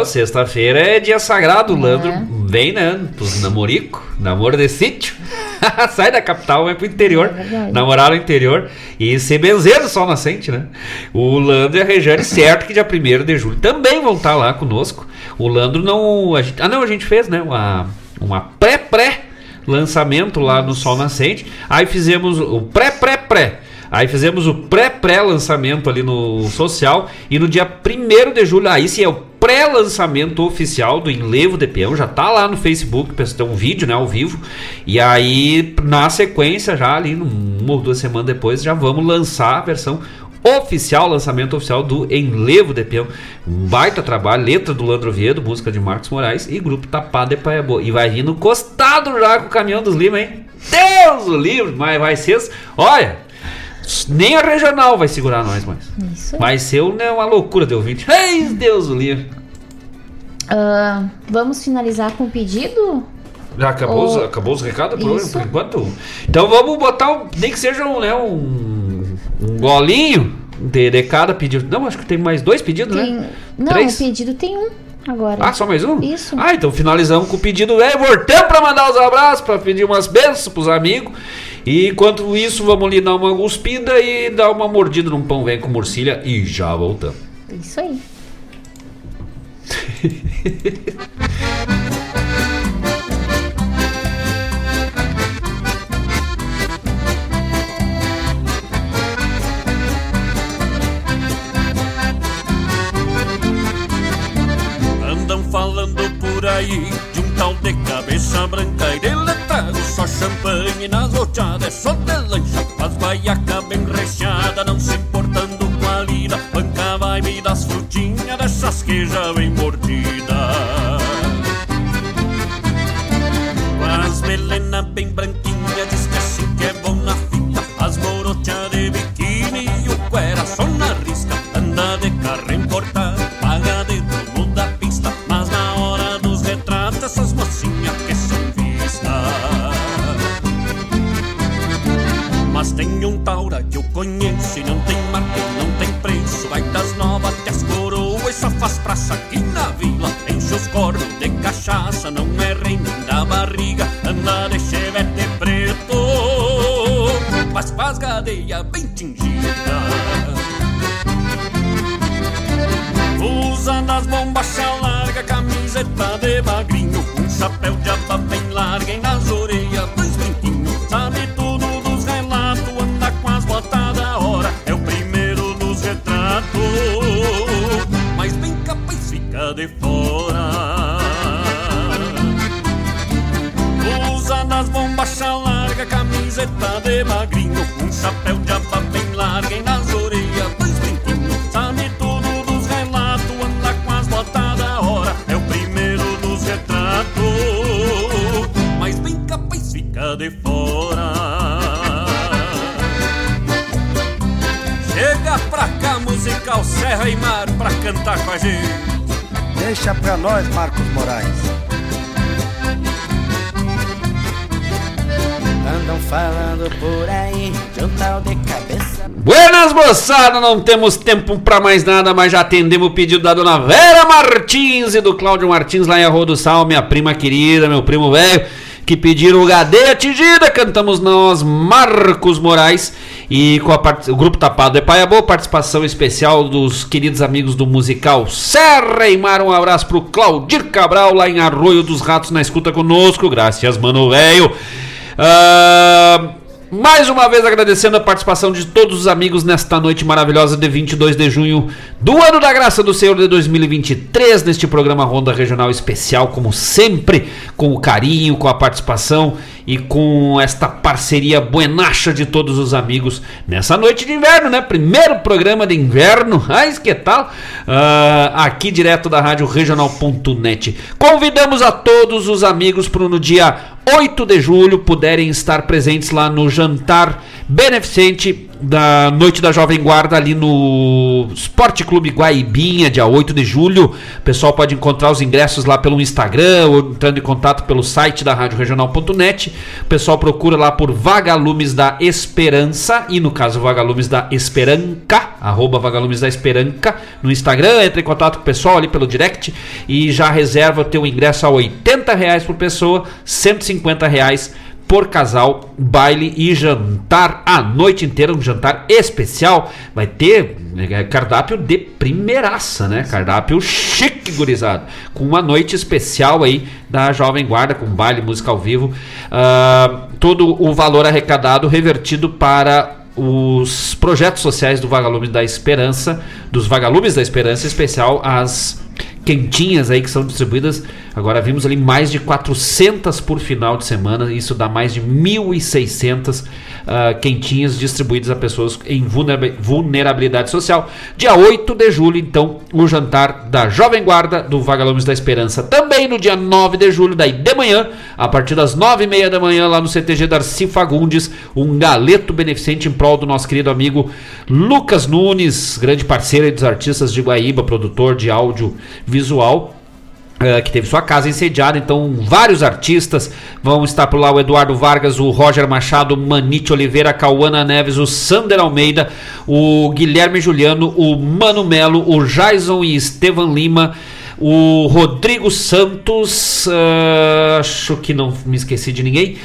Sexta-feira é dia sagrado. O Landro É. vem, né? Pros namorico, namoro de sítio. Sai da capital, vai pro interior. É namorar no interior. E ser benzer do sol nascente, né? O Landro e a Rejane, certo que dia 1 de julho também vão estar lá conosco. O Landro não. a gente- ah, não, a gente fez, né? Uma, uma pré-pré lançamento lá no Sol Nascente. Aí fizemos o pré-pré-pré. Aí fizemos o pré-pré-lançamento ali no social. E no dia 1 de julho, aí sim é o pré-lançamento oficial do Enlevo de Peão. Já tá lá no Facebook, tem um vídeo, né, ao vivo. E aí, na sequência, já ali, uma ou duas semanas depois, já vamos lançar a versão oficial, lançamento oficial do Enlevo de Peão. Um baita trabalho, letra do Landro Viedo, música de Marcos Moraes e grupo Tapado de Paia Boa. E vai vindo costado já com o caminhão dos Lima, hein? Deus o livre, mas vai ser. Olha, nem a regional vai segurar nós mais. Isso. Vai ser né, uma loucura de ouvinte. Ei, Deus o livre. Ah, vamos finalizar com o pedido? Já acabou, os, Ô, acabou os recados por, por enquanto? Então vamos botar, um, nem que seja um, né, um, um golinho de, de cada pedido. Não, acho que tem mais dois pedidos, Tem... né? Não, Três? o pedido tem um agora. Ah, só mais um? Isso. Ah, então finalizamos com o pedido. É, voltamos para mandar os abraços, para pedir umas bênçãos pros amigos. E enquanto isso, vamos ali dar uma guspida e dar uma mordida num pão velho com morcilha e já voltamos. Isso aí. Falando por aí de um tal de cabeça branca e de só champanhe nas roteadas, só de lancha, faz guaiaca bem recheada, não se importando com a lida, banca vibe das frutinhas, dessas que já vem mordida. As melena bem branquinha, conheço não tem marca não tem preço. Vai das novas até as coroas só faz praça aqui na vila. Enche os cornos de cachaça, não é rei nem da barriga. Anda de chevette preto, mas faz gadeia bem tingida. Usa nas bombachas larga, camiseta de magrinho Um chapéu de aba bem larga e nas orelhas camiseta de magrinho Um chapéu de aba bem larga e nas orelhas dois brinquinhos Sabe tudo dos relatos, anda com as botas da hora. É o primeiro dos retratos Mas bem capaz fica de fora. Chega pra cá, musical Serra e Mar Pra cantar com a gente. Deixa pra nós, Marcos Moraes. Falando por aí de um tal de cabeça. Buenas moçada, não temos tempo pra mais nada, mas já atendemos o pedido da dona Vera Martins e do Cláudio Martins lá em Arroio do Sal, minha prima querida, meu primo velho, que pediram o Gadeia Atingida, cantamos nós, Marcos Moraes, e com part... o grupo Tapado é Paia Boa, participação especial dos queridos amigos do musical Serra e Mar, um abraço pro Claudir Cabral lá em Arroio dos Ratos na escuta conosco, graças mano velho. Ah, mais uma vez agradecendo a participação de todos os amigos nesta noite maravilhosa de 22 de junho do ano da graça do Senhor de 2023, neste programa Ronda Regional Especial, como sempre, com o carinho, com a participação e com esta parceria buenacha de todos os amigos nessa noite de inverno, né? Primeiro programa de inverno, ai que tal? Ah, aqui direto da rádio regional.net. Convidamos a todos os amigos para no dia 8 de julho puderem estar presentes lá no jantar beneficente da Noite da Jovem Guarda ali no Esporte Clube Guaibinha, dia 8 de julho. O pessoal pode encontrar os ingressos lá pelo Instagram ou entrando em contato pelo site da Rádio Regional.net. O pessoal procura lá por Vagalumes da Esperança e no caso Vagalumes da Esperanca, arroba Vagalumes da Esperanca no Instagram. Entra em contato com o pessoal ali pelo direct e já reserva o teu ingresso a 80 reais por pessoa, 150 reais por casal, baile e jantar a noite inteira, um jantar especial. Vai ter é, cardápio de primeiraça, né? Cardápio chique, gurizado. Com uma noite especial aí da Jovem Guarda, com baile, música ao vivo. Ah, todo o valor arrecadado revertido para os projetos sociais do Vagalume da Esperança, dos Vagalumes da Esperança, especial as quentinhas aí que são distribuídas. Agora vimos ali mais de 400 por final de semana, isso dá mais de 1.600 ah, quentinhas distribuídas a pessoas em vulnera- vulnerabilidade social. Dia 8 de julho, então, o jantar da Jovem Guarda do Vagalumes da Esperança. Também no dia 9 de julho, daí de manhã, a partir das 9h30 da manhã, lá no CTG Darcy Fagundes, um galeto beneficente em prol do nosso querido amigo Lucas Nunes, grande parceiro dos artistas de Guaíba, produtor de áudio visual. Eh, que teve sua casa incendiada, então vários artistas vão estar por lá: o Eduardo Vargas, o Roger Machado, o Manite Oliveira, Cauana Neves, o Sander Almeida, o Guilherme Juliano, o Mano Melo, o Jason e Estevan Lima, o Rodrigo Santos, eh, acho que não me esqueci de ninguém.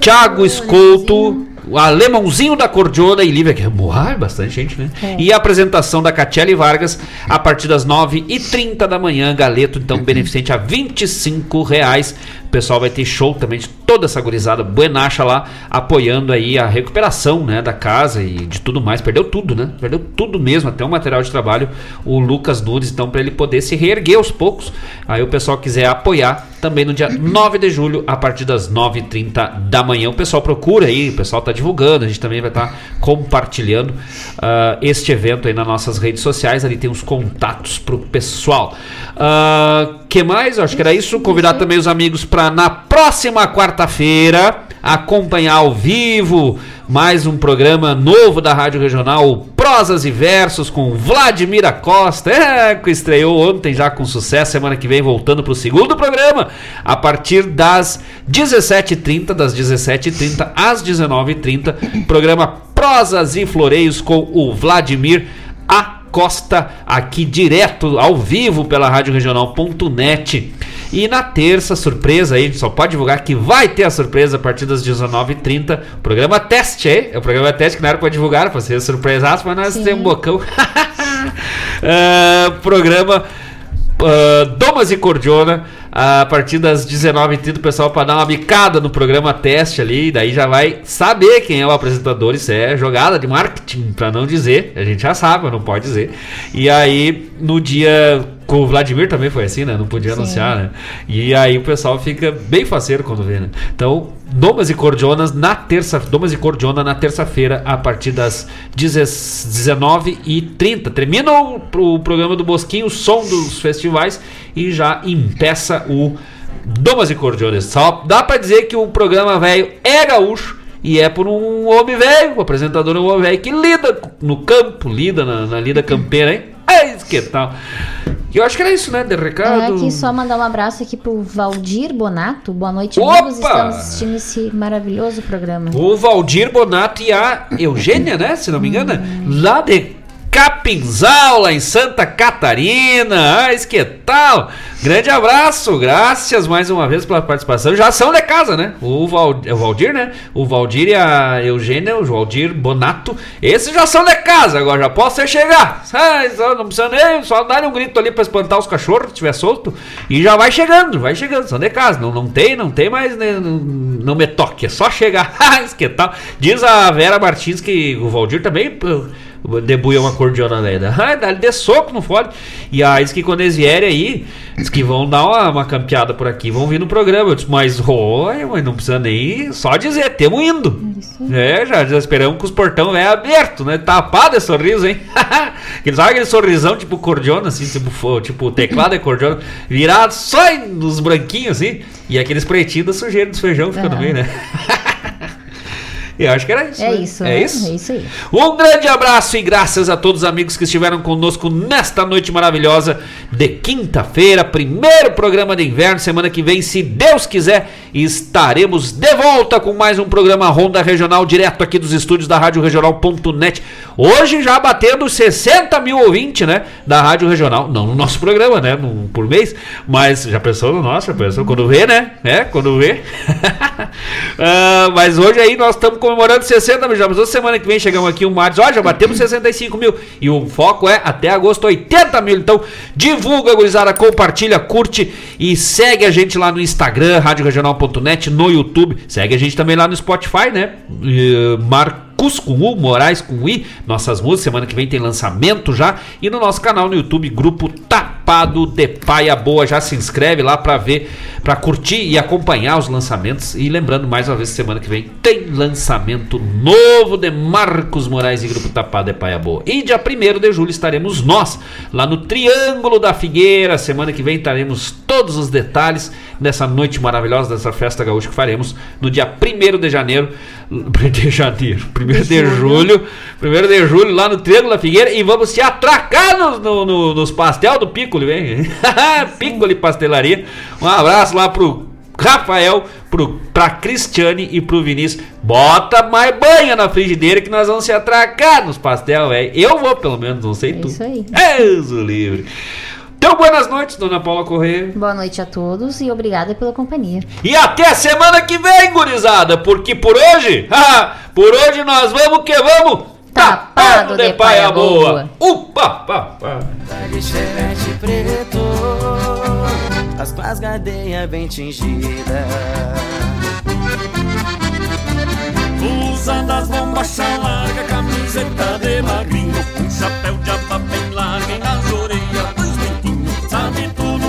Thiago Escolto, o Alemãozinho da Cordiona e Lívia, que é é bastante gente, né? É. E a apresentação da Catiele Vargas a partir das 9h30 da manhã. Galeto, então, beneficente a 25 reais. O pessoal vai ter show também de toda essa gurizada buenacha lá, apoiando aí a recuperação né, da casa e de tudo mais. Perdeu tudo, né? Perdeu tudo mesmo, até o material de trabalho. O Lucas Nunes, então, para ele poder se reerguer aos poucos. Aí o pessoal quiser apoiar também no dia 9 de julho, a partir das 9h30 da manhã. O pessoal procura aí, o pessoal tá divulgando, a gente também vai estar compartilhando ah, este evento aí nas nossas redes sociais. Ali tem os contatos pro pessoal. Ah, que mais? Eu acho que era isso. Convidar também os amigos para na próxima quarta-feira acompanhar ao vivo mais um programa novo da Rádio Regional, Prosas e Versos com Vladimir Acosta, é, que estreou ontem já com sucesso, semana que vem voltando para o segundo programa, a partir das 17h30, das 17h30 às 19h30, programa Prosas e Floreios com o Vladimir Acosta, aqui direto, ao vivo pela Rádio Regional.net. E na terça, surpresa aí, a gente só pode divulgar que vai ter a surpresa a partir das 19h30. Programa teste, hein? É o programa teste que não era pra divulgar, pra ser surpresa, mas nós temos um bocão. Ah, programa ah, Domas e Cordiona. A partir das 19h30, o pessoal para dar uma bicada no programa teste ali, daí já vai saber quem é o apresentador. Isso é jogada de marketing, para não dizer. A gente já sabe, mas não pode dizer. E aí, no dia com o Vladimir também foi assim, né? Não podia Sim. anunciar, né? E aí o pessoal fica bem faceiro quando vê, né? Então, Domas e Cordionas na terça, Domas e Cordiona na terça-feira a partir das 19h30. Termina o, o programa do Bosquinho, o som dos festivais e já empeça o Domas e Cordionas. Só dá pra dizer que o programa velho é gaúcho e é por um homem velho, o apresentador é um homem velho que lida no campo, lida na, na lida campeira, hein? É isso que tal. E eu acho que era isso, né? De É recado. aqui só mandar um abraço aqui pro Valdir Bonato. Boa noite, Opa! amigos. Estamos assistindo esse maravilhoso programa. O Valdir Bonato e a Eugênia, né? Se não me engano, lá de Capinzal, lá em Santa Catarina. Ah, que tal? Grande abraço, graças mais uma vez pela participação. Já são de casa, né? É o Valdir, né? O Valdir e a Eugênia, o Valdir Bonato. Esses já são de casa, agora já posso chegar. Ah, não precisa nem, só dar um grito ali pra espantar os cachorros, se tiver solto. E já vai chegando, vai chegando, são de casa. Não, não tem, não tem mais, né? não, não me toque, é só chegar. Ah, que tal? Diz a Vera Martins que o Valdir também. Pô, Debuia uma cordiona lenda. Ah, dá-lhe de soco no fole. E aí diz que quando eles vierem aí, diz que vão dar uma, uma campeada por aqui, vão vir no programa. Eu disse, mas, oi, mas não precisa nem só dizer, temos indo. É, já, já esperamos com os portão é aberto, né? Tapado esse sorriso, hein? Aquele, sabe aquele sorrisão tipo cordiona, assim, tipo, tipo teclado é cordiona, virado só nos branquinhos, assim, e aqueles pretinhos da sujeira dos feijão que fica no Aham. meio, né? Eu acho que era isso. É né? isso, É né? isso? É isso aí. Um grande abraço e graças a todos os amigos que estiveram conosco nesta noite maravilhosa de quinta-feira, primeiro programa de inverno. Semana que vem, se Deus quiser, estaremos de volta com mais um programa Ronda Regional, direto aqui dos estúdios da Rádio Regional.net. Hoje já batendo 60 mil ouvintes, né? Da Rádio Regional. Não no nosso programa, né? no- por mês, mas já pensou no nosso? Já pensou quando vê, né? É, quando vê. Ah, mas hoje aí nós estamos comemorando 60 mil. Já pensou semana que vem chegamos aqui um março. Ó, já batemos 65 mil. E o foco é até agosto 80 mil. Então divulga, gurizada, compartilha, curte e segue a gente lá no Instagram, radioregional.net, no YouTube. Segue a gente também lá no Spotify, né? E, mar- Marcus com U, Moraes com I. Nossas músicas, semana que vem tem lançamento já. E no nosso canal no YouTube, Grupo Tapado de Paia Boa. Já se inscreve lá pra ver, pra curtir e acompanhar os lançamentos. E lembrando, mais uma vez, semana que vem tem lançamento novo de Marcos Moraes e Grupo Tapado de Paia Boa. E dia 1 de julho estaremos nós, lá no Triângulo da Figueira. Semana que vem teremos todos os detalhes dessa noite maravilhosa, dessa festa gaúcha que faremos no dia 1 de janeiro. De janeiro, 1 de julho, 1 de julho, lá no Triângulo da Figueira. E vamos se atracar nos, no, no- nos pastel do Piccoli, vem. Piccoli Pastelaria. Um abraço lá pro Rafael, pro, pra Cristiane e pro Vinícius. Bota mais banha na frigideira que nós vamos se atracar nos pastel, velho. Eu vou, pelo menos, não sei tu. isso aí. O livre. Então, boas noites, dona Paula Corrêa. Boa noite a todos e obrigada pela companhia. E até a semana que vem, gurizada, porque por hoje, por hoje nós vamos que vamos. Tapado, de, de paia boa. boa. Upa, pá, pá. As tuas gadeia bem tingidas Usando das bombas larga Camiseta de magrinho Com chapéu de abapé